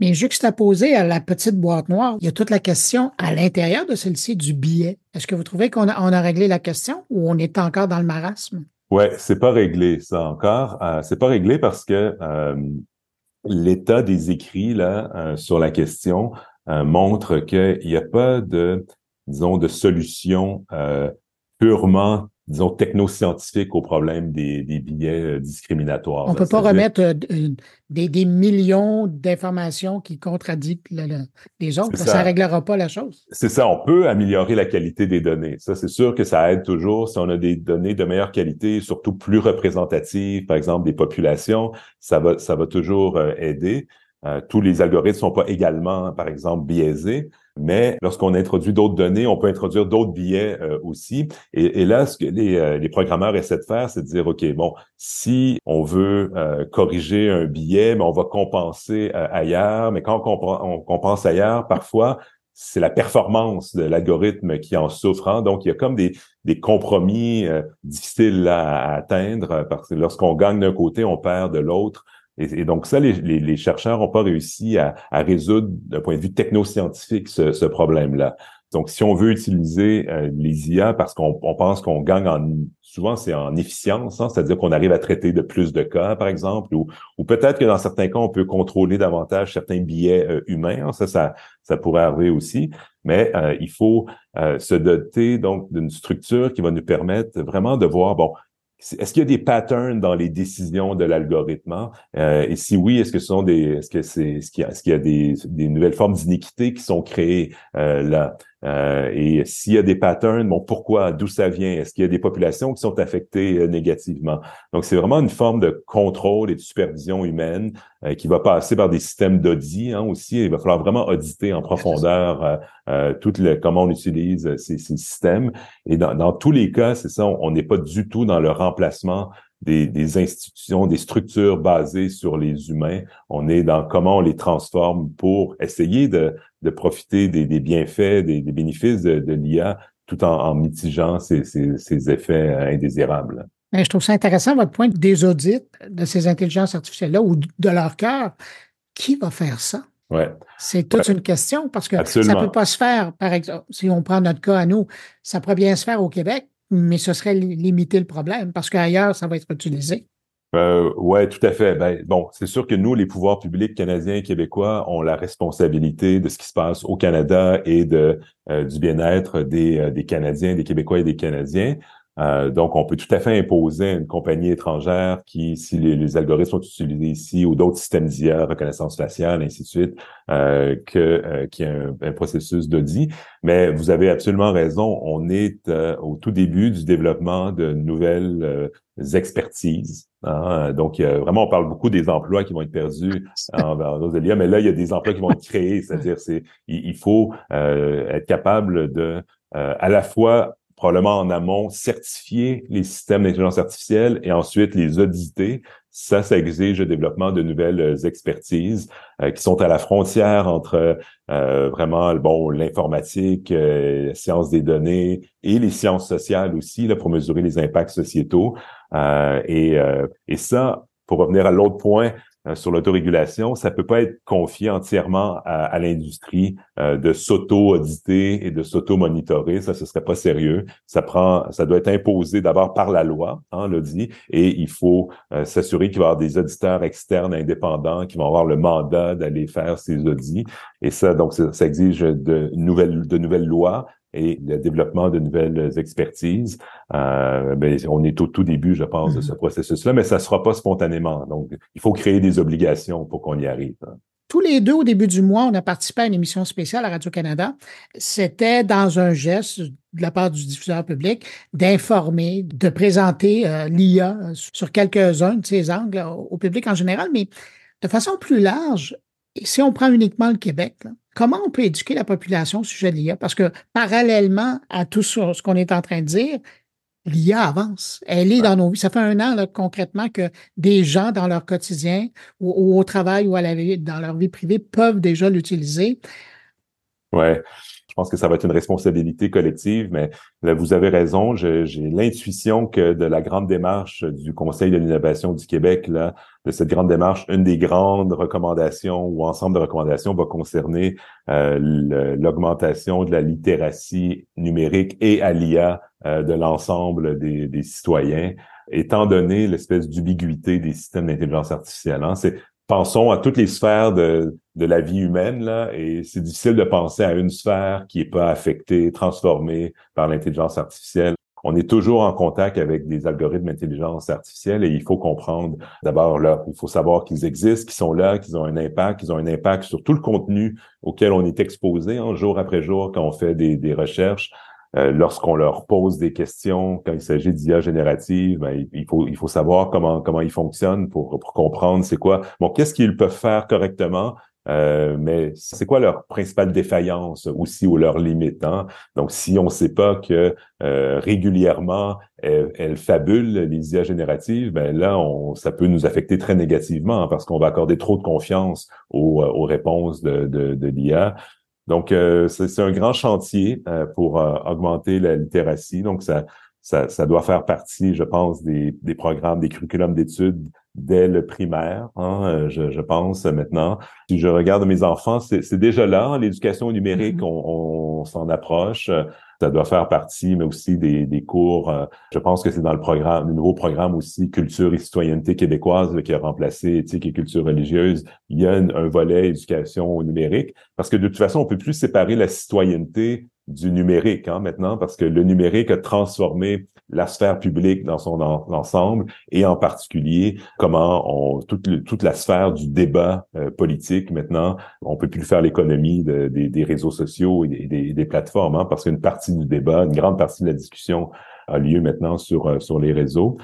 Mais juxtaposé à la petite boîte noire, il y a toute la question à l'intérieur de celle-ci du billet. Est-ce que vous trouvez qu'on a, on a réglé la question ou on est encore dans le marasme? Ouais, c'est pas réglé ça encore. Euh, c'est pas réglé parce que l'état des écrits là sur la question montrent qu'il n'y a pas de, disons, de solution purement disons, technoscientifique au problème des, des billets euh, discriminatoires. On ne peut pas remettre euh, des, des, millions d'informations qui contradictent les autres. Ça ne réglera pas la chose. C'est ça. On peut améliorer la qualité des données. Ça, c'est sûr que ça aide toujours. Si on a des données de meilleure qualité, surtout plus représentatives, par exemple, des populations, ça va, ça va toujours euh, aider. tous les algorithmes sont pas également, par exemple, biaisés. Mais lorsqu'on introduit d'autres données, on peut introduire d'autres billets euh, aussi. Et, là, ce que les, euh, les, programmeurs essaient de faire, c'est de dire, OK, bon, si on veut euh, corriger un billet, mais on va compenser ailleurs. Mais quand on, on compense ailleurs, parfois, c'est la performance de l'algorithme qui en souffre. Hein. Donc, il y a comme des, des compromis difficiles à, atteindre parce que lorsqu'on gagne d'un côté, on perd de l'autre. Et, donc ça, les, les, chercheurs n'ont pas réussi à, à résoudre d'un point de vue technoscientifique ce, ce problème-là. Donc, si on veut utiliser euh, les IA parce qu'on pense qu'on gagne en souvent c'est en efficience, hein, c'est-à-dire qu'on arrive à traiter de plus de cas, par exemple, ou, ou peut-être que dans certains cas, on peut contrôler davantage certains billets euh, humains. Hein, ça, ça, ça pourrait arriver aussi. Mais euh, il faut se doter donc d'une structure qui va nous permettre vraiment de voir, bon, est-ce qu'il y a des patterns dans les décisions de l'algorithme? Euh, et si oui, est-ce que ce sont des, est-ce que c'est, ce qu'il y a, est-ce qu'il y a des, des nouvelles formes d'iniquité qui sont créées euh, là? Euh, et s'il y a des patterns, bon, pourquoi, d'où ça vient? Est-ce qu'il y a des populations qui sont affectées euh, négativement? Donc, c'est vraiment une forme de contrôle et de supervision humaine euh, qui va passer par des systèmes d'audit hein, aussi. Il va falloir vraiment auditer en profondeur tout le, comment on utilise ces, ces systèmes. Et dans, dans tous les cas, c'est ça, on n'est pas du tout dans le remplacement des, des, institutions, des structures basées sur les humains. On est dans comment on les transforme pour essayer de, de profiter des, des bienfaits, des, des, bénéfices de, de l'IA tout en, en mitigeant ces, ces, ces, effets indésirables. Mais je trouve ça intéressant, votre point des audits de ces intelligences artificielles-là ou de leur cœur. Qui va faire ça? Ouais. C'est toute une question parce que ça ne peut pas se faire, par exemple, si on prend notre cas à nous, ça pourrait bien se faire au Québec, mais ce serait limiter le problème parce qu'ailleurs, ça va être utilisé. Euh, ouais, tout à fait. Ben, bon, c'est sûr que nous, les pouvoirs publics canadiens et québécois, ont la responsabilité de ce qui se passe au Canada et de euh, du bien-être des, euh, des Canadiens, des Québécois et des Canadiens. Euh, donc, on peut tout à fait imposer à une compagnie étrangère qui, si les, algorithmes sont utilisés ici ou d'autres systèmes d'IA, reconnaissance faciale, ainsi de suite, euh, que euh, qu'il y a un, processus d'audit. Mais vous avez absolument raison. On est euh, au tout début du développement de nouvelles expertises. Hein. Donc, vraiment, on parle beaucoup des emplois qui vont être perdus en, en IA, mais là, il y a des emplois qui vont être créés. C'est-à-dire, c'est il, faut être capable de à la fois probablement en amont, certifier les systèmes d'intelligence artificielle et ensuite les auditer. Ça, ça exige le développement de nouvelles euh, expertises euh, qui sont à la frontière entre euh, vraiment bon l'informatique, la science des données et les sciences sociales aussi là, pour mesurer les impacts sociétaux. et, et ça, pour revenir à l'autre point, euh, sur l'autorégulation, ça peut pas être confié entièrement à, l'industrie euh, de s'auto-auditer et de s'auto-monitorer. Ça, ce serait pas sérieux. Ça prend, ça doit être imposé d'abord par la loi, hein, l'audit, et il faut euh, s'assurer qu'il va y avoir des auditeurs externes indépendants qui vont avoir le mandat d'aller faire ces audits. Et ça, donc, ça, ça exige de nouvelles, de nouvelles lois et le développement de nouvelles expertises. Euh, ben, on est au tout début, je pense, de ce mm-hmm. processus-là, mais ça ne sera pas spontanément. Donc, il faut créer des obligations pour qu'on y arrive. Tous les deux, au début du mois, on a participé à une émission spéciale à Radio-Canada. C'était dans un geste de la part du diffuseur public d'informer, de présenter euh, l'IA sur quelques-uns de ces angles au public en général, mais de façon plus large, si on prend uniquement le Québec, comment on peut éduquer la population au sujet de l'IA? Parce que parallèlement à tout ce qu'on est en train de dire, l'IA avance. Elle est dans nos vies. Ça fait un an là, concrètement que des gens dans leur quotidien ou, au travail ou à la dans leur vie privée peuvent déjà l'utiliser. Ouais. Je pense que ça va être une responsabilité collective, mais vous avez raison. J'ai l'intuition que de la grande démarche du Conseil de l'innovation du Québec, là, de cette grande démarche, une des grandes recommandations ou ensemble de recommandations va concerner euh, l'augmentation de la littératie numérique et à l'IA euh, de l'ensemble des, citoyens étant donné l'espèce d'ubiguïté des systèmes d'intelligence artificielle. Hein. Pensons à toutes les sphères de, de la vie humaine, là, et c'est difficile de penser à une sphère qui est pas affectée, transformée par l'intelligence artificielle. On est toujours en contact avec des algorithmes d'intelligence artificielle et il faut comprendre d'abord là, il faut savoir qu'ils existent, qu'ils sont là, qu'ils ont un impact, qu'ils ont un impact sur tout le contenu auquel on est exposé hein, jour après jour quand on fait des, des recherches. Euh, lorsqu'on leur pose des questions, quand il s'agit d'IA générative, ben, il, faut, il faut savoir comment, comment ils fonctionnent pour, pour comprendre c'est quoi. Bon, qu'est-ce qu'ils peuvent faire correctement? Euh, mais c'est quoi leur principale défaillance aussi ou leur limite? Hein? Donc, si on ne sait pas que euh, régulièrement elles, fabulent les IA génératives, ben là, on, ça peut nous affecter très négativement hein, parce qu'on va accorder trop de confiance aux, aux réponses de, de, de l'IA. Donc, euh, c'est un grand chantier euh, pour euh, augmenter la littératie. Donc, ça, ça, ça, doit faire partie, je pense, des, des programmes, des curriculums d'études dès le primaire, hein, je, je, pense maintenant. Si je regarde mes enfants, c'est déjà là, hein, l'éducation numérique, mm-hmm. on, on s'en approche ça doit faire partie, mais aussi des, des cours. Euh, je pense que c'est dans le programme, le nouveau programme aussi culture et citoyenneté québécoise qui a remplacé éthique et culture religieuse. Il y a un, volet éducation numérique parce que de toute façon, on peut plus séparer la citoyenneté du numérique hein, maintenant parce que le numérique a transformé la sphère publique dans son ensemble et en particulier comment on toute, toute la sphère du débat euh, politique maintenant on peut plus faire l'économie des, réseaux sociaux et des, des plateformes hein, parce qu'une partie du débat une grande partie de la discussion a lieu maintenant sur euh, sur les réseaux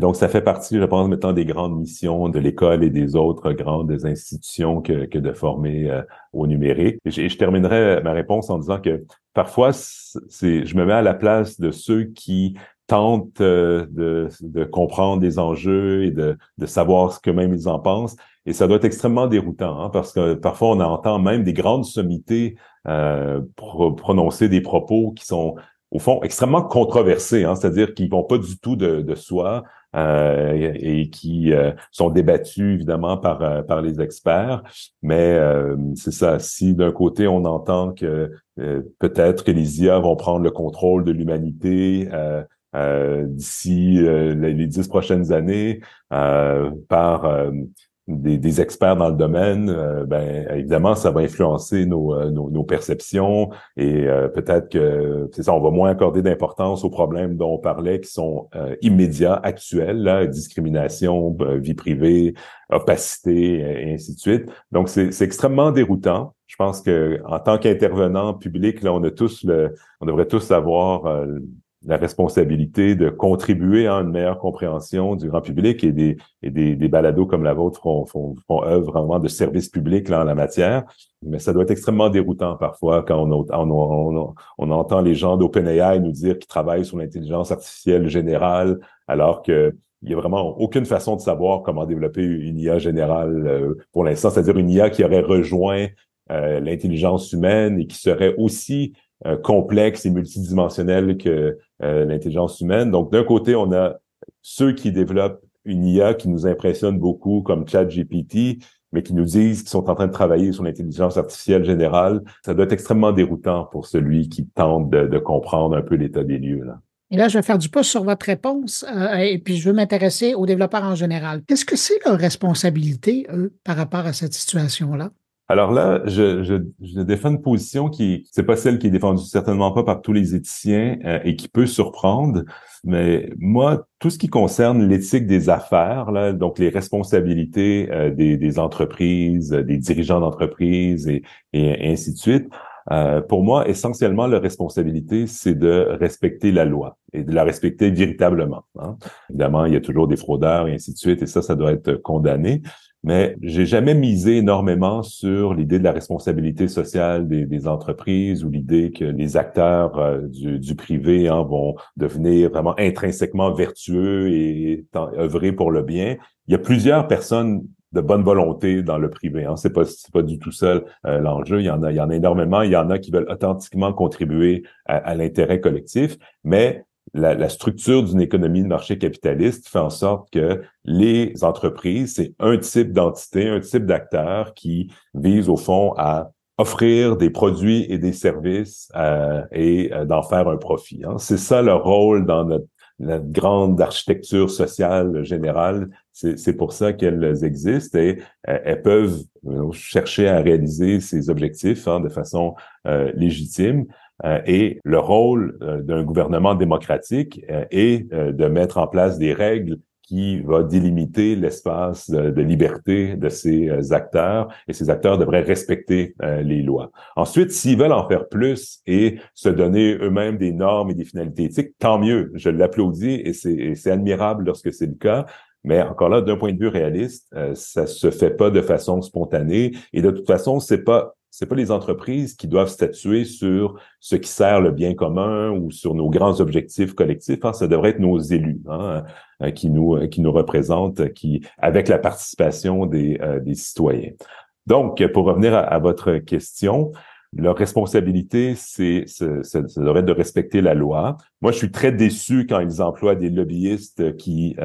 donc, ça fait partie, je pense, maintenant des grandes missions de l'école et des autres grandes institutions que, que de former euh, au numérique. Et je, terminerai ma réponse en disant que parfois, c'est, je me mets à la place de ceux qui tentent euh, de, de, comprendre des enjeux et de, de savoir ce que même ils en pensent. Et ça doit être extrêmement déroutant, hein, parce que parfois on entend même des grandes sommités euh, prononcer des propos qui sont au fond extrêmement controversés, hein, c'est-à-dire qu'ils vont pas du tout de, de soi euh, et qui euh, sont débattus évidemment par euh, par les experts. Mais c'est ça. Si d'un côté on entend que peut-être que les IA vont prendre le contrôle de l'humanité d'ici les dix prochaines années par des, des, experts dans le domaine, euh, ben évidemment, ça va influencer nos, euh, nos, nos perceptions et euh, peut-être que c'est ça, on va moins accorder d'importance aux problèmes dont on parlait qui sont immédiats, actuels, là, discrimination, vie privée, opacité et ainsi de suite. Donc c'est extrêmement déroutant. Je pense que en tant qu'intervenant public, là, on a tous le, on devrait tous avoir la responsabilité de contribuer à une meilleure compréhension du grand public et des, et des, des balados comme la vôtre font, font, font œuvre vraiment de service public là, en la matière. Mais ça doit être extrêmement déroutant parfois quand on, on, on, entend les gens d'OpenAI nous dire qu'ils travaillent sur l'intelligence artificielle générale alors que il y a vraiment aucune façon de savoir comment développer une IA générale euh, pour l'instant, c'est-à-dire une IA qui aurait rejoint euh, l'intelligence humaine et qui serait aussi euh, complexe et multidimensionnel que euh, l'intelligence humaine. Donc, d'un côté, on a ceux qui développent une IA qui nous impressionne beaucoup, comme ChatGPT, mais qui nous disent qu'ils sont en train de travailler sur l'intelligence artificielle générale. Ça doit être extrêmement déroutant pour celui qui tente de, comprendre un peu l'état des lieux. Là. Et là, je vais faire du pouce sur votre réponse euh, et puis je veux m'intéresser aux développeurs en général. Qu'est-ce que c'est leur responsabilité, eux, par rapport à cette situation-là? Alors là, je, défends une position qui, c'est pas celle qui est défendue certainement pas par tous les éthiciens euh, et qui peut surprendre. Mais moi, tout ce qui concerne l'éthique des affaires, là, donc les responsabilités euh, des, des, entreprises, des dirigeants d'entreprises et, et, ainsi de suite, euh, pour moi, essentiellement, la responsabilité, c'est de respecter la loi et de la respecter véritablement. Hein. Évidemment, il y a toujours des fraudeurs et ainsi de suite, et ça, ça doit être condamné mais j'ai jamais misé énormément sur l'idée de la responsabilité sociale des, entreprises ou l'idée que les acteurs euh, du, privé hein, vont devenir vraiment intrinsèquement vertueux et œuvrer pour le bien. Il y a plusieurs personnes de bonne volonté dans le privé. Hein. C'est pas c'est pas du tout seul euh, l'enjeu. Il y en a il y en a énormément. Il y en a qui veulent authentiquement contribuer à, à l'intérêt collectif, mais la, structure d'une économie de marché capitaliste fait en sorte que les entreprises, c'est un type d'entité, un type d'acteur qui vise au fond à offrir des produits et des services euh, et euh, d'en faire un profit. Hein. C'est ça le rôle dans notre la grande architecture sociale générale. C'est pour ça qu'elles existent et elles peuvent chercher à réaliser ces objectifs hein, de façon légitime. et le rôle d'un gouvernement démocratique est de mettre en place des règles qui va délimiter l'espace de, liberté de ces euh, acteurs et ces acteurs devraient respecter euh, les lois. Ensuite, s'ils veulent en faire plus et se donner eux-mêmes des normes et des finalités éthiques, tant mieux. Je l'applaudis et c'est admirable lorsque c'est le cas. Mais encore là, d'un point de vue réaliste, euh, ça se fait pas de façon spontanée et de toute façon, c'est pas c'est pas les entreprises qui doivent statuer sur ce qui sert le bien commun ou sur nos grands objectifs collectifs. Hein, ça devrait être nos élus hein, euh, qui nous euh, qui nous représentent, qui avec la participation des, euh, des citoyens. Donc, pour revenir à, votre question, leur responsabilité, c'est ça devrait être de respecter la loi. Moi, je suis très déçu quand ils emploient des lobbyistes qui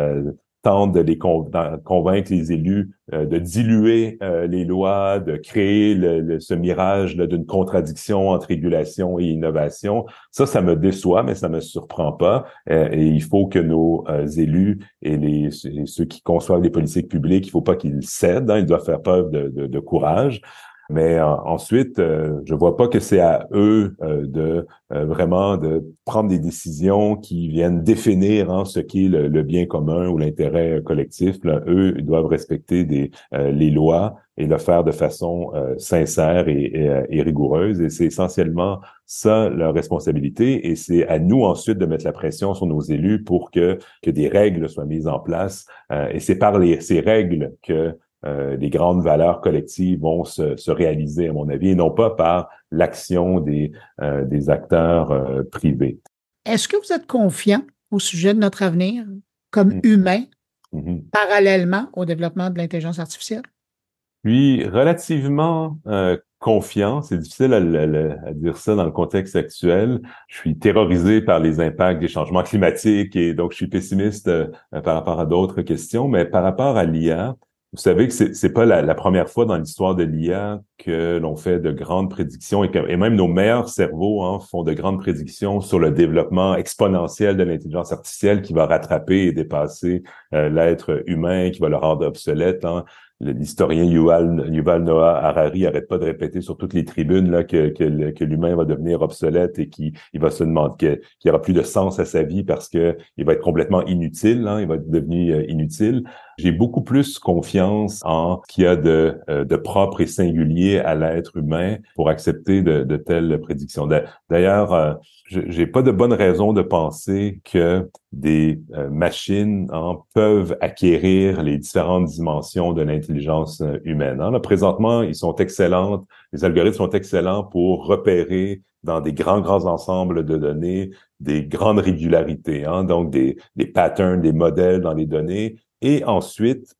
tentent de les convaincre les élus euh, de diluer euh, les lois, de créer le, ce mirage d'une contradiction entre régulation et innovation. Ça, ça me déçoit, mais ça me surprend pas. Euh, et il faut que nos élus et les ceux qui conçoivent les politiques publiques, il faut pas qu'ils cèdent. Hein, ils doivent faire preuve de, de, de courage. Mais euh, ensuite, euh, je vois pas que c'est à eux euh, de vraiment de prendre des décisions qui viennent définir hein, ce qui est le, bien commun ou l'intérêt collectif. Eux, ils doivent respecter des, les lois et le faire de façon sincère et, et, rigoureuse. Et c'est essentiellement ça leur responsabilité. Et c'est à nous ensuite de mettre la pression sur nos élus pour que, que des règles soient mises en place. et c'est par les, ces règles que euh, les grandes valeurs collectives vont se, se, réaliser, à mon avis, et non pas par l'action des, euh, des acteurs euh, privés. Est-ce que vous êtes confiant au sujet de notre avenir comme mm. humain, mm-hmm. parallèlement au développement de l'intelligence artificielle? Oui, relativement confiant. C'est difficile à, à, dire ça dans le contexte actuel. Je suis terrorisé par les impacts des changements climatiques et donc je suis pessimiste par rapport à d'autres questions. Mais par rapport à l'IA, vous savez que c'est, c'est pas la, première fois dans l'histoire de l'IA que l'on fait de grandes prédictions et, que, et même nos meilleurs cerveaux hein, font de grandes prédictions sur le développement exponentiel de l'intelligence artificielle qui va rattraper et dépasser euh, l'être humain, qui va le rendre obsolète. Hein l'historien Yuval, Noah Harari arrête pas de répéter sur toutes les tribunes là que, que, que l'humain va devenir obsolète et qu'il il va se demander qu'il n'y aura plus de sens à sa vie parce que il va être complètement inutile, hein, il va être devenu euh, inutile. J'ai beaucoup plus confiance en ce qu'il y a de, euh, de propre et singulier à l'être humain pour accepter de, de telles prédictions. D'ailleurs, euh, j'ai pas de bonne raison de penser que des euh, machines hein, peuvent acquérir les différentes dimensions de l'intelligence humaine. Hein. Là, présentement, ils sont excellents, les algorithmes sont excellents pour repérer dans des grands, grands ensembles de données des grandes régularités, hein, donc des, des patterns, des modèles dans les données, et ensuite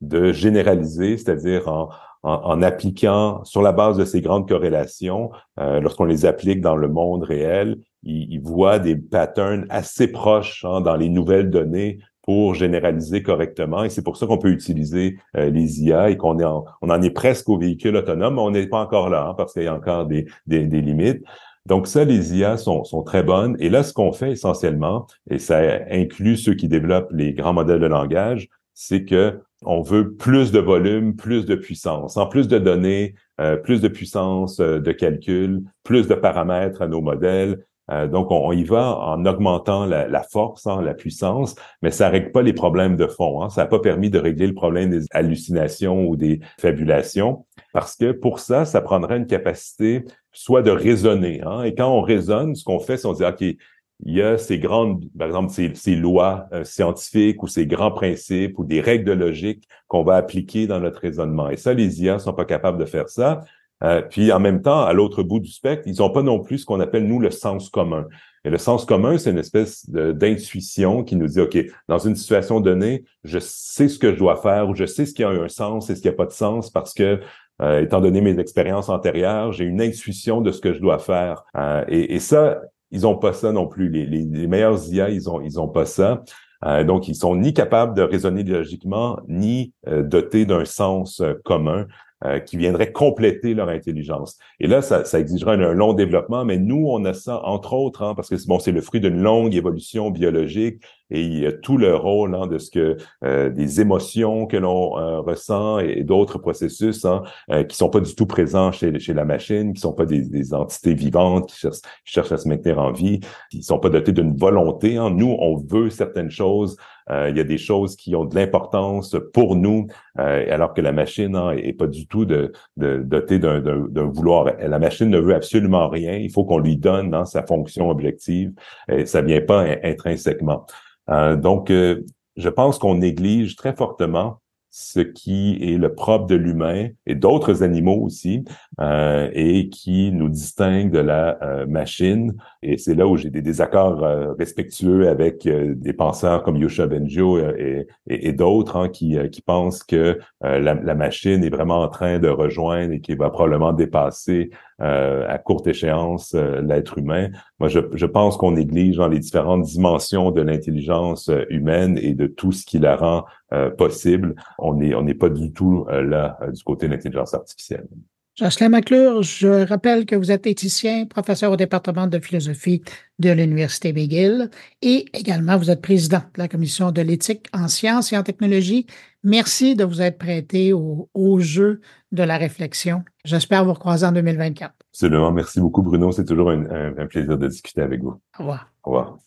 de généraliser, c'est-à-dire en, en, appliquant sur la base de ces grandes corrélations, euh, lorsqu'on les applique dans le monde réel, ils, ils voient des patterns assez proches hein, dans les nouvelles données pour généraliser correctement. Et c'est pour ça qu'on peut utiliser euh, les IA et qu'on est en, on en est presque au véhicule autonome, mais on n'est pas encore là hein, parce qu'il y a encore des, des, des, limites. Donc ça, les IA sont, sont très bonnes. Et là, ce qu'on fait essentiellement, et ça inclut ceux qui développent les grands modèles de langage, c'est que on veut plus de volume, plus de puissance. En plus de données, euh, plus de puissance euh, de calcul, plus de paramètres à nos modèles. Euh, donc, on, y va en augmentant la, force, hein, la puissance, mais ça règle pas les problèmes de fond. Hein. Ça n'a pas permis de régler le problème des hallucinations ou des fabulations, parce que pour ça, ça prendrait une capacité soit de raisonner. Hein. Et quand on raisonne, ce qu'on fait, c'est on dit, OK, il y a ces grandes, par exemple, ces, lois euh, scientifiques ou ces grands principes ou des règles de logique qu'on va appliquer dans notre raisonnement. Et ça, les IA sont pas capables de faire ça. Euh, puis en même temps, à l'autre bout du spectre, ils n'ont pas non plus ce qu'on appelle, nous, le sens commun. Et le sens commun, c'est une espèce d'intuition qui nous dit, OK, dans une situation donnée, je sais ce que je dois faire ou je sais ce qui a un sens et ce qui n'a pas de sens parce que, euh, étant donné mes expériences antérieures, j'ai une intuition de ce que je dois faire. et, et ça, ils ont pas ça non plus. Les, les, les meilleurs IA, ils ont, ils ont pas ça. Euh, donc, ils sont ni capables de raisonner logiquement, ni euh, dotés d'un sens euh, commun. qui viendraient compléter leur intelligence. Et là, ça, ça exigera un, long développement, mais nous, on a ça, entre autres, hein, parce que bon, c'est le fruit d'une longue évolution biologique et il y a tout le rôle hein, de ce que euh, des émotions que l'on euh, ressent et, d'autres processus hein, euh, qui sont pas du tout présents chez, chez la machine, qui sont pas des, des entités vivantes qui cherchent, cherchent, à se maintenir en vie, qui sont pas dotées d'une volonté. Hein. Nous, on veut certaines choses. Euh, il y a des choses qui ont de l'importance pour nous, alors que la machine hein, est, pas du tout de, de, dotée d'un vouloir. La machine ne veut absolument rien. Il faut qu'on lui donne hein, sa fonction objective. Et ça vient pas intrinsèquement. Euh, donc, euh, je pense qu'on néglige très fortement ce qui est le propre de l'humain et d'autres animaux aussi, euh, et qui nous distingue de la euh, machine. Et c'est là où j'ai des désaccords euh, respectueux avec des penseurs comme Yosha Benjo et, et, d'autres hein, qui, qui pensent que la, la, machine est vraiment en train de rejoindre et qui va probablement dépasser à courte échéance l'être humain. Moi, je, je pense qu'on néglige dans les différentes dimensions de l'intelligence humaine et de tout ce qui la rend possible. On n'est on n'est pas du tout là du côté de l'intelligence artificielle. Jocelyn McClure, je rappelle que vous êtes éthicien, professeur au département de philosophie de l'Université McGill et également vous êtes président de la commission de l'éthique en sciences et en technologie. Merci de vous être prêté au, jeu de la réflexion. J'espère vous recroiser en 2024. Absolument. Merci beaucoup, Bruno. C'est toujours un, un plaisir de discuter avec vous. Au revoir. Au revoir.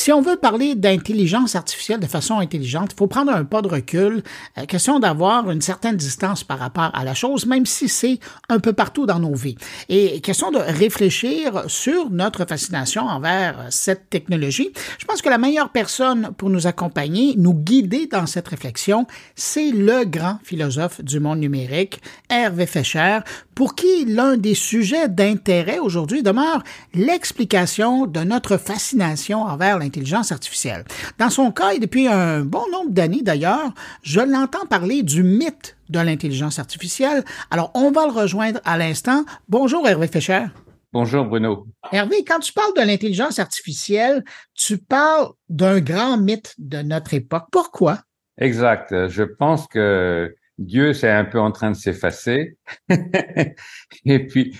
Si on veut parler d'intelligence artificielle de façon intelligente, il faut prendre un pas de recul. Euh, question d'avoir une certaine distance par rapport à la chose, même si c'est un peu partout dans nos vies. Et question de réfléchir sur notre fascination envers cette technologie. Je pense que la meilleure personne pour nous accompagner, nous guider dans cette réflexion, c'est le grand philosophe du monde numérique, Hervé Fischer, pour qui l'un des sujets d'intérêt aujourd'hui demeure l'explication de notre fascination envers l'intelligence artificielle. Dans son cas, et depuis un bon nombre d'années d'ailleurs, je l'entends parler du mythe de l'intelligence artificielle. Alors, on va le rejoindre à l'instant. Bonjour Hervé Fischer. Bonjour Bruno. Hervé, quand tu parles de l'intelligence artificielle, tu parles d'un grand mythe de notre époque. Pourquoi? Exact. Je pense que Dieu, c'est un peu en train de s'effacer. Et puis,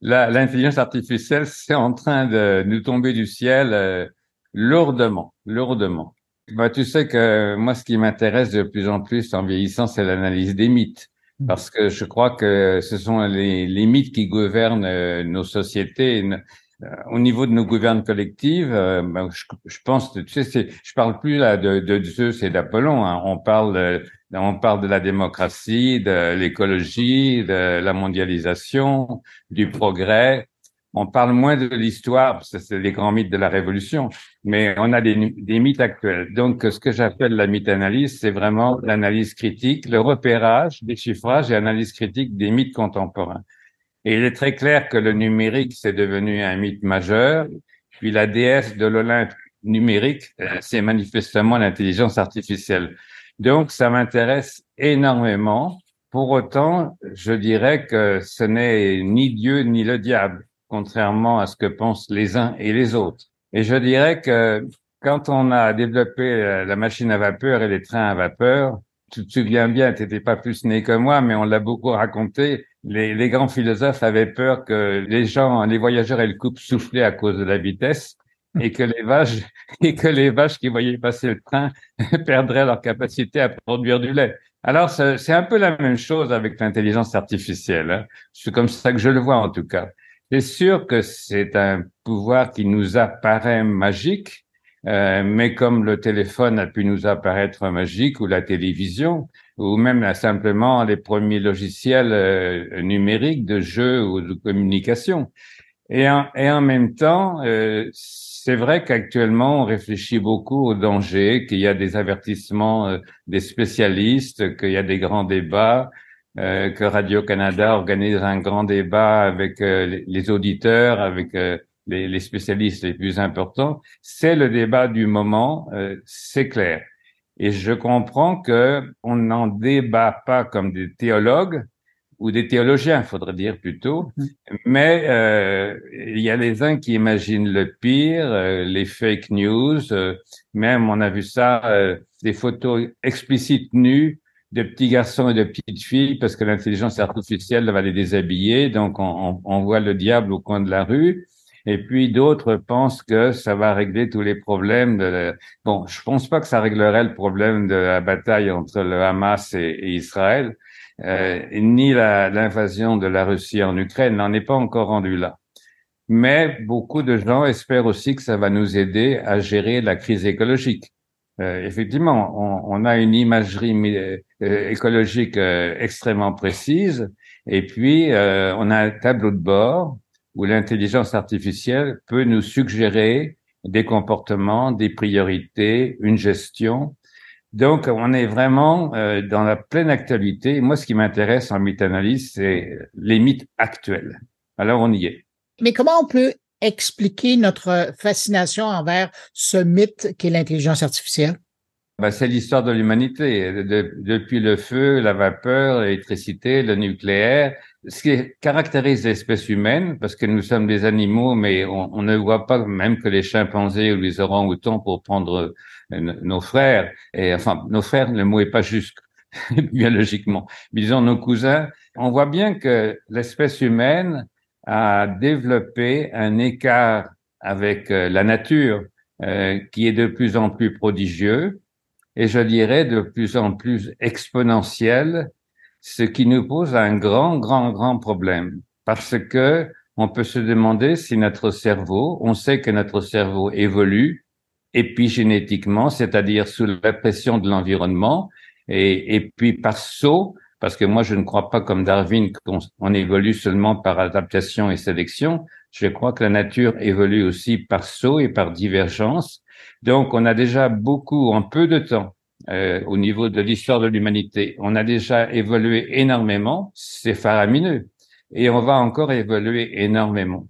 l'intelligence artificielle, c'est en train de nous tomber du ciel euh, lourdement, lourdement. Bah, tu sais que moi, ce qui m'intéresse de plus en plus en vieillissant, c'est l'analyse des mythes. Mmh. Parce que je crois que ce sont les, les mythes qui gouvernent euh, nos sociétés. Euh, au niveau de nos gouvernes collectives, bah, je, je, pense, tu sais, je parle plus là de, de Zeus et d'Apollon. Hein. On parle on parle de la démocratie, de l'écologie, de la mondialisation, du progrès. On parle moins de l'histoire, c'est les grands mythes de la Révolution, mais on a des, mythes actuels. Donc, ce que j'appelle la mythe-analyse, c'est vraiment l'analyse critique, le repérage, déchiffrage et analyse critique des mythes contemporains. Et il est très clair que le numérique, c'est devenu un mythe majeur. Puis la déesse de l'Olympe numérique, euh, c'est manifestement l'intelligence artificielle. Donc, ça m'intéresse énormément. Pour autant, je dirais que ce n'est ni Dieu ni le diable, contrairement à ce que pensent les uns et les autres. Et je dirais que quand on a développé la machine à vapeur et les trains à vapeur, tu te souviens bien, tu n'étais pas plus né que moi, mais on l'a beaucoup raconté. Les, grands philosophes avaient peur que les gens, les voyageurs aient le coupe souffler à cause de la vitesse et que les vaches et que les vaches qui voyaient passer le train perdraient leur capacité à produire du lait. Alors c'est un peu la même chose avec l'intelligence artificielle. Hein. C'est comme ça que je le vois en tout cas. C'est sûr que c'est un pouvoir qui nous apparaît magique, euh, mais comme le téléphone a pu nous apparaître magique ou la télévision ou même simplement les premiers logiciels euh, numériques de jeu ou de communication. Et en, et en même temps, euh, c'est vrai qu'actuellement, on réfléchit beaucoup aux dangers, qu'il y a des avertissements euh, des spécialistes, qu'il y a des grands débats, euh, que Radio-Canada organise un grand débat avec euh, les auditeurs, avec les, les, spécialistes les plus importants. C'est le débat du moment, c'est clair. Et je comprends que on n'en débat pas comme des théologues, ou des théologiens, faudrait dire plutôt. Mm-hmm. Mais euh, il y a les uns qui imaginent le pire, euh, les fake news. Euh, même on a vu ça, des photos explicites nues de petits garçons et de petites filles parce que l'intelligence artificielle va les déshabiller. Donc on, on, voit le diable au coin de la rue. Et puis d'autres pensent que ça va régler tous les problèmes. De Bon, je pense pas que ça réglerait le problème de la bataille entre le Hamas et, Israël, euh, ni l'invasion de la Russie en Ukraine. N'en est pas encore rendu là. Mais beaucoup de gens espèrent aussi que ça va nous aider à gérer la crise écologique. Euh, effectivement, on, on, a une imagerie euh, écologique euh, extrêmement précise, et puis on a un tableau de bord où l'intelligence artificielle peut nous suggérer des comportements, des priorités, une gestion. Donc, on est vraiment dans la pleine actualité. Moi, ce qui m'intéresse en mythe-analyse, c'est les mythes actuels. Alors, on y est. Mais comment on peut expliquer notre fascination envers ce mythe qu'est l'intelligence artificielle? Ben, c'est l'histoire de l'humanité. depuis le feu, la vapeur, l'électricité, le nucléaire, ce qui caractérise l'espèce humaine, parce que nous sommes des animaux, mais on, ne voit pas même que les chimpanzés ou les orang-outans pour prendre euh, nos frères, et enfin, nos frères, le mot est pas juste biologiquement, mais disons nos cousins, on voit bien que l'espèce humaine a développé un écart avec euh, la nature euh, qui est de plus en plus prodigieux et je dirais de plus en plus exponentiel ce qui nous pose un grand, grand, grand problème. Parce que on peut se demander si notre cerveau, on sait que notre cerveau évolue épigénétiquement, c'est-à-dire sous la pression de l'environnement, et, et puis par saut, parce que moi je ne crois pas comme Darwin qu'on on évolue seulement par adaptation et sélection, je crois que la nature évolue aussi par saut et par divergence. Donc on a déjà beaucoup, en peu de temps, euh, au niveau de l'histoire de l'humanité. On a déjà évolué énormément, c'est faramineux, et on va encore évoluer énormément.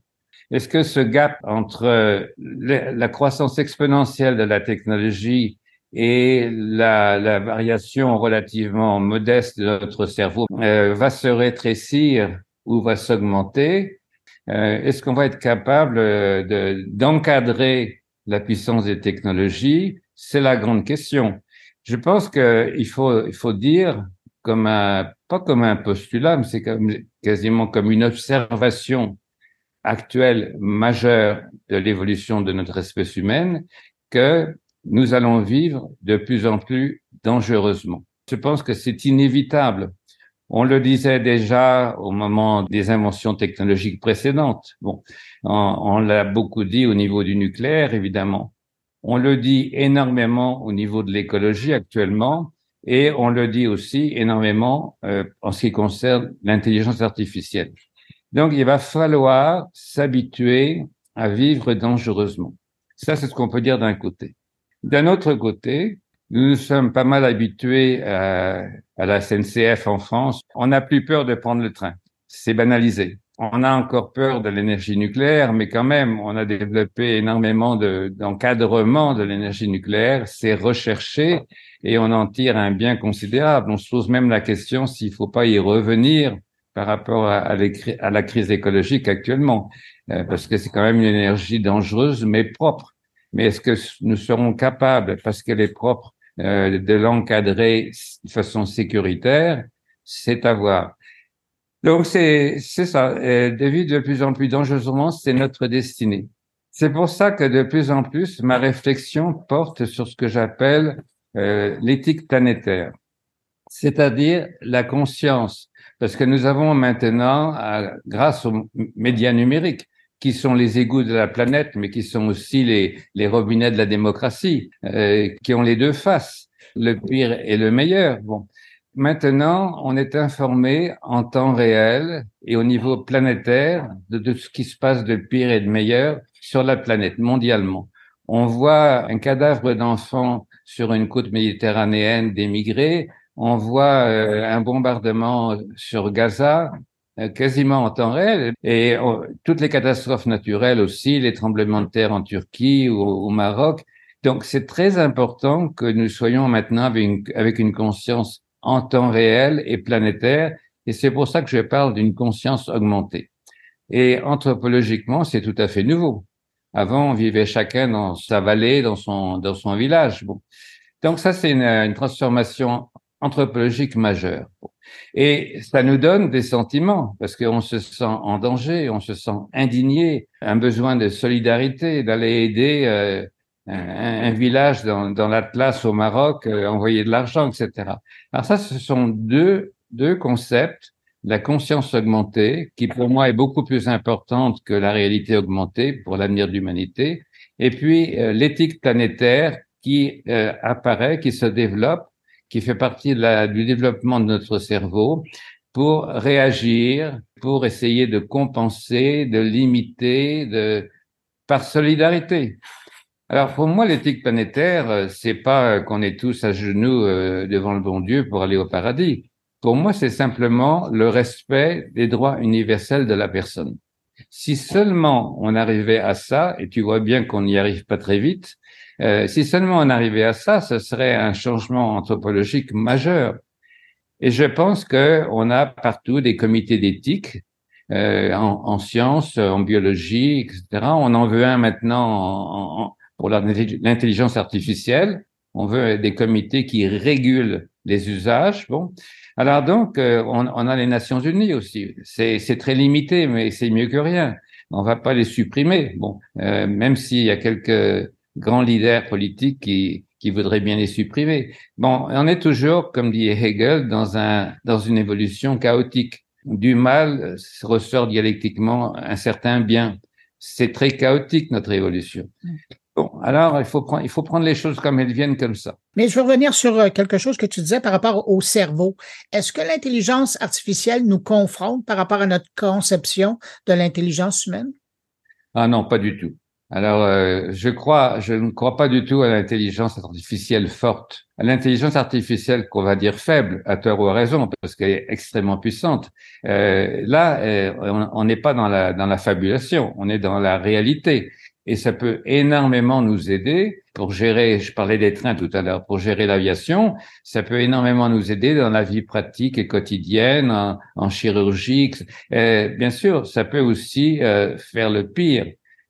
Est-ce que ce gap entre la croissance exponentielle de la technologie et la, la variation relativement modeste de notre cerveau euh, va se rétrécir ou va s'augmenter euh, Est-ce qu'on va être capable d'encadrer la puissance des technologies? C'est la grande question. Je pense qu'il faut, il faut dire comme un, pas comme un postulat, mais c'est quasiment comme une observation actuelle majeure de l'évolution de notre espèce humaine que nous allons vivre de plus en plus dangereusement. Je pense que c'est inévitable. On le disait déjà au moment des inventions technologiques précédentes. Bon, on, l'a beaucoup dit au niveau du nucléaire, évidemment. On le dit énormément au niveau de l'écologie actuellement et on le dit aussi énormément euh, en ce qui concerne l'intelligence artificielle. Donc, il va falloir s'habituer à vivre dangereusement. Ça, c'est ce qu'on peut dire d'un côté. D'un autre côté, nous sommes pas mal habitués à, la SNCF en France. On n'a plus peur de prendre le train. C'est banalisé on a encore peur de l'énergie nucléaire, mais quand même, on a développé énormément d'encadrement de, l'énergie nucléaire. C'est recherché et on en tire un bien considérable. On se pose même la question s'il ne faut pas y revenir par rapport à, à, la crise écologique actuellement, euh, parce que c'est quand même une énergie dangereuse, mais propre. Mais est-ce que nous serons capables, parce qu'elle est propre, euh, de l'encadrer de façon sécuritaire C'est à voir. Donc c'est c'est ça. de vivre de plus en plus dangereusement, c'est notre destinée. C'est pour ça que de plus en plus, ma réflexion porte sur ce que j'appelle euh, l'éthique planétaire, c'est-à-dire la conscience, parce que nous avons maintenant, grâce aux médias numériques, qui sont les égouts de la planète, mais qui sont aussi les, les robinets de la démocratie, euh, qui ont les deux faces, le pire et le meilleur. Bon, Maintenant, on est informé en temps réel et au niveau planétaire de, ce qui se passe de pire et de meilleur sur la planète mondialement. On voit un cadavre d'enfant sur une côte méditerranéenne d'émigrés. On voit euh, un bombardement sur Gaza quasiment en temps réel et oh, toutes les catastrophes naturelles aussi, les tremblements de terre en Turquie ou au Maroc. Donc c'est très important que nous soyons maintenant avec une, conscience en temps réel et planétaire Et c'est pour ça que je parle d'une conscience augmentée. Et anthropologiquement, c'est tout à fait nouveau. Avant, on vivait chacun dans sa vallée, dans son, dans son village. Bon. Donc ça, c'est une, transformation anthropologique majeure. Et ça nous donne des sentiments, parce qu'on se sent en danger, on se sent indigné, un besoin de solidarité, d'aller aider euh, un, un, village dans, dans l'Atlas au Maroc, euh, envoyer de l'argent, etc. Alors ça, ce sont deux, deux concepts la conscience augmentée, qui pour moi est beaucoup plus importante que la réalité augmentée pour l'avenir de l'humanité, et puis euh, l'éthique planétaire qui euh, apparaît, qui se développe, qui fait partie de la, du développement de notre cerveau pour réagir, pour essayer de compenser, de limiter, de par solidarité. Alors pour moi, l'éthique planétaire, euh, c'est pas qu'on est tous à genoux devant le bon Dieu pour aller au paradis. Pour moi, c'est simplement le respect des droits universels de la personne. Si seulement on arrivait à ça, et tu vois bien qu'on n'y arrive pas très vite, euh, si seulement on arrivait à ça, ce serait un changement anthropologique majeur. Et je pense que on a partout des comités d'éthique euh, en, en, sciences, en biologie, etc. On en veut un maintenant en, en, pour l'intelligence artificielle. On veut des comités qui régulent les usages. Bon, alors donc, euh, on, on, a les Nations Unies aussi. C'est très limité, mais c'est mieux que rien. On va pas les supprimer. Bon, euh, même s'il y a quelques grands leaders politiques qui, qui voudraient bien les supprimer. Bon, on est toujours, comme dit Hegel, dans un dans une évolution chaotique. Du mal ressort dialectiquement un certain bien. C'est très chaotique notre évolution. Bon, alors il faut prendre, il faut prendre les choses comme elles viennent comme ça. Mais je veux revenir sur euh, quelque chose que tu disais par rapport au cerveau. Est-ce que l'intelligence artificielle nous confronte par rapport à notre conception de l'intelligence humaine? Ah non, pas du tout. Alors, euh, je crois, je ne crois pas du tout à l'intelligence artificielle forte, à l'intelligence artificielle qu'on va dire faible, à tort ou à raison, parce qu'elle est extrêmement puissante. Euh, là, euh, on n'est pas dans la dans la fabulation, on est dans la réalité et ça peut énormément nous aider pour gérer, je parlais des trains tout à l'heure, pour gérer l'aviation, ça peut énormément nous aider dans la vie pratique et quotidienne, en, en chirurgie. Et bien sûr, ça peut aussi euh, faire le pire,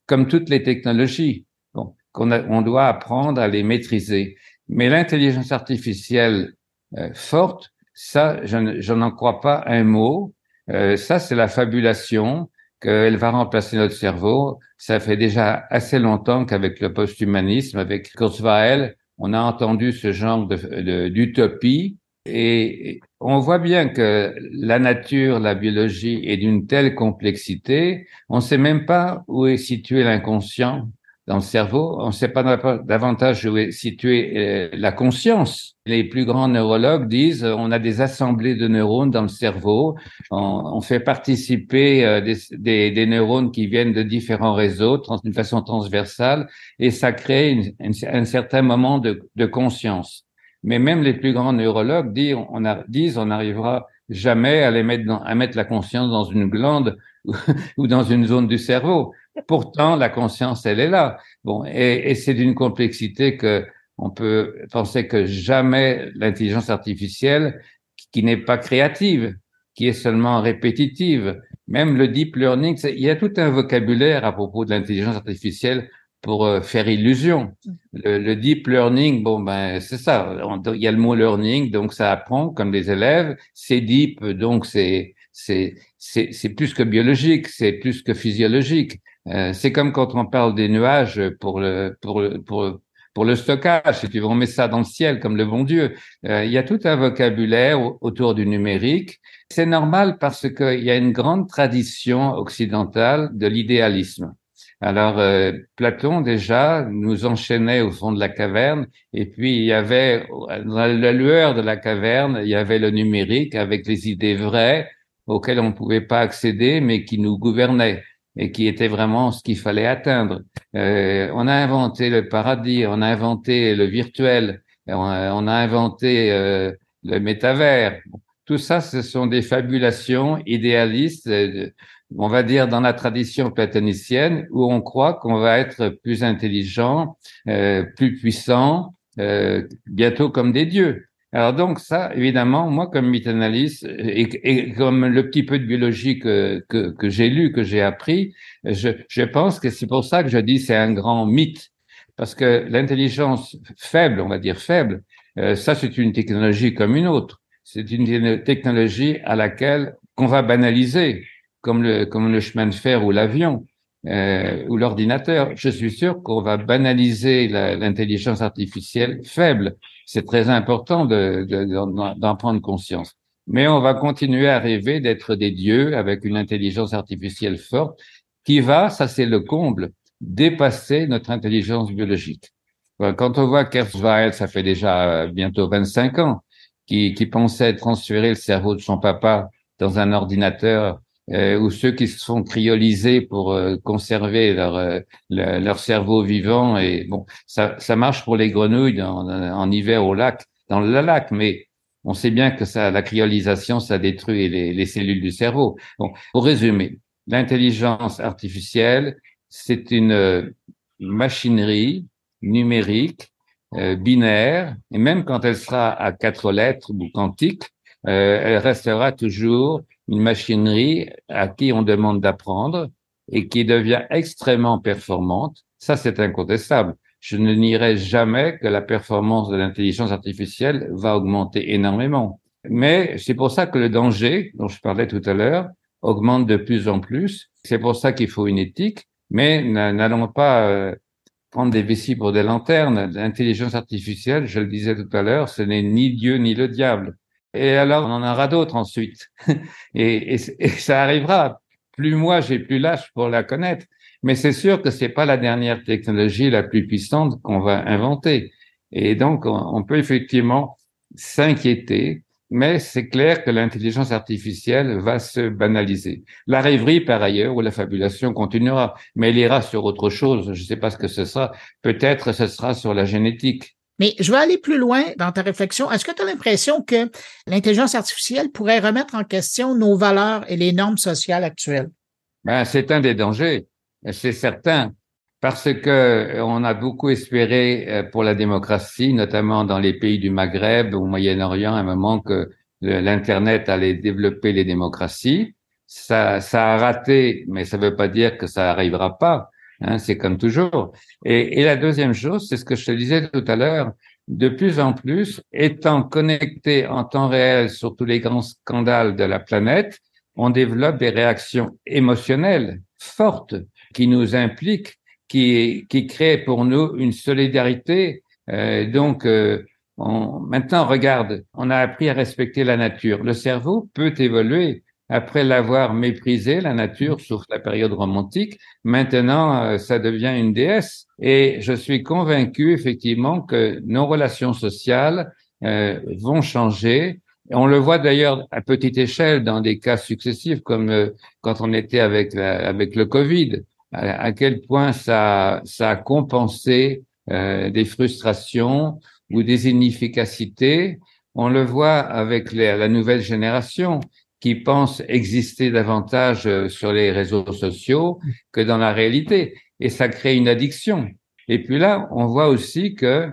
comme toutes les technologies. Bon, qu'on on doit apprendre à les maîtriser. Mais l'intelligence artificielle euh, forte, ça, je, n'en crois pas un mot. Euh, ça, c'est la fabulation qu'elle va remplacer notre cerveau. Ça fait déjà assez longtemps qu'avec le post-humanisme, avec Kurzweil, on a entendu ce genre d'utopie. Et on voit bien que la nature, la biologie est d'une telle complexité, on ne sait même pas où est situé l'inconscient dans le cerveau. On ne sait pas davantage où est située euh, la conscience. Les plus grands neurologues disent on a des assemblées de neurones dans le cerveau. On, fait participer euh, des, neurones qui viennent de différents réseaux d'une façon transversale et ça crée un certain moment de, conscience. Mais même les plus grands neurologues disent on, n'arrivera jamais à mettre la conscience dans une glande ou dans une zone du cerveau. Pourtant, la conscience, elle est là. Bon, et, c'est d'une complexité que on peut penser que jamais l'intelligence artificielle, qui n'est pas créative, qui est seulement répétitive, même le deep learning, il y a tout un vocabulaire à propos de l'intelligence artificielle pour euh, faire illusion. Le, le, deep learning, bon ben c'est ça. il y a le mot learning, donc ça apprend comme les élèves. C'est deep, donc c'est c'est c'est plus que biologique, c'est plus que physiologique. Euh, c'est comme quand on parle des nuages pour le, pour le, pour, pour le stockage, si tu veux, on met ça dans le ciel comme le bon Dieu. Euh, il y a tout un vocabulaire autour du numérique. C'est normal parce qu'il y a une grande tradition occidentale de l'idéalisme. Alors, euh, Platon déjà nous enchaînait au fond de la caverne, et puis il y avait, dans la lueur de la caverne, il y avait le numérique avec les idées vraies auxquelles on ne pouvait pas accéder, mais qui nous gouvernaient et qui était vraiment ce qu'il fallait atteindre. Euh, on a inventé le paradis, on a inventé le virtuel, on a, on a inventé euh, le métavers. Tout ça, ce sont des fabulations idéalistes, euh, on va dire dans la tradition platonicienne, où on croit qu'on va être plus intelligent, euh, plus puissant, euh, bientôt comme des dieux. Alors donc ça, évidemment, moi comme mythanalyste et, comme le petit peu de biologie que, que, que j'ai lu, que j'ai appris, je, je pense que c'est pour ça que je dis c'est un grand mythe. Parce que l'intelligence faible, on va dire faible, euh, ça c'est une technologie comme une autre. C'est une technologie à laquelle qu'on va banaliser, comme le, comme le chemin de fer ou l'avion. Euh, ou l'ordinateur, je suis sûr qu'on va banaliser l'intelligence artificielle faible. C'est très important d'en de, d'en prendre conscience. Mais on va continuer à rêver d'être des dieux avec une intelligence artificielle forte qui va, ça c'est le comble, dépasser notre intelligence biologique. Quand on voit Kurzweil, ça fait déjà euh, bientôt 25 ans, qui, qui pensait transférer le cerveau de son papa dans un ordinateur euh, ou ceux qui se sont cryolisés pour euh, conserver leur, euh, leur cerveau vivant. Et bon, ça, ça marche pour les grenouilles en, en, hiver au lac, dans le lac, mais on sait bien que ça, la cryolisation, ça détruit les, les cellules du cerveau. Bon, pour résumer, l'intelligence artificielle, c'est une machinerie numérique, binaire, et même quand elle sera à quatre lettres ou quantique, elle restera toujours une machinerie à qui on demande d'apprendre et qui devient extrêmement performante, ça c'est incontestable. Je ne nierai jamais que la performance de l'intelligence artificielle va augmenter énormément. Mais c'est pour ça que le danger, dont je parlais tout à l'heure, augmente de plus en plus. C'est pour ça qu'il faut une éthique, mais n'allons pas euh, prendre des vessies pour des lanternes. L'intelligence artificielle, je le disais tout à l'heure, ce n'est ni Dieu ni le diable. Et alors, on en aura d'autres ensuite. et, ça arrivera. Plus moi, j'ai plus l'âge pour la connaître. Mais c'est sûr que c'est pas la dernière technologie la plus puissante qu'on va inventer. Et donc, on, peut effectivement s'inquiéter, mais c'est clair que l'intelligence artificielle va se banaliser. La rêverie, par ailleurs, ou la fabulation continuera, mais elle ira sur autre chose. Je ne sais pas ce que ce sera. Peut-être ce sera sur la génétique. Mais je vais aller plus loin dans ta réflexion. Est-ce que tu as l'impression que l'intelligence artificielle pourrait remettre en question nos valeurs et les normes sociales actuelles? Ben, c'est un des dangers, c'est certain, parce que on a beaucoup espéré euh, pour la démocratie, notamment dans les pays du Maghreb, au Moyen-Orient, à un moment que l'Internet allait développer les démocraties. Ça, ça a raté, mais ça ne veut pas dire que ça n'arrivera pas. Hein, c'est comme toujours. Et, et, la deuxième chose, c'est ce que je te disais tout à l'heure, de plus en plus, étant connecté en temps réel sur tous les grands scandales de la planète, on développe des réactions émotionnelles fortes qui nous impliquent, qui, qui créent pour nous une solidarité. Euh, donc, euh, on, maintenant, regarde, on a appris à respecter la nature. Le cerveau peut évoluer après l'avoir méprisé, la nature, sauf la période romantique, maintenant, euh, ça devient une déesse. Et je suis convaincu, effectivement, que nos relations sociales euh, vont changer. On le voit d'ailleurs à petite échelle dans des cas successifs, comme euh, quand on était avec, avec le Covid, à, quel point ça, ça a compensé des frustrations ou des inefficacités. On le voit avec la nouvelle génération qui pensent exister davantage euh, sur les réseaux sociaux que dans la réalité. Et ça crée une addiction. Et puis là, on voit aussi que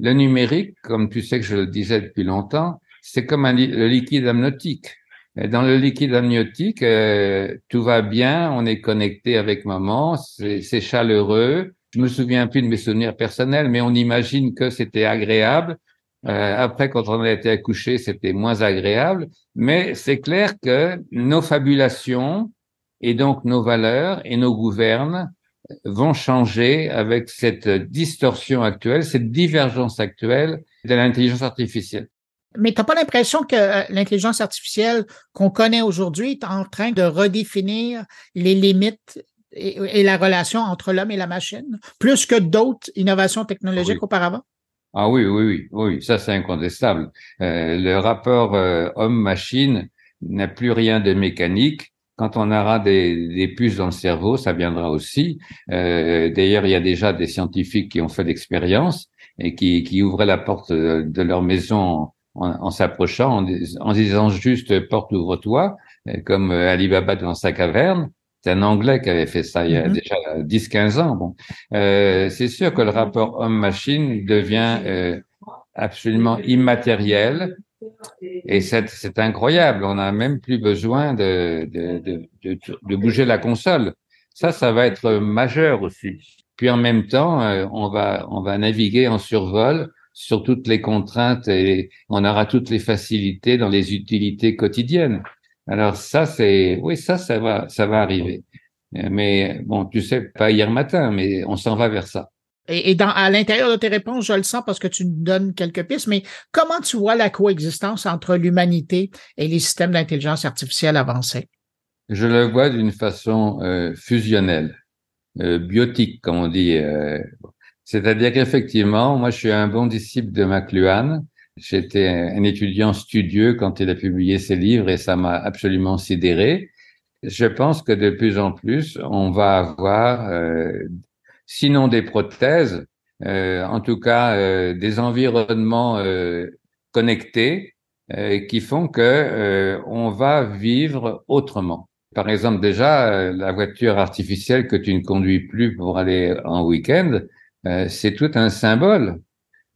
le numérique, comme tu sais que je le disais depuis longtemps, c'est comme le liquide amniotique. Dans le liquide amniotique, euh, tout va bien, on est connecté avec maman, c'est chaleureux. Je me souviens plus de mes souvenirs personnels, mais on imagine que c'était agréable. Euh, après, quand on a été accouché, c'était moins agréable. Mais c'est clair que nos fabulations et donc nos valeurs et nos gouvernes vont changer avec cette distorsion actuelle, cette divergence actuelle de l'intelligence artificielle. Mais tu n'as pas l'impression que euh, l'intelligence artificielle qu'on connaît aujourd'hui est en train de redéfinir les limites et, la relation entre l'homme et la machine, plus que d'autres innovations technologiques auparavant? Ah oui, oui, oui, oui, ça c'est incontestable. Euh, le rapport euh, homme-machine n'a plus rien de mécanique. Quand on aura des, des, puces dans le cerveau, ça viendra aussi. Euh, D'ailleurs, il y a déjà des scientifiques qui ont fait l'expérience et qui, qui ouvraient la porte de leur maison en, s'approchant, en, en, disant juste porte ouvre-toi, euh, comme Alibaba dans sa caverne. C'est un Anglais qui avait fait ça il y a mm-hmm. déjà 10-15 ans. Bon, euh, c'est sûr que le rapport homme-machine devient euh, absolument immatériel. Et c'est incroyable. On n'a même plus besoin de, de, de, de, bouger la console. Ça, ça va être majeur aussi. Puis en même temps, euh, on va, on va naviguer en survol sur toutes les contraintes et on aura toutes les facilités dans les utilités quotidiennes. Alors ça, c'est, oui, ça, ça va, ça va arriver. Mais bon, tu sais, pas hier matin, mais on s'en va vers ça. Et, dans, à l'intérieur de tes réponses, je le sens parce que tu nous donnes quelques pistes, mais comment tu vois la coexistence entre l'humanité et les systèmes d'intelligence artificielle avancés? Je le vois d'une façon euh, fusionnelle, euh, biotique, comme on dit. Euh, c'est-à-dire qu'effectivement, moi, je suis un bon disciple de McLuhan. J'étais un étudiant studieux quand il a publié ses livres et ça m'a absolument sidéré. Je pense que de plus en plus, on va avoir, euh, sinon des prothèses, euh, en tout cas euh, des environnements connectés qui font que on va vivre autrement. Par exemple, déjà, la voiture artificielle que tu ne conduis plus pour aller en week-end, euh, c'est tout un symbole.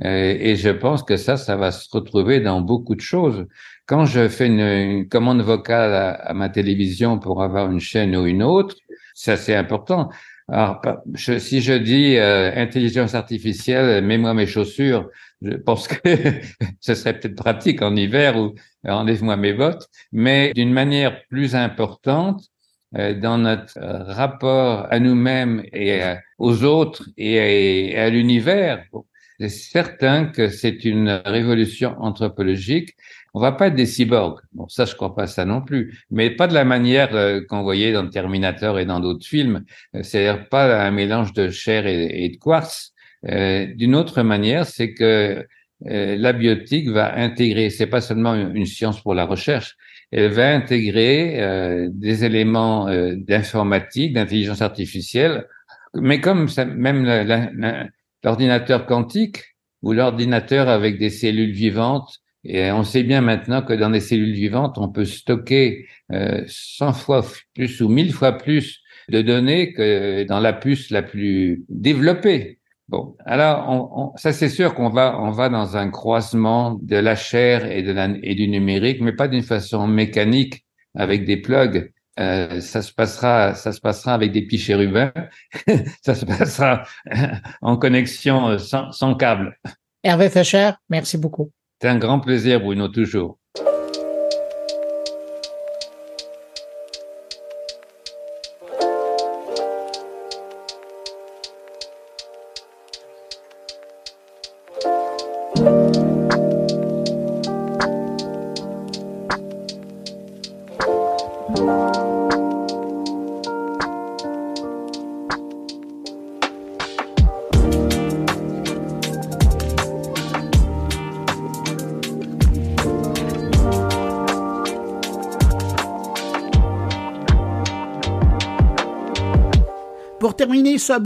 Euh, et je pense que ça, ça va se retrouver dans beaucoup de choses. Quand je fais une, commande vocale à, ma télévision pour avoir une chaîne ou une autre, ça c'est important. Alors, si je dis euh, intelligence artificielle, mets-moi mes chaussures, je pense que ce serait peut-être pratique en hiver ou enlève-moi mes bottes, mais d'une manière plus importante, euh, dans notre euh, rapport à nous-mêmes et aux autres et à, l'univers. C'est certain que c'est une révolution anthropologique. On va pas être des cyborgs. Bon, ça, je crois pas ça non plus. Mais pas de la manière euh, qu'on voyait dans Terminator et dans d'autres films. C'est-à-dire pas un mélange de chair et, de quartz. D'une autre manière, c'est que la biotique va intégrer, c'est pas seulement une science pour la recherche, elle va intégrer euh, des éléments euh, d'informatique, d'intelligence artificielle, mais comme ça, même l'ordinateur quantique ou l'ordinateur avec des cellules vivantes. Et on sait bien maintenant que dans des cellules vivantes, on peut stocker euh, 100 fois plus ou 1000 fois plus de données que dans la puce la plus développée. Bon, alors ça c'est sûr qu'on va on va dans un croisement de la chair et de la, et du numérique, mais pas d'une façon mécanique avec des plugs. Euh, ça se passera ça se passera avec des petits chérubins. ça se passera en connexion euh, sans, sans câble. Hervé Fischer, merci beaucoup. C'est un grand plaisir, Bruno, toujours.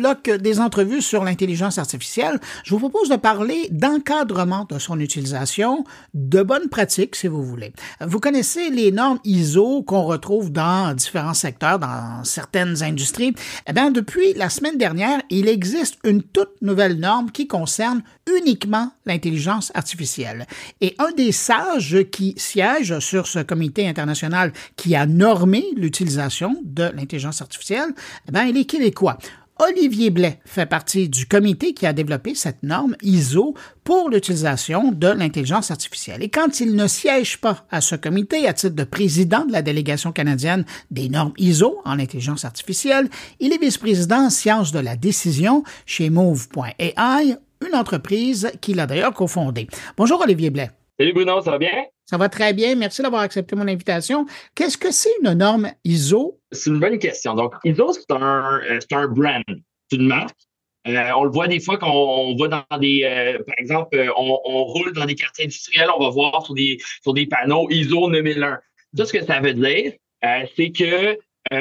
Bloc des entrevues sur l'intelligence artificielle, je vous propose de parler d'encadrement de son utilisation, de bonnes pratiques, si vous voulez. Vous connaissez les normes ISO qu'on retrouve dans différents secteurs, dans certaines industries. Eh bien, depuis la semaine dernière, il existe une toute nouvelle norme qui concerne uniquement l'intelligence artificielle. Et un des sages qui siège sur ce comité international qui a normé l'utilisation de l'intelligence artificielle, eh bien, il est québécois. Olivier Blais fait partie du comité qui a développé cette norme ISO pour l'utilisation de l'intelligence artificielle. Et quand il ne siège pas à ce comité à titre de président de la délégation canadienne des normes ISO en intelligence artificielle, il est vice-président sciences de la décision chez Move.ai, une entreprise qu'il a d'ailleurs cofondée. Bonjour Olivier Blais. Salut Bruno, ça va bien? Ça va très bien. Merci d'avoir accepté mon invitation. Qu'est-ce que c'est une norme ISO? C'est une bonne question. Donc, ISO, c'est un, euh, un brand, c'est une marque. Euh, on le voit des fois quand on va dans des, euh, par exemple, on, roule dans des quartiers industriels, on va voir sur des, sur des panneaux ISO 9001. Ça, ce que ça veut dire, c'est que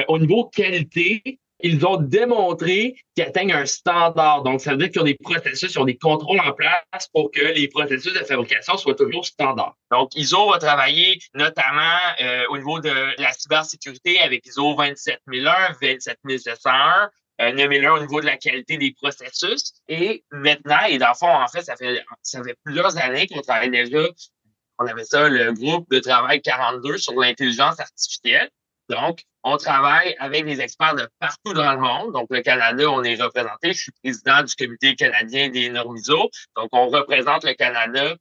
au niveau qualité, ils ont démontré qu'ils atteignent un standard. Donc, ça veut dire qu'ils ont des processus, ils ont des contrôles en place pour que les processus de fabrication soient toujours standards. Donc, ISO va travailler notamment euh, au niveau de la cybersécurité avec ISO 27001, 27701, euh, 9001 au niveau de la qualité des processus. Et maintenant, et dans le fond, en fait, ça fait, ça fait plusieurs années qu'on travaille déjà, on avait ça, le groupe de travail 42 sur l'intelligence artificielle. Donc, on travaille avec des experts de partout dans le monde. Donc, le Canada, on est représenté. Je suis président du comité canadien des normes ISO. Donc, on représente le Canada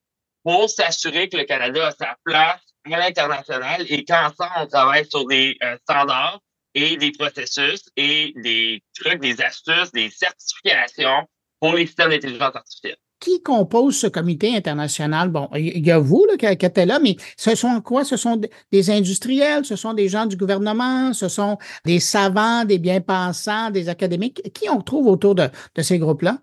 pour s'assurer que le Canada a sa place à l'international et qu'ensemble, on travaille sur des euh, standards et des processus et des trucs, des astuces, des certifications pour les systèmes d'intelligence artificielle qui compose ce comité international? Bon, il y a vous là, qui, êtes là, mais ce sont quoi? Ce sont des industriels, ce sont des gens du gouvernement, ce sont des savants, des bien-pensants, des académiques. Qui on trouve autour de, ces groupes-là?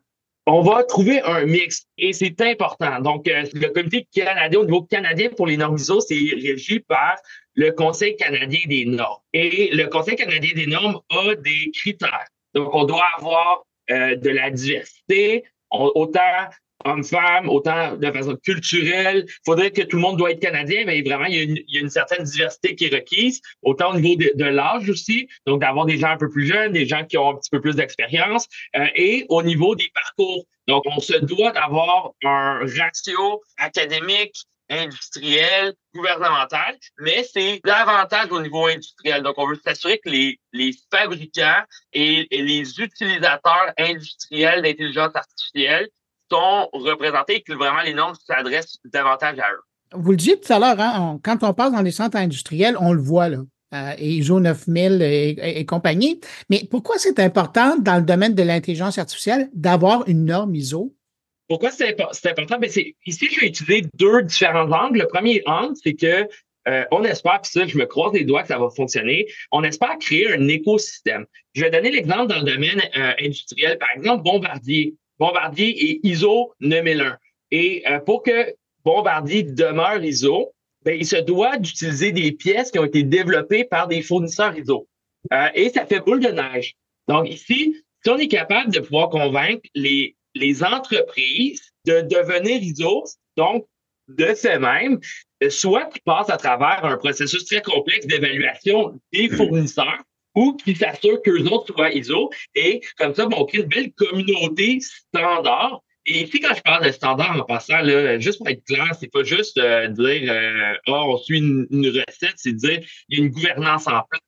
On va trouver un mix et c'est important. Donc, euh, le comité canadien au niveau canadien pour les normes ISO, c'est régi par le Conseil canadien des normes. Et le Conseil canadien des normes a des critères. Donc, on doit avoir euh, de la diversité, autant hommes-femmes, autant de façon culturelle. Il faudrait que tout le monde doit être canadien, mais vraiment, il y, a une, certaine diversité qui est requise, autant au niveau de, l'âge aussi, donc d'avoir des gens un peu plus jeunes, des gens qui ont un petit peu plus d'expérience, euh, et au niveau des parcours. Donc, on se doit d'avoir un ratio académique, industriel, gouvernemental, mais c'est davantage au niveau industriel. Donc, on veut s'assurer que les, les fabricants et les utilisateurs industriels d'intelligence artificielle sont représentés et que vraiment les normes s'adressent davantage à eux. Vous le dites tout à l'heure, hein, quand on passe dans les centres industriels, on le voit là. Euh, ISO 9000 et, et, compagnie. Mais pourquoi c'est important dans le domaine de l'intelligence artificielle d'avoir une norme ISO? Pourquoi c'est important? Ben ici, je vais utiliser deux différents angles. Le premier angle, c'est que euh, on espère, puis ça, je me croise les doigts que ça va fonctionner, on espère créer un écosystème. Je vais donner l'exemple dans le domaine euh, industriel. Par exemple, Bombardier. Bombardier est ISO 9001. Et euh, pour que Bombardier demeure ISO, ben, il se doit d'utiliser des pièces qui ont été développées par des fournisseurs ISO. Euh, et ça fait boule de neige. Donc ici, si on est capable de pouvoir convaincre les, les entreprises de devenir ISO, donc de fait même, soit qui passent à travers un processus très complexe d'évaluation des fournisseurs, ou qui s'assurent qu'eux autres soient ISO. Et comme ça, on crée une belle communauté standard. Et ici, quand je parle de standard en passant, là, juste pour être clair, c'est pas juste euh, dire euh, oh, on suit une, recette, c'est dire il y a une gouvernance en place,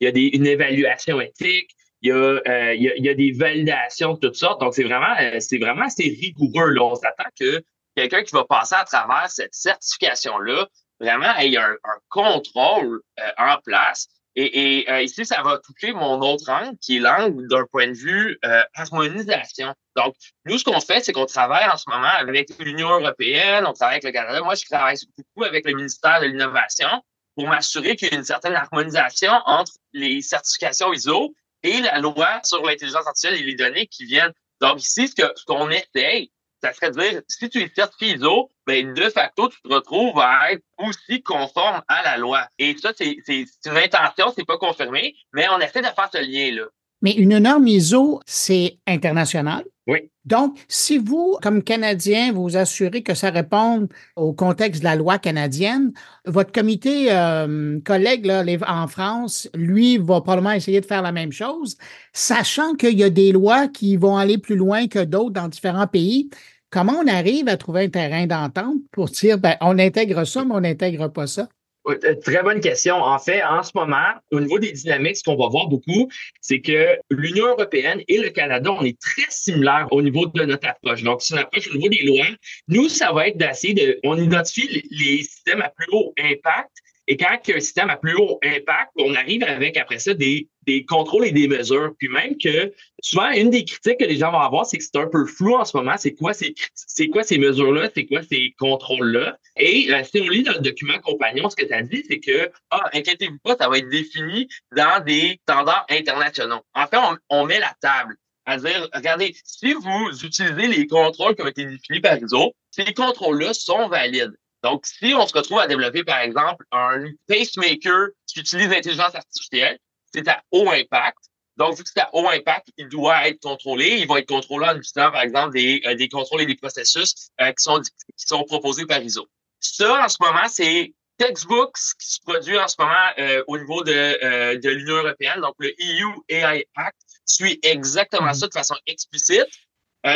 il y a des, une évaluation éthique, il y, a, euh, il, y a, il y a, des validations de toutes sortes. Donc, c'est vraiment, c'est vraiment assez rigoureux. Là. On s'attend que quelqu'un qui va passer à travers cette certification-là, vraiment ait un, un contrôle en place et, et euh, ici, ça va toucher mon autre angle, qui est l'angle d'un point de vue euh, harmonisation. Donc, nous, ce qu'on fait, c'est qu'on travaille en ce moment avec l'Union européenne, on travaille avec le Canada. Moi, je travaille beaucoup avec le ministère de l'Innovation pour m'assurer qu'il y a une certaine harmonisation entre les certifications ISO et la loi sur l'intelligence artificielle et les données qui viennent. Donc, ici, ce qu'on essaye, ça serait de dire, si tu es certifié ISO, ben, de facto, tu te retrouves à être aussi conforme à la loi. Et ça, c'est une intention, c'est pas confirmé, mais on essaie de faire ce lien-là. Mais une norme ISO, c'est international. Oui. Donc, si vous, comme Canadien, vous assurez que ça réponde au contexte de la loi canadienne, votre comité euh, collègue là, en France, lui, va probablement essayer de faire la même chose, sachant qu'il y a des lois qui vont aller plus loin que d'autres dans différents pays. Comment on arrive à trouver un terrain d'entente pour dire, ben, on intègre ça, mais on n'intègre pas ça? Euh, très bonne question. En fait, en ce moment, au niveau des dynamiques, ce qu'on va voir beaucoup, c'est que l'Union européenne et le Canada, on est très similaires au niveau de notre approche. Donc, c'est une approche au niveau des lois. Nous, ça va être d'essayer de, on identifie les systèmes à plus haut impact et quand un système a plus haut impact, on arrive avec après ça des, des contrôles et des mesures. Puis même que souvent, une des critiques que les gens vont avoir, c'est que c'est un peu flou en ce moment. C'est quoi ces, ces mesures-là? C'est quoi ces contrôles-là? Et si on lit dans le document compagnon, ce que tu as dit, c'est que, ah, inquiétez-vous pas, ça va être défini dans des standards internationaux. En fait, on, on met la table à dire, regardez, si vous utilisez les contrôles qui ont été définis par ISO, ces contrôles-là sont valides. Donc, si on se retrouve à développer, par exemple, un pacemaker qui utilise l'intelligence artificielle, c'est à haut impact. Donc, vu que c'est à haut impact, il doit être contrôlé. Il va être contrôlé en utilisant, par exemple, des, euh, des contrôles et des processus euh, qui, sont, qui sont proposés par ISO. Ça, en ce moment, c'est textbooks qui se produit en ce moment euh, au niveau de, de l'Union européenne, donc le EU AI Act, suit exactement ça de façon explicite.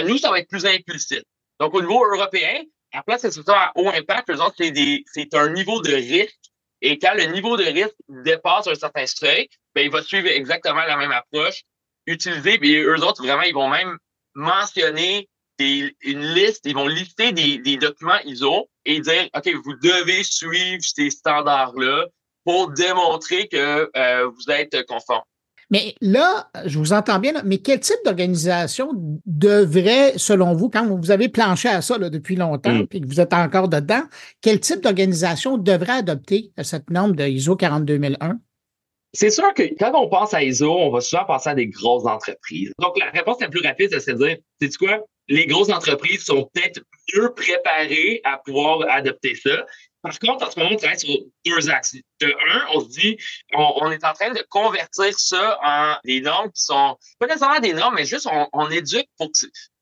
Nous, ça va être plus implicite. Donc, au niveau européen, à place de ça à haut impact, eux autres, c'est un niveau de risque. Et quand le niveau de risque dépasse un certain seuil, ben, il va suivre exactement la même approche, utiliser, puis eux autres, vraiment, ils vont même mentionner une liste, ils vont lister des, des, documents ISO et dire, OK, vous devez suivre ces standards-là pour démontrer que euh, vous êtes conforme. Mais là, je vous entends bien, mais quel type d'organisation devrait, selon vous, quand vous avez planché à ça là, depuis longtemps et mm. que vous êtes encore dedans, quel type d'organisation devrait adopter cette norme de ISO 42001? C'est sûr que quand on pense à ISO, on va souvent penser à des grosses entreprises. Donc, la réponse la plus rapide, c'est de dire, c'est quoi? Les grosses entreprises sont peut-être mieux préparées à pouvoir adopter ça. Par contre, en ce moment, on travaille sur deux axes. De un, on se dit, on, est en train de convertir ça en des normes qui sont pas nécessairement des normes, mais juste on, on éduque pour,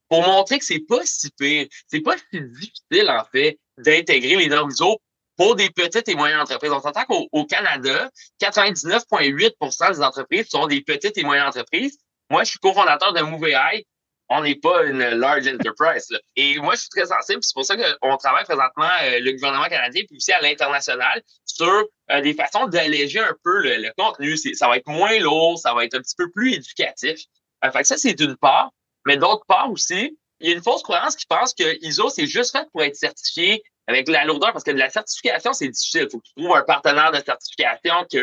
pour montrer que c'est pas si pire, c'est pas si difficile en fait d'intégrer les normes ISO pour des petites et moyennes entreprises. On s'entend qu'au Canada, 99,8% des entreprises sont des petites et moyennes entreprises. Moi, je suis cofondateur de MoveAI on n'est pas une large enterprise. Et moi, je suis très sensible. C'est pour ça qu'on travaille présentement, euh, le gouvernement canadien, puis aussi à l'international, sur euh, des façons d'alléger un peu le, contenu. Ça va être moins lourd, ça va être un petit peu plus éducatif. Euh, fait que ça, c'est d'une part. Mais d'autre part aussi, il y a une fausse croyance qui pense que ISO, c'est juste fait pour être certifié avec la lourdeur, parce que de la certification, c'est difficile. Il faut que tu trouves un partenaire de certification qui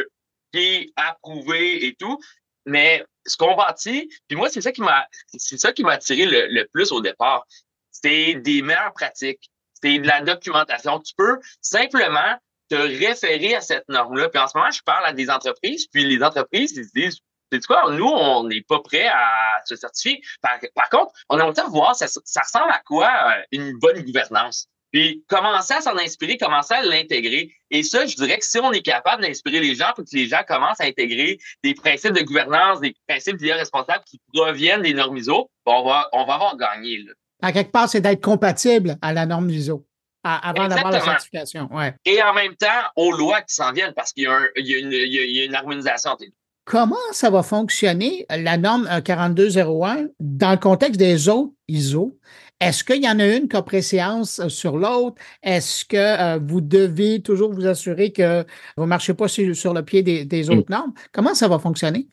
est approuvé et tout. Mais ce qu'on bâtit, puis moi, c'est ça qui m'a, c'est ça qui m'a attiré le, plus au départ. C'est des meilleures pratiques. C'est de la documentation. Tu peux simplement te référer à cette norme-là. Puis en ce moment, je parle à des entreprises, puis les entreprises, ils se disent, c'est quoi, nous, on n'est pas prêt à se certifier. Par, contre, on a envie de voir ça, ça ressemble à quoi euh, une bonne gouvernance? Puis commencer à s'en inspirer, commencer à l'intégrer. Et ça, je dirais que si on est capable d'inspirer les gens pour que les gens commencent à intégrer des principes de gouvernance, des principes d'IA responsable qui proviennent des normes ISO, on va, on va avoir gagné. Là. À quelque part, c'est d'être compatible à la norme ISO avant d'avoir la certification. Ouais. Et en même temps, aux lois qui s'en viennent parce qu'il y, y, a une harmonisation entre les deux. Comment ça va fonctionner, la norme 4201, dans le contexte des autres ISO? Est-ce qu'il y en a une qui a préséance euh, sur l'autre? Est-ce que euh, vous devez toujours vous assurer que vous ne marchez pas sur, le pied des, mm. autres normes? Comment ça va fonctionner?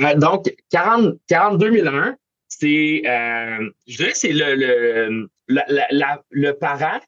Euh, donc, 40, 42 c'est, je dirais, c'est le, le, le parent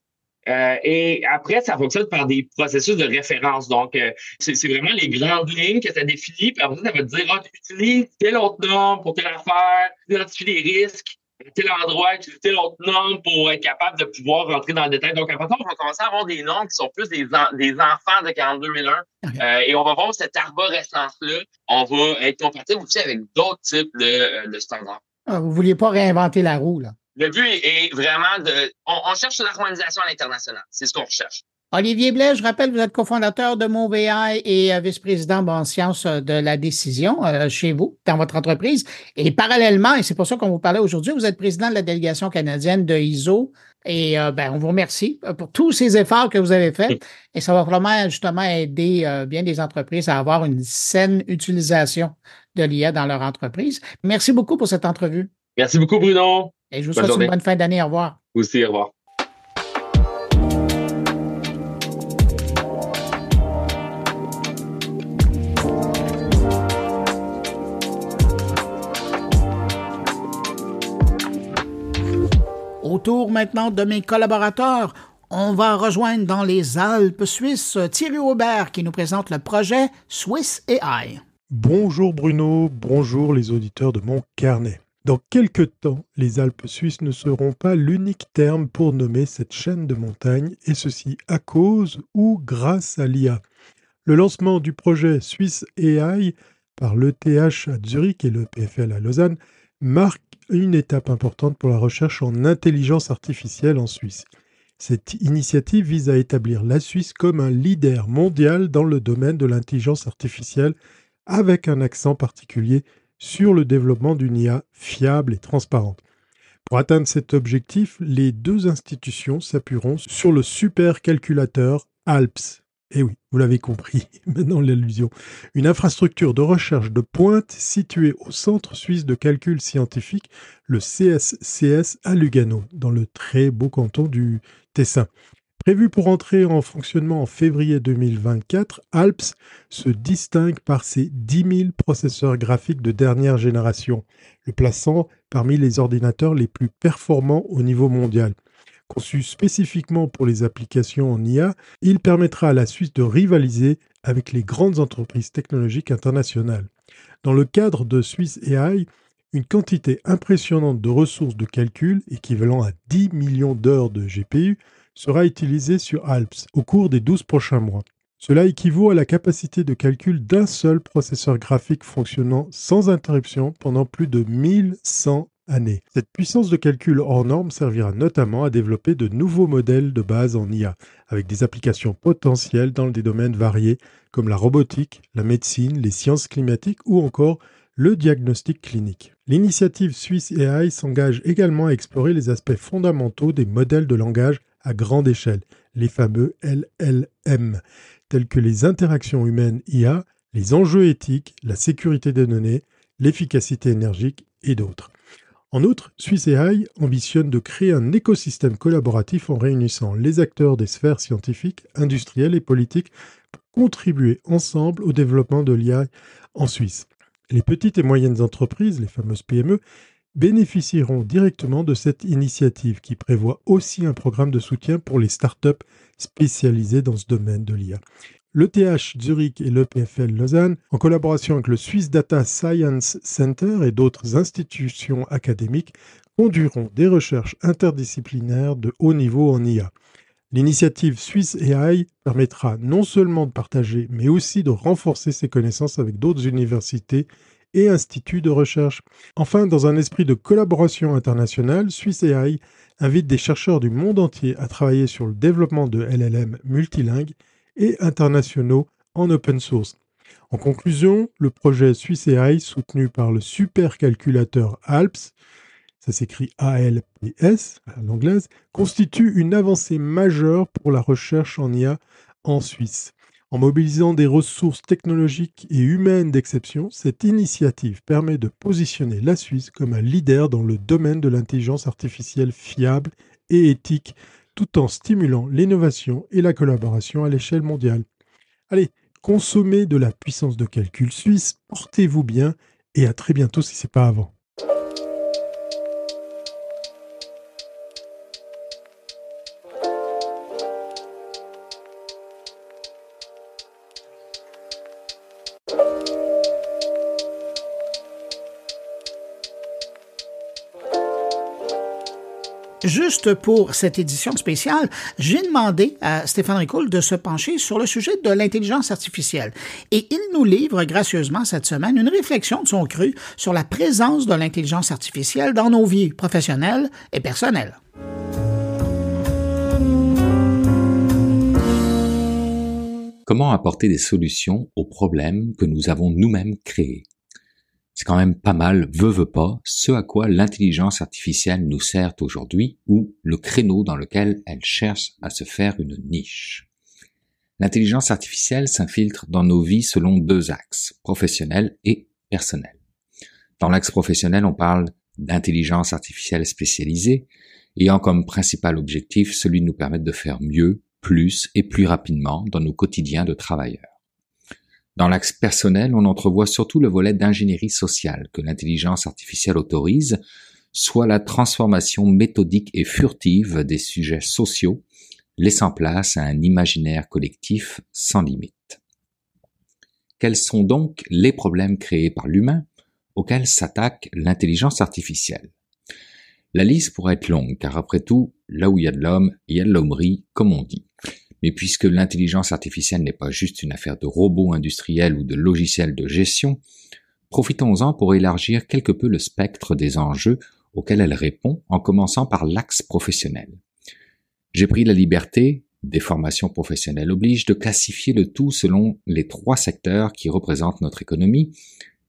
et après, ça fonctionne par des processus de référence. Donc, c'est vraiment les grandes lignes que ça définit. Puis après, ça va te dire, ah, tu utilises telle autre norme pour telle affaire, identifier les risques, tel endroit, utiliser l'autre norme pour être capable de pouvoir rentrer dans le détail. Donc, après ça, on va commencer à avoir des normes qui sont plus des, des enfants de 42001. Euh, et on va voir cette arborescence-là. On va être compatible aussi avec d'autres types de, euh, de standards. Ah, vous ne vouliez pas réinventer la roue, là? Le but est vraiment de... On, on cherche l'harmonisation à l'international. C'est ce qu'on recherche. Olivier Blais, je rappelle, vous êtes cofondateur de MoveAI et euh, vice-président en sciences euh, de la décision euh, chez vous, dans votre entreprise. Et parallèlement, et c'est pour ça qu'on vous parlait aujourd'hui, vous êtes président de la délégation canadienne de ISO. Et ben, on vous remercie pour tous ces efforts que vous avez faits. Et ça va vraiment justement aider bien des entreprises à avoir une saine utilisation de l'IA dans leur entreprise. Merci beaucoup pour cette entrevue. Merci beaucoup, Bruno. Et je vous souhaite une bonne fin d'année. Au revoir. Vous aussi, au revoir. Autour maintenant de mes collaborateurs, on va rejoindre dans les Alpes suisses Thierry Aubert qui nous présente le projet Swiss AI. Bonjour Bruno, bonjour les auditeurs de mon carnet. Dans quelques temps, les Alpes suisses ne seront pas l'unique terme pour nommer cette chaîne de montagnes, et ceci à cause ou grâce à l'IA. Le lancement du projet Swiss AI par l'ETH à Zurich et le PFL à Lausanne marque une étape importante pour la recherche en intelligence artificielle en Suisse. Cette initiative vise à établir la Suisse comme un leader mondial dans le domaine de l'intelligence artificielle avec un accent particulier sur le développement d'une IA fiable et transparente. Pour atteindre cet objectif, les deux institutions s'appuieront sur le supercalculateur ALPS. Eh oui, vous l'avez compris, maintenant l'allusion. Une infrastructure de recherche de pointe située au Centre suisse de calcul scientifique, le CSCS à Lugano, dans le très beau canton du Tessin. Prévu pour entrer en fonctionnement en février 2024, ALPS se distingue par ses 10 000 processeurs graphiques de dernière génération, le plaçant parmi les ordinateurs les plus performants au niveau mondial. Conçu spécifiquement pour les applications en IA, il permettra à la Suisse de rivaliser avec les grandes entreprises technologiques internationales. Dans le cadre de Swiss AI, une quantité impressionnante de ressources de calcul, équivalent à 10 millions d'heures de GPU, sera utilisée sur ALPS au cours des 12 prochains mois. Cela équivaut à la capacité de calcul d'un seul processeur graphique fonctionnant sans interruption pendant plus de 1100 Cette puissance de calcul hors norme servira notamment à développer de nouveaux modèles de base en IA, avec des applications potentielles dans des domaines variés comme la robotique, la médecine, les sciences climatiques ou encore le diagnostic clinique. L'initiative Suisse AI s'engage également à explorer les aspects fondamentaux des modèles de langage à grande échelle, les fameux LLM, tels que les interactions humaines IA, les enjeux éthiques, la sécurité des données, l'efficacité énergique et d'autres. En outre, AI ambitionne de créer un écosystème collaboratif en réunissant les acteurs des sphères scientifiques, industrielles et politiques pour contribuer ensemble au développement de l'IA en Suisse. Les petites et moyennes entreprises, les fameuses PME, bénéficieront directement de cette initiative qui prévoit aussi un programme de soutien pour les startups spécialisées dans ce domaine de l'IA. L'ETH Zurich et l'EPFL Lausanne, en collaboration avec le Swiss Data Science Center et d'autres institutions académiques, conduiront des recherches interdisciplinaires de haut niveau en IA. L'initiative Swiss AI permettra non seulement de partager, mais aussi de renforcer ses connaissances avec d'autres universités et instituts de recherche. Enfin, dans un esprit de collaboration internationale, Swiss AI invite des chercheurs du monde entier à travailler sur le développement de LLM multilingues et internationaux en open source. En conclusion, le projet Swiss AI, soutenu par le supercalculateur ALPS, ça s'écrit ALPS à l'anglaise, constitue une avancée majeure pour la recherche en IA en Suisse. En mobilisant des ressources technologiques et humaines d'exception, cette initiative permet de positionner la Suisse comme un leader dans le domaine de l'intelligence artificielle fiable et éthique, tout en stimulant l'innovation et la collaboration à l'échelle mondiale. Allez, consommez de la puissance de calcul suisse, portez-vous bien et à très bientôt si ce n'est pas avant. Juste pour cette édition spéciale, j'ai demandé à Stéphane Ricoul de se pencher sur le sujet de l'intelligence artificielle. Et il nous livre gracieusement cette semaine une réflexion de son cru sur la présence de l'intelligence artificielle dans nos vies professionnelles et personnelles. Comment apporter des solutions aux problèmes que nous avons nous-mêmes créés? C'est quand même pas mal, veut veut pas, ce à quoi l'intelligence artificielle nous sert aujourd'hui ou le créneau dans lequel elle cherche à se faire une niche. L'intelligence artificielle s'infiltre dans nos vies selon deux axes, professionnel et personnel. Dans l'axe professionnel, on parle d'intelligence artificielle spécialisée, ayant comme principal objectif celui de nous permettre de faire mieux, plus et plus rapidement dans nos quotidiens de travailleurs. Dans l'axe personnel, on entrevoit surtout le volet d'ingénierie sociale que l'intelligence artificielle autorise, soit la transformation méthodique et furtive des sujets sociaux, laissant place à un imaginaire collectif sans limite. Quels sont donc les problèmes créés par l'humain auxquels s'attaque l'intelligence artificielle? La liste pourrait être longue, car après tout, là où il y a de l'homme, il y a de l'hommerie, comme on dit. Mais puisque l'intelligence artificielle n'est pas juste une affaire de robots industriels ou de logiciels de gestion, profitons-en pour élargir quelque peu le spectre des enjeux auxquels elle répond en commençant par l'axe professionnel. J'ai pris la liberté, des formations professionnelles obligent, de classifier le tout selon les trois secteurs qui représentent notre économie,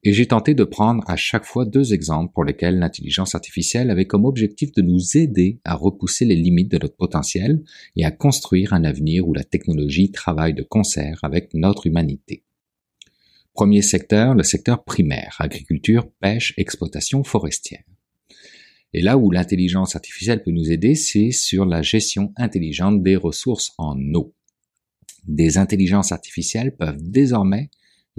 et j'ai tenté de prendre à chaque fois deux exemples pour lesquels l'intelligence artificielle avait comme objectif de nous aider à repousser les limites de notre potentiel et à construire un avenir où la technologie travaille de concert avec notre humanité. Premier secteur, le secteur primaire, agriculture, pêche, exploitation forestière. Et là où l'intelligence artificielle peut nous aider, c'est sur la gestion intelligente des ressources en eau. Des intelligences artificielles peuvent désormais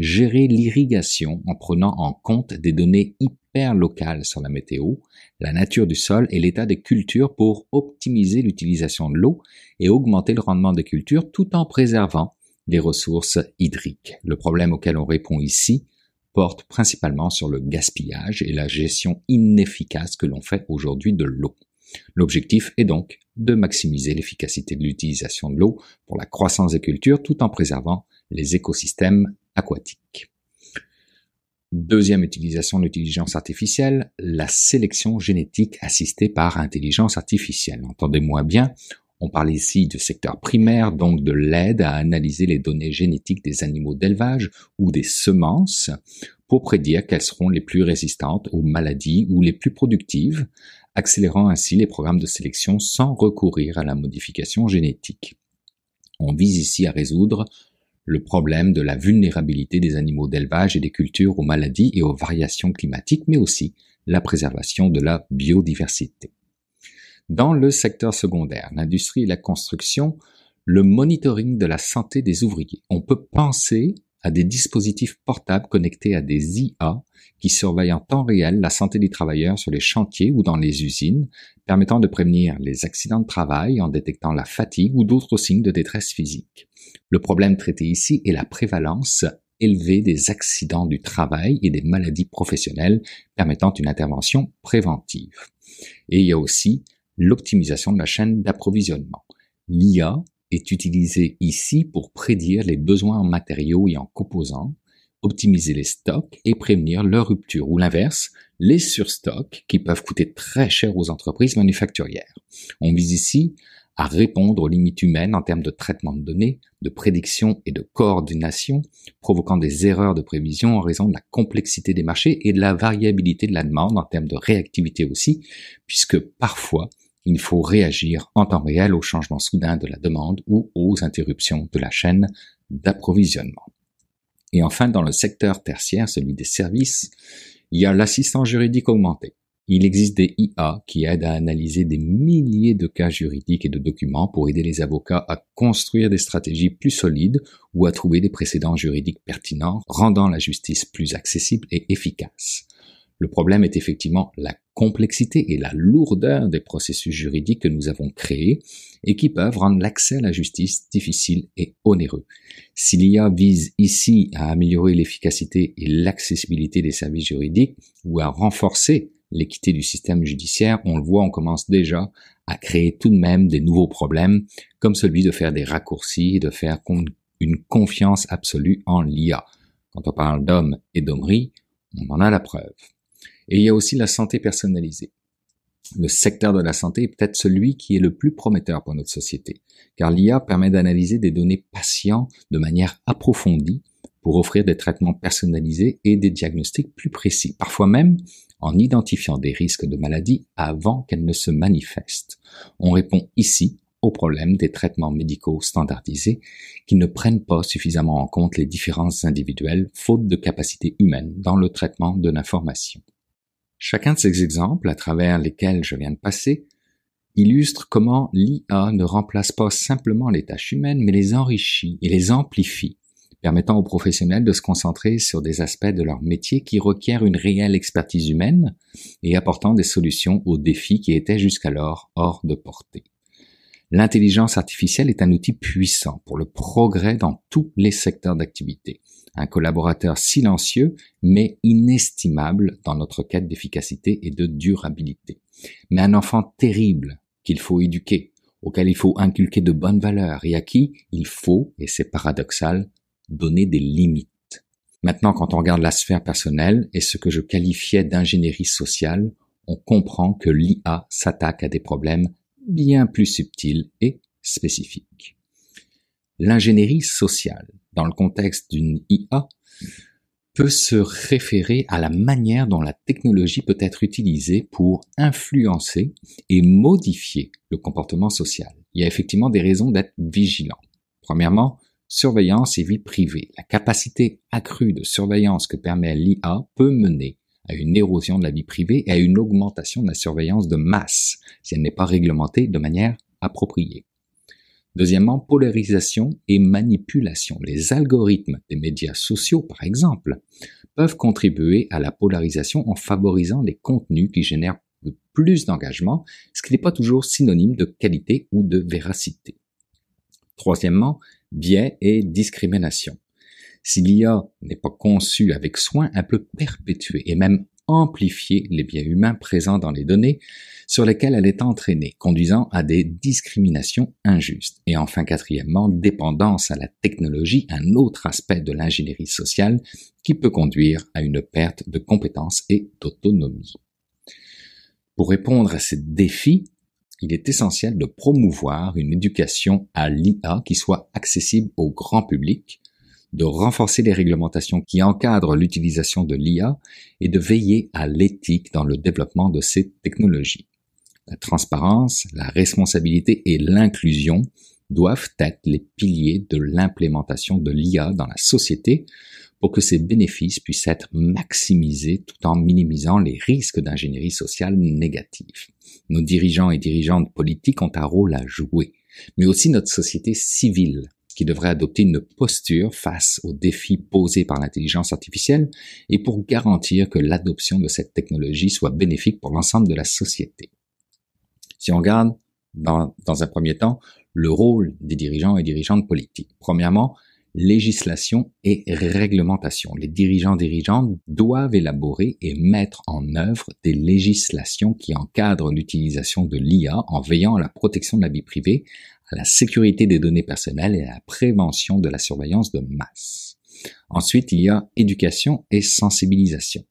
gérer l'irrigation en prenant en compte des données hyper locales sur la météo, la nature du sol et l'état des cultures pour optimiser l'utilisation de l'eau et augmenter le rendement des cultures tout en préservant les ressources hydriques. Le problème auquel on répond ici porte principalement sur le gaspillage et la gestion inefficace que l'on fait aujourd'hui de l'eau. L'objectif est donc de maximiser l'efficacité de l'utilisation de l'eau pour la croissance des cultures tout en préservant les écosystèmes aquatiques. Deuxième utilisation de l'intelligence artificielle, la sélection génétique assistée par intelligence artificielle. Entendez-moi bien, on parle ici du secteur primaire, donc de l'aide à analyser les données génétiques des animaux d'élevage ou des semences pour prédire quelles seront les plus résistantes aux maladies ou les plus productives, accélérant ainsi les programmes de sélection sans recourir à la modification génétique. On vise ici à résoudre le problème de la vulnérabilité des animaux d'élevage et des cultures aux maladies et aux variations climatiques, mais aussi la préservation de la biodiversité. Dans le secteur secondaire, l'industrie et la construction, le monitoring de la santé des ouvriers. On peut penser à des dispositifs portables connectés à des IA qui surveillent en temps réel la santé des travailleurs sur les chantiers ou dans les usines, permettant de prévenir les accidents de travail en détectant la fatigue ou d'autres signes de détresse physique. Le problème traité ici est la prévalence élevée des accidents du travail et des maladies professionnelles permettant une intervention préventive. Et il y a aussi l'optimisation de la chaîne d'approvisionnement. L'IA est utilisée ici pour prédire les besoins en matériaux et en composants, optimiser les stocks et prévenir leur rupture ou l'inverse, les surstocks qui peuvent coûter très cher aux entreprises manufacturières. On vise ici à répondre aux limites humaines en termes de traitement de données, de prédiction et de coordination, provoquant des erreurs de prévision en raison de la complexité des marchés et de la variabilité de la demande en termes de réactivité aussi, puisque parfois il faut réagir en temps réel au changement soudain de la demande ou aux interruptions de la chaîne d'approvisionnement. Et enfin, dans le secteur tertiaire, celui des services, il y a l'assistance juridique augmenté. Il existe des IA qui aident à analyser des milliers de cas juridiques et de documents pour aider les avocats à construire des stratégies plus solides ou à trouver des précédents juridiques pertinents, rendant la justice plus accessible et efficace. Le problème est effectivement la complexité et la lourdeur des processus juridiques que nous avons créés et qui peuvent rendre l'accès à la justice difficile et onéreux. Si l'IA vise ici à améliorer l'efficacité et l'accessibilité des services juridiques ou à renforcer l'équité du système judiciaire, on le voit, on commence déjà à créer tout de même des nouveaux problèmes, comme celui de faire des raccourcis et de faire une confiance absolue en l'IA. Quand on parle d'hommes et d'hommerie, on en a la preuve. Et il y a aussi la santé personnalisée. Le secteur de la santé est peut-être celui qui est le plus prometteur pour notre société, car l'IA permet d'analyser des données patients de manière approfondie pour offrir des traitements personnalisés et des diagnostics plus précis, parfois même en identifiant des risques de maladie avant qu'elles ne se manifestent. On répond ici au problème des traitements médicaux standardisés qui ne prennent pas suffisamment en compte les différences individuelles faute de capacité humaine dans le traitement de l'information. Chacun de ces exemples, à travers lesquels je viens de passer, illustre comment l'IA ne remplace pas simplement les tâches humaines, mais les enrichit et les amplifie, permettant aux professionnels de se concentrer sur des aspects de leur métier qui requièrent une réelle expertise humaine et apportant des solutions aux défis qui étaient jusqu'alors hors de portée. L'intelligence artificielle est un outil puissant pour le progrès dans tous les secteurs d'activité, un collaborateur silencieux mais inestimable dans notre quête d'efficacité et de durabilité, mais un enfant terrible qu'il faut éduquer, auquel il faut inculquer de bonnes valeurs et à qui il faut, et c'est paradoxal, donner des limites. Maintenant, quand on regarde la sphère personnelle et ce que je qualifiais d'ingénierie sociale, on comprend que l'IA s'attaque à des problèmes bien plus subtils et spécifiques. L'ingénierie sociale, dans le contexte d'une IA, peut se référer à la manière dont la technologie peut être utilisée pour influencer et modifier le comportement social. Il y a effectivement des raisons d'être vigilant. Premièrement, surveillance et vie privée. La capacité accrue de surveillance que permet l'IA peut mener à une érosion de la vie privée et à une augmentation de la surveillance de masse si elle n'est pas réglementée de manière appropriée. Deuxièmement, polarisation et manipulation. Les algorithmes des médias sociaux, par exemple, peuvent contribuer à la polarisation en favorisant les contenus qui génèrent plus d'engagement, ce qui n'est pas toujours synonyme de qualité ou de véracité. Troisièmement, biais et discrimination. Si l'IA n'est pas conçue avec soin, elle peut perpétuer et même amplifier les biais humains présents dans les données sur lesquelles elle est entraînée, conduisant à des discriminations injustes. Et enfin, quatrièmement, dépendance à la technologie, un autre aspect de l'ingénierie sociale qui peut conduire à une perte de compétences et d'autonomie. Pour répondre à ces défis, il est essentiel de promouvoir une éducation à l'IA qui soit accessible au grand public, de renforcer les réglementations qui encadrent l'utilisation de l'IA et de veiller à l'éthique dans le développement de ces technologies. La transparence, la responsabilité et l'inclusion doivent être les piliers de l'implémentation de l'IA dans la société pour que ces bénéfices puissent être maximisés tout en minimisant les risques d'ingénierie sociale négative. Nos dirigeants et dirigeantes politiques ont un rôle à jouer, mais aussi notre société civile qui devrait adopter une posture face aux défis posés par l'intelligence artificielle et pour garantir que l'adoption de cette technologie soit bénéfique pour l'ensemble de la société. Si on regarde dans, dans un premier temps le rôle des dirigeants et dirigeantes politiques. Premièrement, législation et réglementation. Les dirigeants dirigeantes doivent élaborer et mettre en œuvre des législations qui encadrent l'utilisation de l'IA en veillant à la protection de la vie privée à la sécurité des données personnelles et à la prévention de la surveillance de masse. Ensuite, il y a éducation et sensibilisation.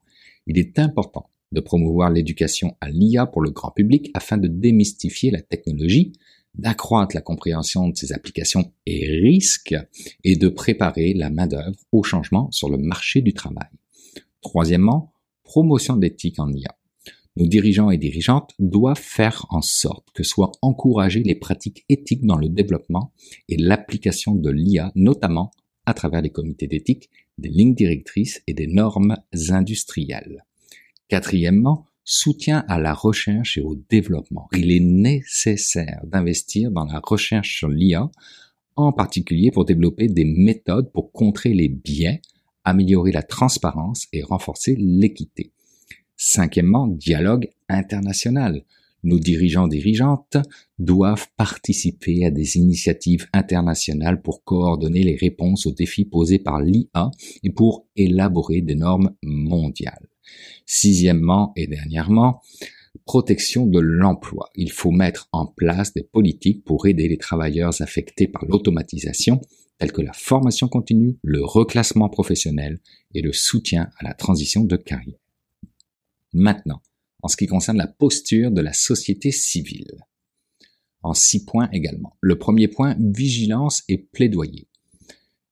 Il est important de promouvoir l'éducation à l'IA pour le grand public afin de démystifier la technologie, d'accroître la compréhension de ses applications et risques et de préparer la main-d'œuvre au changement sur le marché du travail. Troisièmement, promotion d'éthique en IA. Nos dirigeants et dirigeantes doivent faire en sorte que soient encouragées les pratiques éthiques dans le développement et l'application de l'IA, notamment à travers les comités d'éthique, des lignes directrices et des normes industrielles. Quatrièmement, soutien à la recherche et au développement. Il est nécessaire d'investir dans la recherche sur l'IA, en particulier pour développer des méthodes pour contrer les biais, améliorer la transparence et renforcer l'équité. Cinquièmement, dialogue international. Nos dirigeants dirigeantes doivent participer à des initiatives internationales pour coordonner les réponses aux défis posés par l'IA et pour élaborer des normes mondiales. Sixièmement et dernièrement, protection de l'emploi. Il faut mettre en place des politiques pour aider les travailleurs affectés par l'automatisation, telles que la formation continue, le reclassement professionnel et le soutien à la transition de carrière. Maintenant, en ce qui concerne la posture de la société civile. En six points également. Le premier point, vigilance et plaidoyer.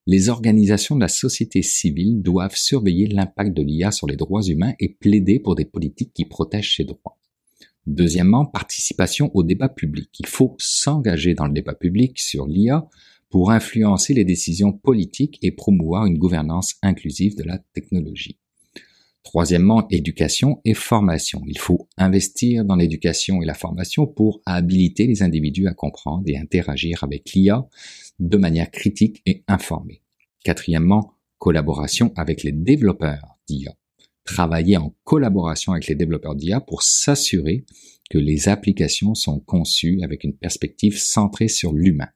Les organisations de la société civile doivent surveiller l'impact de l'IA sur les droits humains et plaider pour des politiques qui protègent ces droits. Deuxièmement, participation au débat public. Il faut s'engager dans le débat public sur l'IA pour influencer les décisions politiques et promouvoir une gouvernance inclusive de la technologie. Troisièmement, éducation et formation. Il faut investir dans l'éducation et la formation pour habiliter les individus à comprendre et interagir avec l'IA de manière critique et informée. Quatrièmement, collaboration avec les développeurs d'IA. Travailler en collaboration avec les développeurs d'IA pour s'assurer que les applications sont conçues avec une perspective centrée sur l'humain.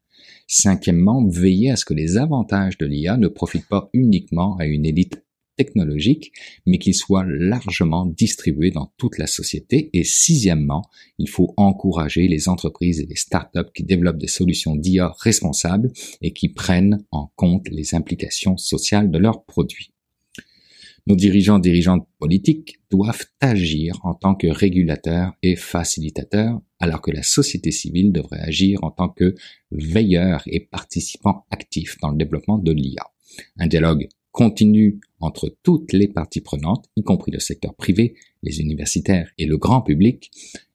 Cinquièmement, veiller à ce que les avantages de l'IA ne profitent pas uniquement à une élite technologique, mais qu'il soit largement distribué dans toute la société. Et sixièmement, il faut encourager les entreprises et les startups qui développent des solutions d'IA responsables et qui prennent en compte les implications sociales de leurs produits. Nos dirigeants dirigeantes politiques doivent agir en tant que régulateurs et facilitateurs, alors que la société civile devrait agir en tant que veilleurs et participants actifs dans le développement de l'IA. Un dialogue continue entre toutes les parties prenantes, y compris le secteur privé, les universitaires et le grand public,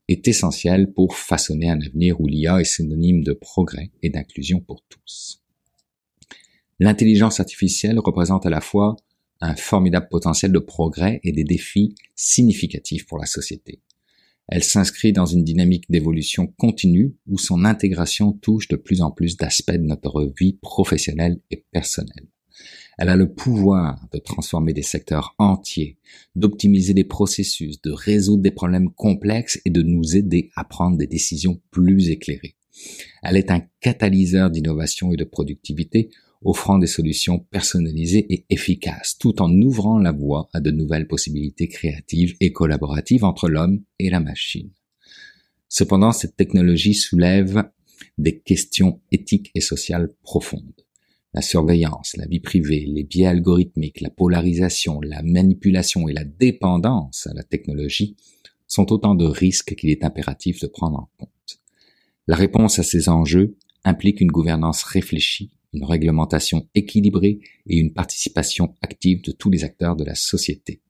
est essentielle pour façonner un avenir où l'IA est synonyme de progrès et d'inclusion pour tous. L'intelligence artificielle représente à la fois un formidable potentiel de progrès et des défis significatifs pour la société. Elle s'inscrit dans une dynamique d'évolution continue où son intégration touche de plus en plus d'aspects de notre vie professionnelle et personnelle. Elle a le pouvoir de transformer des secteurs entiers, d'optimiser des processus, de résoudre des problèmes complexes et de nous aider à prendre des décisions plus éclairées. Elle est un catalyseur d'innovation et de productivité, offrant des solutions personnalisées et efficaces, tout en ouvrant la voie à de nouvelles possibilités créatives et collaboratives entre l'homme et la machine. Cependant, cette technologie soulève des questions éthiques et sociales profondes la surveillance, la vie privée, les biais algorithmiques, la polarisation, la manipulation et la dépendance à la technologie sont autant de risques qu'il est impératif de prendre en compte. La réponse à ces enjeux implique une gouvernance réfléchie, une réglementation équilibrée et une participation active de tous les acteurs de la société.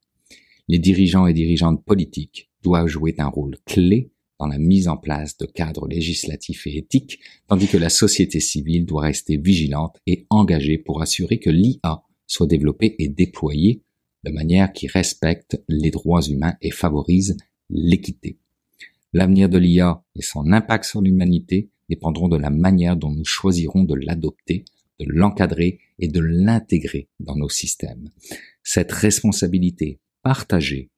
Les dirigeants et dirigeantes politiques doivent jouer un rôle clé dans la mise en place de cadres législatifs et éthiques, tandis que la société civile doit rester vigilante et engagée pour assurer que l'IA soit développée et déployée de manière qui respecte les droits humains et favorise l'équité. L'avenir de l'IA et son impact sur l'humanité dépendront de la manière dont nous choisirons de l'adopter, de l'encadrer et de l'intégrer dans nos systèmes. Cette responsabilité partagée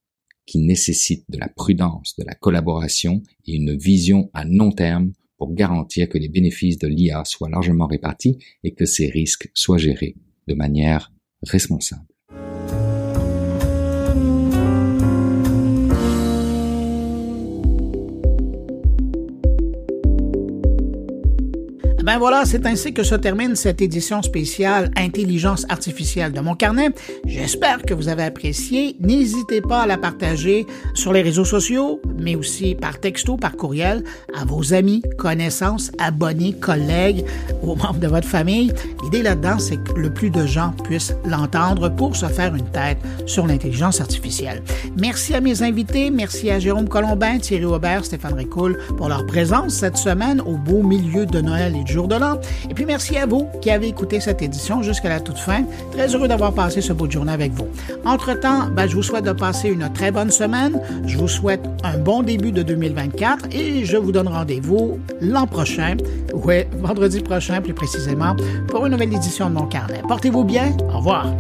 qui nécessite de la prudence, de la collaboration et une vision à long terme pour garantir que les bénéfices de l'IA soient largement répartis et que ces risques soient gérés de manière responsable. Ben voilà, c'est ainsi que se termine cette édition spéciale Intelligence artificielle de mon carnet. J'espère que vous avez apprécié. N'hésitez pas à la partager sur les réseaux sociaux, mais aussi par texto, par courriel, à vos amis, connaissances, abonnés, collègues, aux membres de votre famille. L'idée là-dedans, c'est que le plus de gens puissent l'entendre pour se faire une tête sur l'intelligence artificielle. Merci à mes invités, merci à Jérôme Colombin, Thierry Aubert, Stéphane Ricoul pour leur présence cette semaine au beau milieu de Noël et de l'an. Et puis merci à vous qui avez écouté cette édition jusqu'à la toute fin. Très heureux d'avoir passé ce beau journée avec vous. Entre-temps, ben, je vous souhaite de passer une très bonne semaine. Je vous souhaite un bon début de 2024 et je vous donne rendez-vous l'an prochain, oui, vendredi prochain plus précisément, pour une nouvelle édition de mon carnet. Portez-vous bien. Au revoir.